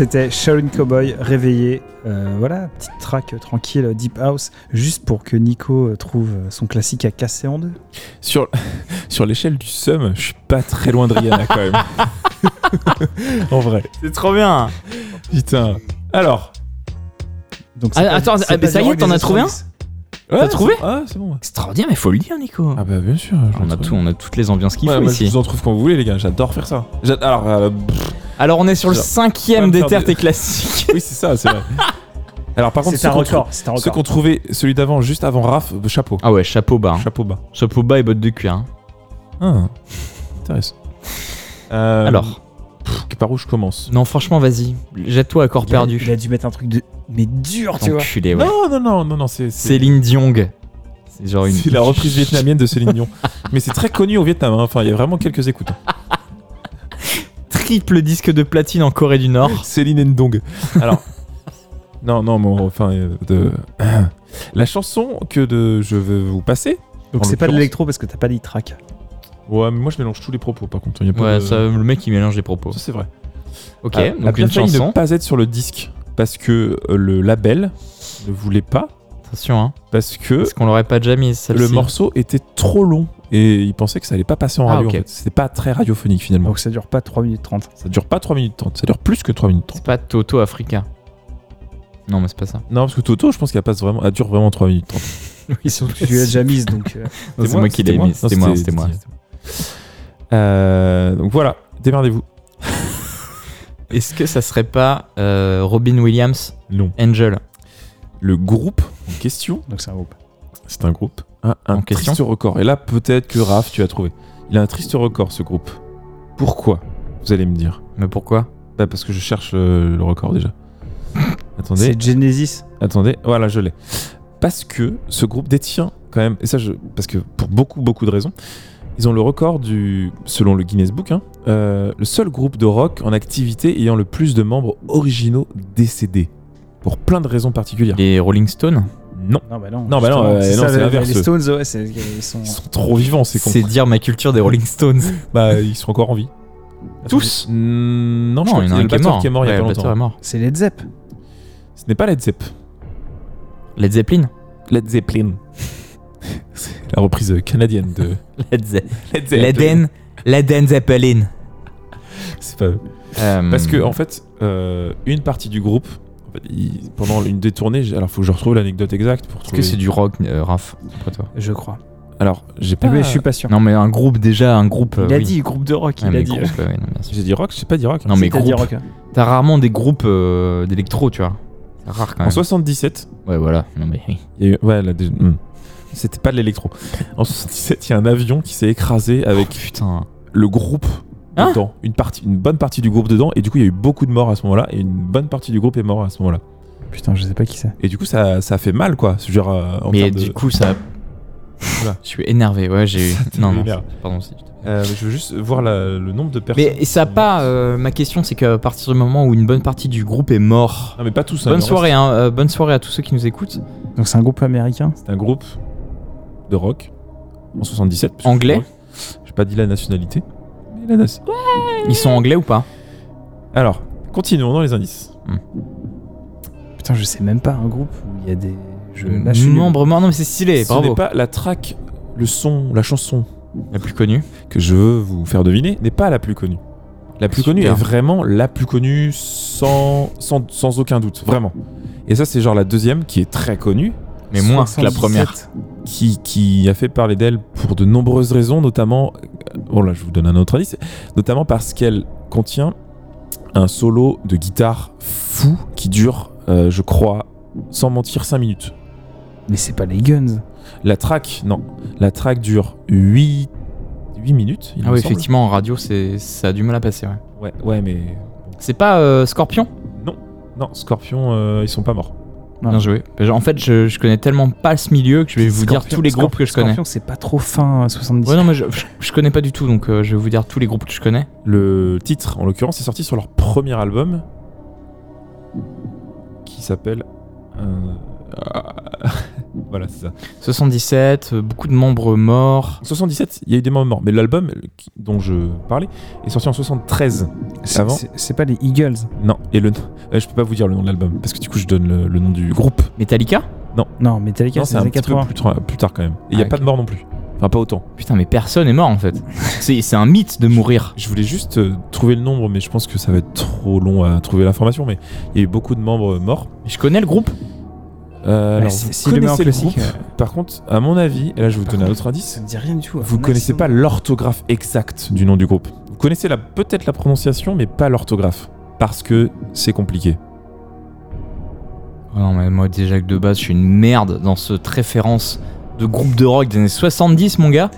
C'était Shaolin Cowboy réveillé. Euh, voilà, petite track euh, tranquille, Deep House, juste pour que Nico euh, trouve euh, son classique à casser en deux. Sur, sur l'échelle du sum, je suis pas très loin de Rihanna quand même. en vrai. C'est trop bien. Putain. Alors. Donc Ah, attends, ah, mais ça y est, t'en as trouvé un T'as trouvé Ah, c'est bon. Extraordinaire, mais faut le dire, Nico. Ah bah bien sûr. on, a tout, on a toutes les ambiances qu'il Ouais, faut moi, ici. je vous en trouve quand vous voulez, les gars. J'adore faire ça. Alors, euh, pff, Alors, on est sur le Genre, cinquième des terres des- classiques. oui, c'est ça, c'est vrai. Alors, par contre, C'est un qu'on record, trou- c'est un Ceux record. qui ont trouvé celui d'avant, juste avant Raph, euh, chapeau. Ah ouais, chapeau bas. hein. Chapeau bas. Chapeau bas et bottes de cuir. hein. Ah, intéressant. Euh, Alors. pff, par où je commence? Non, franchement, vas-y. Jette-toi à corps Il a- perdu. Il a dû mettre un truc de. Mais dur, tu vois. Enculé, ouais. Non, non, non, non, non, c'est. c'est- Céline Diong. C'est genre une. C'est la reprise vietnamienne de Céline Dion. Mais c'est très connu au Vietnam. hein. Enfin, il y a vraiment quelques écoutes. Triple disque de platine en Corée du Nord. Céline Ndong. Alors. non, non, mais enfin. euh, de... La chanson que de... je vais vous passer. Donc c'est pas de l'électro parce que t'as pas dit track. Ouais, mais moi je mélange tous les propos par contre. Il y a pas Ouais, de- ça, le mec il mélange les propos. Ça, c'est vrai. Ok, Ah, a donc bien une chanson. ne pas être sur le disque parce que euh, le label ne voulait pas. Attention, hein. Parce que Parce qu'on l'aurait pas déjà mise celle-ci. le morceau était trop long et il pensait que ça allait pas passer en Ah, radio. en fait. C'était pas très radiophonique finalement. Donc ça dure pas 3 minutes 30. Ça dure pas 3 minutes 30, ça dure plus que 3 minutes 30. C'est pas Toto Africa. Non, mais c'est pas ça. Non, parce que Toto, je pense qu'elle passe vraiment, elle dure vraiment 3 minutes 30. Oui, surtout que tu l'as déjà mise donc. euh, c'est moi qui l'ai C'était mis. C'était moi, c'était moi. Euh, donc voilà, démerdez-vous. Est-ce que ça serait pas euh, Robin Williams? Non. Angel Le groupe en question, Donc c'est un groupe. c'est un groupe, a un En question triste record. Et là, peut-être que Raph, tu as trouvé. Il a un triste record, ce groupe. Pourquoi Vous allez me dire? Mais pourquoi? Bah, parce que je cherche euh, le record déjà. Attendez. C'est Genesis. Attendez, voilà, je l'ai. Parce que ce groupe détient quand même, et ça, je, parce que pour beaucoup, beaucoup de raisons, Ils ont le record du, selon le Guinness Book, hein, euh, le seul groupe de rock en activité ayant le plus de membres originaux décédés. Pour plein de raisons particulières. Les Rolling Stones? Non. Non, bah non. Non, bah non, euh, c'est non, ça, c'est le- l'inverse. Les Stones, ouais, c'est- ils sont. Ils sont trop vivants, c'est con. C'est dire ma culture des Rolling Stones. Bah, ils sont encore en vie. Tous Mm, Non, je Non, crois il y qu'il en a un le qui est batteur mort. qui est mort il y Ouais, a pas le batteur est longtemps. mort. C'est Led Zepp. Ce n'est pas Led Zepp. Led Zeppelin Led Zeppelin. C'est la reprise canadienne de Led Ze- Led Zeppelin. Leden Leden Zeppelin. C'est pas eux. Euh, Parce que en fait, euh, une partie du groupe, il- pendant une détournée, j'ai- alors faut que je retrouve l'anecdote exacte pour Est-ce trouver. que c'est du rock, euh, Raph Après toi. Je crois. Alors, j'ai pas. Mais je suis pas sûr. Non, mais un groupe, déjà, un groupe. Il euh, a oui. dit groupe de rock, Ouais, il a dit. groupe, ouais, non, bien sûr. J'ai dit rock, j'ai pas dit rock. Non, mais dit groupe. rock. T'as rarement des groupes euh, d'électro, tu vois. C'est rare quand En même. 77, Ouais, voilà. Non, mais oui. il y a eu. Ouais, là, déjà- hmm. C'était pas de l'électro. En 77, il y a un avion qui s'est écrasé avec Putain. le groupe Hein dedans. Une, partie, une bonne partie du groupe dedans. Et du coup, il y a eu beaucoup de morts à ce moment-là. Et une bonne partie du groupe est mort à ce moment-là. Putain, je sais pas qui c'est. Et du coup, ça, ça fait mal, quoi. Genre, euh, en Mais de- du coup, ça. Voilà. Je suis énervé, ouais, j'ai eu. Non, non. Pardon, si. Euh, je veux juste voir la- le nombre de personnes. Mais ça a pas. euh, ma question, c'est qu'à partir du moment où une bonne partie du groupe est mort. Non, mais pas tous. hein, Bonne soirée, reste. hein, euh, bonne soirée à tous ceux qui nous écoutent. Donc c'est un groupe américain? C'est un groupe de rock en 77. puisque Anglais je- J'ai pas dit la nationalité. La Ils sont anglais ou pas? Alors, continuons dans les indices. Putain, je sais même pas un groupe où il y a des. Je... Là, je suis. Membre mort, non, mais c'est stylé, Ce bravo. n'est pas la track, le son, la chanson La plus connue. que je veux vous faire deviner n'est pas la plus connue. La plus connue Super. est vraiment la plus connue sans, sans, sans aucun doute, vraiment. Et ça, c'est genre la deuxième qui est très connue, Mais moins que la première. Qui, qui a fait parler d'elle pour de nombreuses raisons, notamment, euh, bon là je vous donne un autre indice, notamment parce qu'elle contient un solo de guitare fou qui dure, euh, je crois, sans mentir, 5 minutes. Mais c'est pas les Guns. La track, non, la track dure 8, 8 minutes. il Ah oui, semble. effectivement, en radio, c'est ça a du mal à passer, ouais. Ouais, ouais, mais C'est pas euh, Scorpion? Non, Scorpion, euh, ils sont pas morts. Bien joué. En fait, je, je connais tellement pas ce milieu que je vais vous dire tous les groupes que je connais. Scorpion, c'est pas trop fin euh, 70. Ouais, non, mais je, je, je connais pas du tout, donc euh, je vais vous dire tous les groupes que je connais. Le titre, en l'occurrence, est sorti sur leur premier album qui s'appelle. euh, voilà, c'est ça. 77, euh, beaucoup de membres morts. En 77, il y a eu des membres morts, mais l'album euh, dont je parlais est sorti en 73. C'est- Avant c'est- C'est pas les Eagles. Non, et le. euh, je peux pas vous dire le nom de l'album parce que du coup, je donne le, le nom du groupe. Metallica? Non, Metallica, Non, c'est c'est les un années petit peu 80. plus, tra- plus tard quand même. Et il y a Ah, pas de mort non plus. Enfin, pas autant. Putain, mais personne est mort en fait. c'est c'est un mythe de mourir. Je voulais juste euh, trouver le nombre, mais je pense que ça va être trop long à trouver l'information. Mais il y a eu beaucoup de membres morts. Je connais le groupe. Euh, Ouais, alors, si- vous si le connaissez groupe. Par contre, à mon avis, et là je vais vous donner un autre indice, Ça me dit rien du tout. vous connaissez pas l'orthographe exacte du nom du groupe. Vous connaissez la- peut-être la prononciation, mais pas l'orthographe. Parce que c'est compliqué. Oh non, mais moi déjà que de base, je suis une merde dans cette référence de groupe de rock des années 70, mon gars.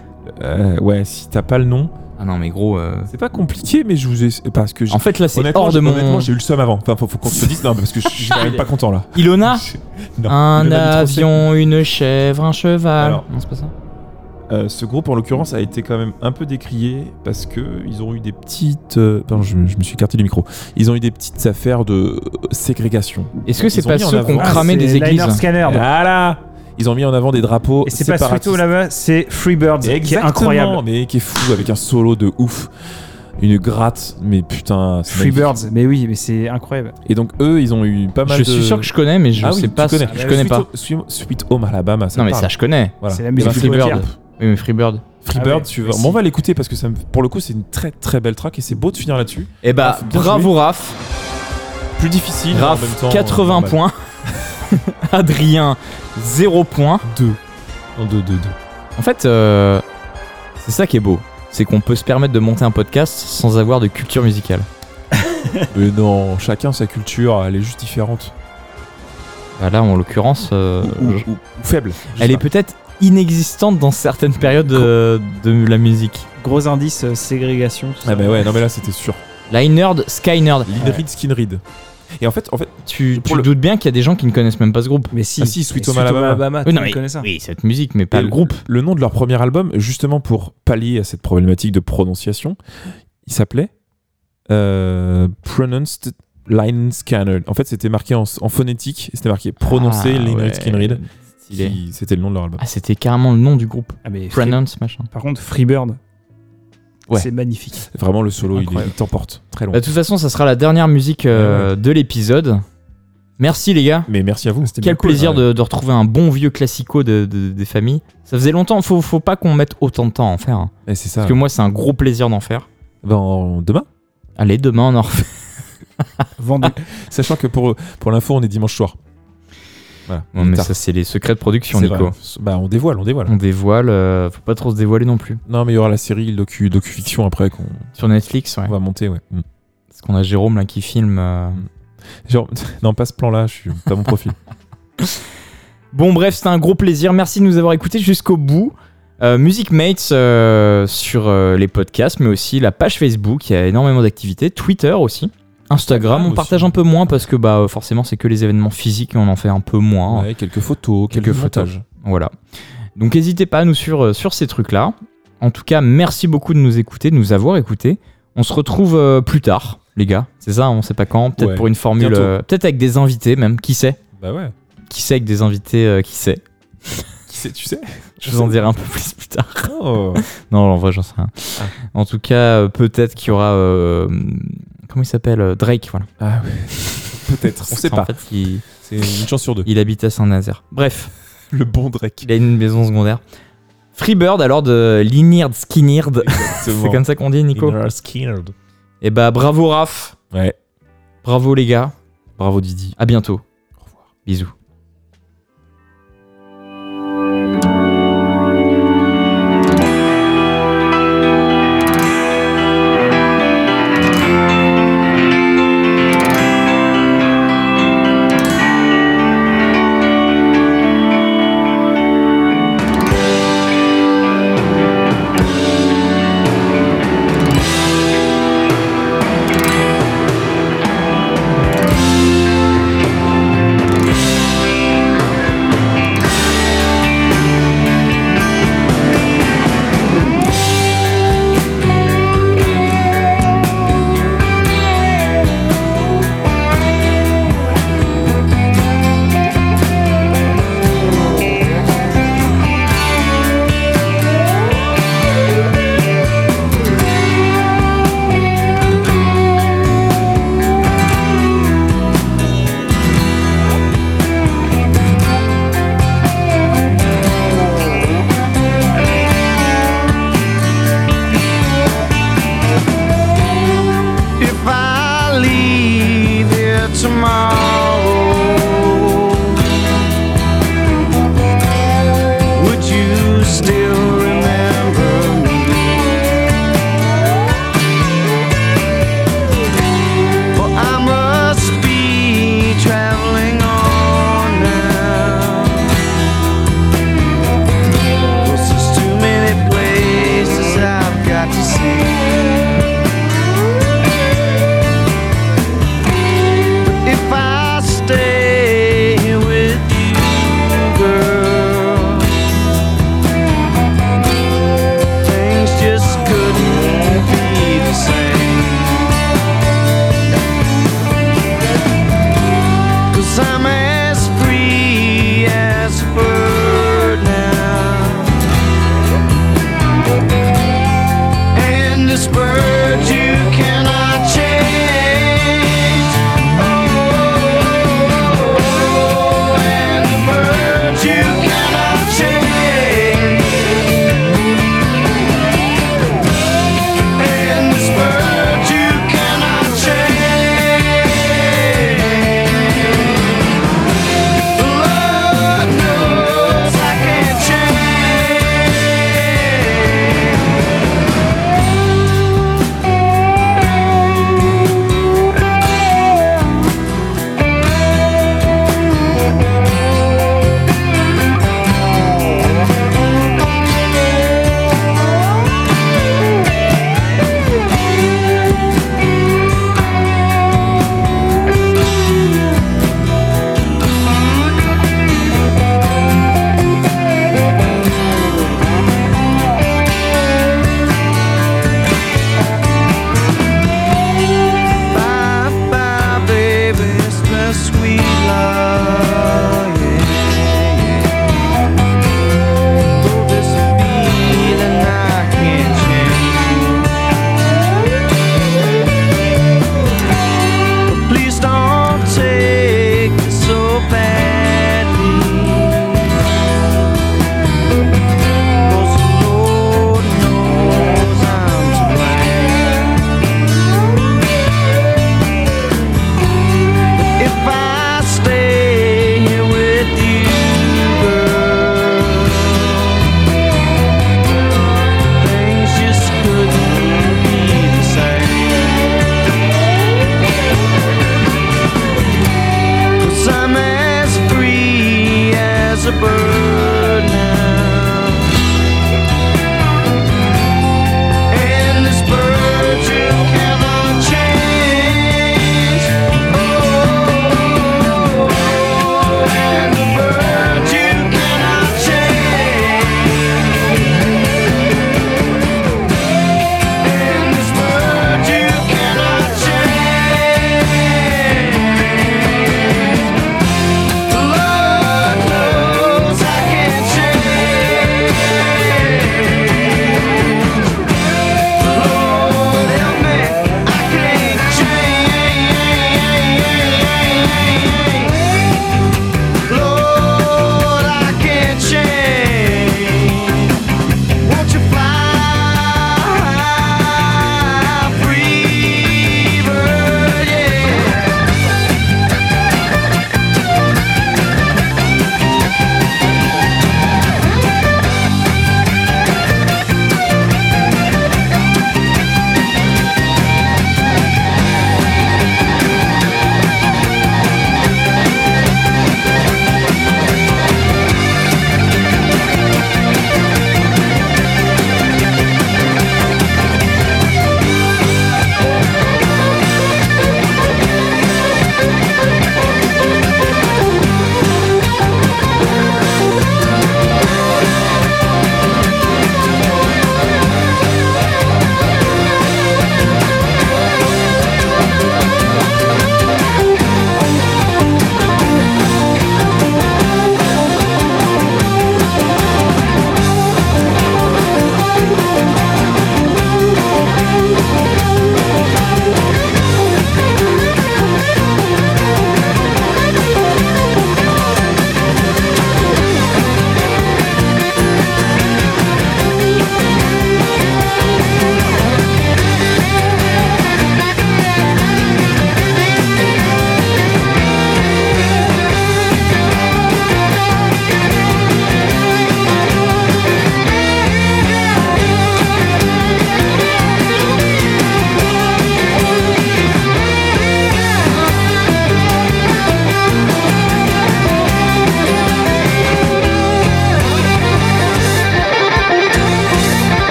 Euh, ouais, si t'as pas le nom, Ah non, mais gros. euh, c'est pas compliqué, mais je vous ai. Parce que j'ai- En fait, là, c'est honnêtement, hors de j'ai- mon. honnêtement, j'ai eu le seum avant. Enfin, faut, faut qu'on se dise, non, parce que je suis quand même pas content là. Ilona Non, Un avion, une chèvre, un cheval. Alors. Non, c'est pas ça. Euh, ce groupe, en l'occurrence, a été quand même un peu décrié parce que ils ont eu des petites. euh, Pardon, je, me- je me suis écarté du micro. Ils ont eu des petites affaires de euh, ségrégation. Est-ce que c'est ont pas mis en ceux qui ont avant- cramé Ah, c'est des églises Liner Scanner. Voilà Ils ont mis en avant des drapeaux. Et c'est pas. Sweeto là-bas, c'est Freebirds, qui est Exactement, incroyable. mais qui est fou avec un solo de ouf. Une gratte, mais putain. Freebirds, mais oui, mais c'est incroyable. Et donc, eux, ils ont eu pas mal Je de. suis sûr que je connais, mais je Ah oui, sais tu pas. connais. Je connais Sweet pas. Sweet Home Alabama, ça Non, mais parle. ça, je connais. Voilà. C'est la Et musique bah, de Freebird. Oui, mais Freebird. Freebird, Ah ouais, tu merci. Bon, on va l'écouter parce que ça me- pour le coup, c'est une très très belle track et c'est beau de finir là-dessus. Eh bah, Ah, bravo. Raph. Plus difficile. mais en Raph, même temps, 80 normal. points. Adrien, 0 points. Deux. En deux, deux, deux. En fait, euh, c'est ça qui est beau. C'est qu'on peut se permettre de monter un podcast sans avoir de culture musicale. Mais non, chacun sa culture, elle est juste différente. Bah là, en l'occurrence, euh, Ou, je- ou- ou faible. je elle sais est pas. peut-être inexistante dans certaines périodes de, de la musique. Gros indice, euh, ségrégation. tout Ah ça. bah ouais, non mais là c'était sûr. Line Nerd, Sky Nerd. Lead Read, Skin Read. Et en fait, en fait Tu, tu le- doutes bien qu'il y a des gens qui ne connaissent même pas ce groupe. Mais si, Ah si, Sweet Et Home Alabama. tout Oui, non, mais- connaît ça. oui, cette musique, mais pas Et le groupe. Le nom de leur premier album, justement pour pallier à cette problématique de prononciation, il s'appelait euh, Pronounced Line Scanner. En fait, c'était marqué en, en phonétique, c'était marqué prononcé Ah, Line ouais. Skinread. Stylé. qui- C'était le nom de leur album. Ah, c'était carrément le nom du groupe. Ah, mais machin. Par contre, Freebird, Ouais. c'est magnifique. Vraiment, le solo, il, t'emporte très loin. Bah, de toute façon, ça sera la dernière musique euh, de l'épisode. Merci les gars. Mais merci à vous. Quel cool, plaisir ouais. de, de retrouver un bon vieux classico de, de- des familles. Ça faisait longtemps, faut, faut pas qu'on mette autant de temps à en faire. hein. Et c'est ça. Parce que moi, c'est un gros plaisir d'en faire. Ben, en- demain Allez, demain, on en refait. Vendu. Sachant que pour, pour l'info, on est dimanche soir. Voilà. Non, mais ça, c'est les secrets de production, Nico. vrai. Bah, on dévoile, on dévoile. On dévoile, euh, faut pas trop se dévoiler non plus. Non, mais il y aura la série docu, docu-fiction après qu'on Sur Netflix, ouais. on va monter, ouais. Mm. Parce qu'on a Jérôme là qui filme. euh. Genre, non, pas ce plan-là, je suis pas mon profil. Bon, bref, c'était un gros plaisir. Merci de nous avoir écoutés jusqu'au bout. Euh, Music Mates euh, sur euh, les podcasts, mais aussi la page Facebook, il y a énormément d'activités. Twitter aussi. Instagram, on aussi. partage un peu moins parce que bah forcément c'est que les événements physiques et on en fait un peu moins. Ouais, quelques photos, quelques, Quelques photos. Voilà. Donc n'hésitez pas à nous suivre euh, sur ces trucs-là. En tout cas, merci beaucoup de nous écouter, de nous avoir écoutés. On se retrouve euh, plus tard, les gars. C'est ça, on sait pas quand. Peut-être Ouais. pour une formule, euh, peut-être avec des invités même. Qui sait? Bah ouais. Qui sait avec des invités euh, Qui sait? Qui sait, tu sais? Je vous en dirai un peu plus plus tard. Oh. Non, en vrai, j'en sais rien. Ah. En tout cas, euh, peut-être qu'il y aura. euh, comment il s'appelle euh, Drake, voilà. Ah ouais. Peut-être, on sait En pas. fait, il, C'est une chance sur deux. il habite à Saint-Nazaire. Bref, Le bon Drake. il a une maison secondaire. Freebird, alors de Linird Skinird. C'est comme ça qu'on dit, Nico Skinner. Et bah, bravo Raph. Ouais. Bravo les gars. Bravo Didi. À bientôt. Au revoir. Bisous.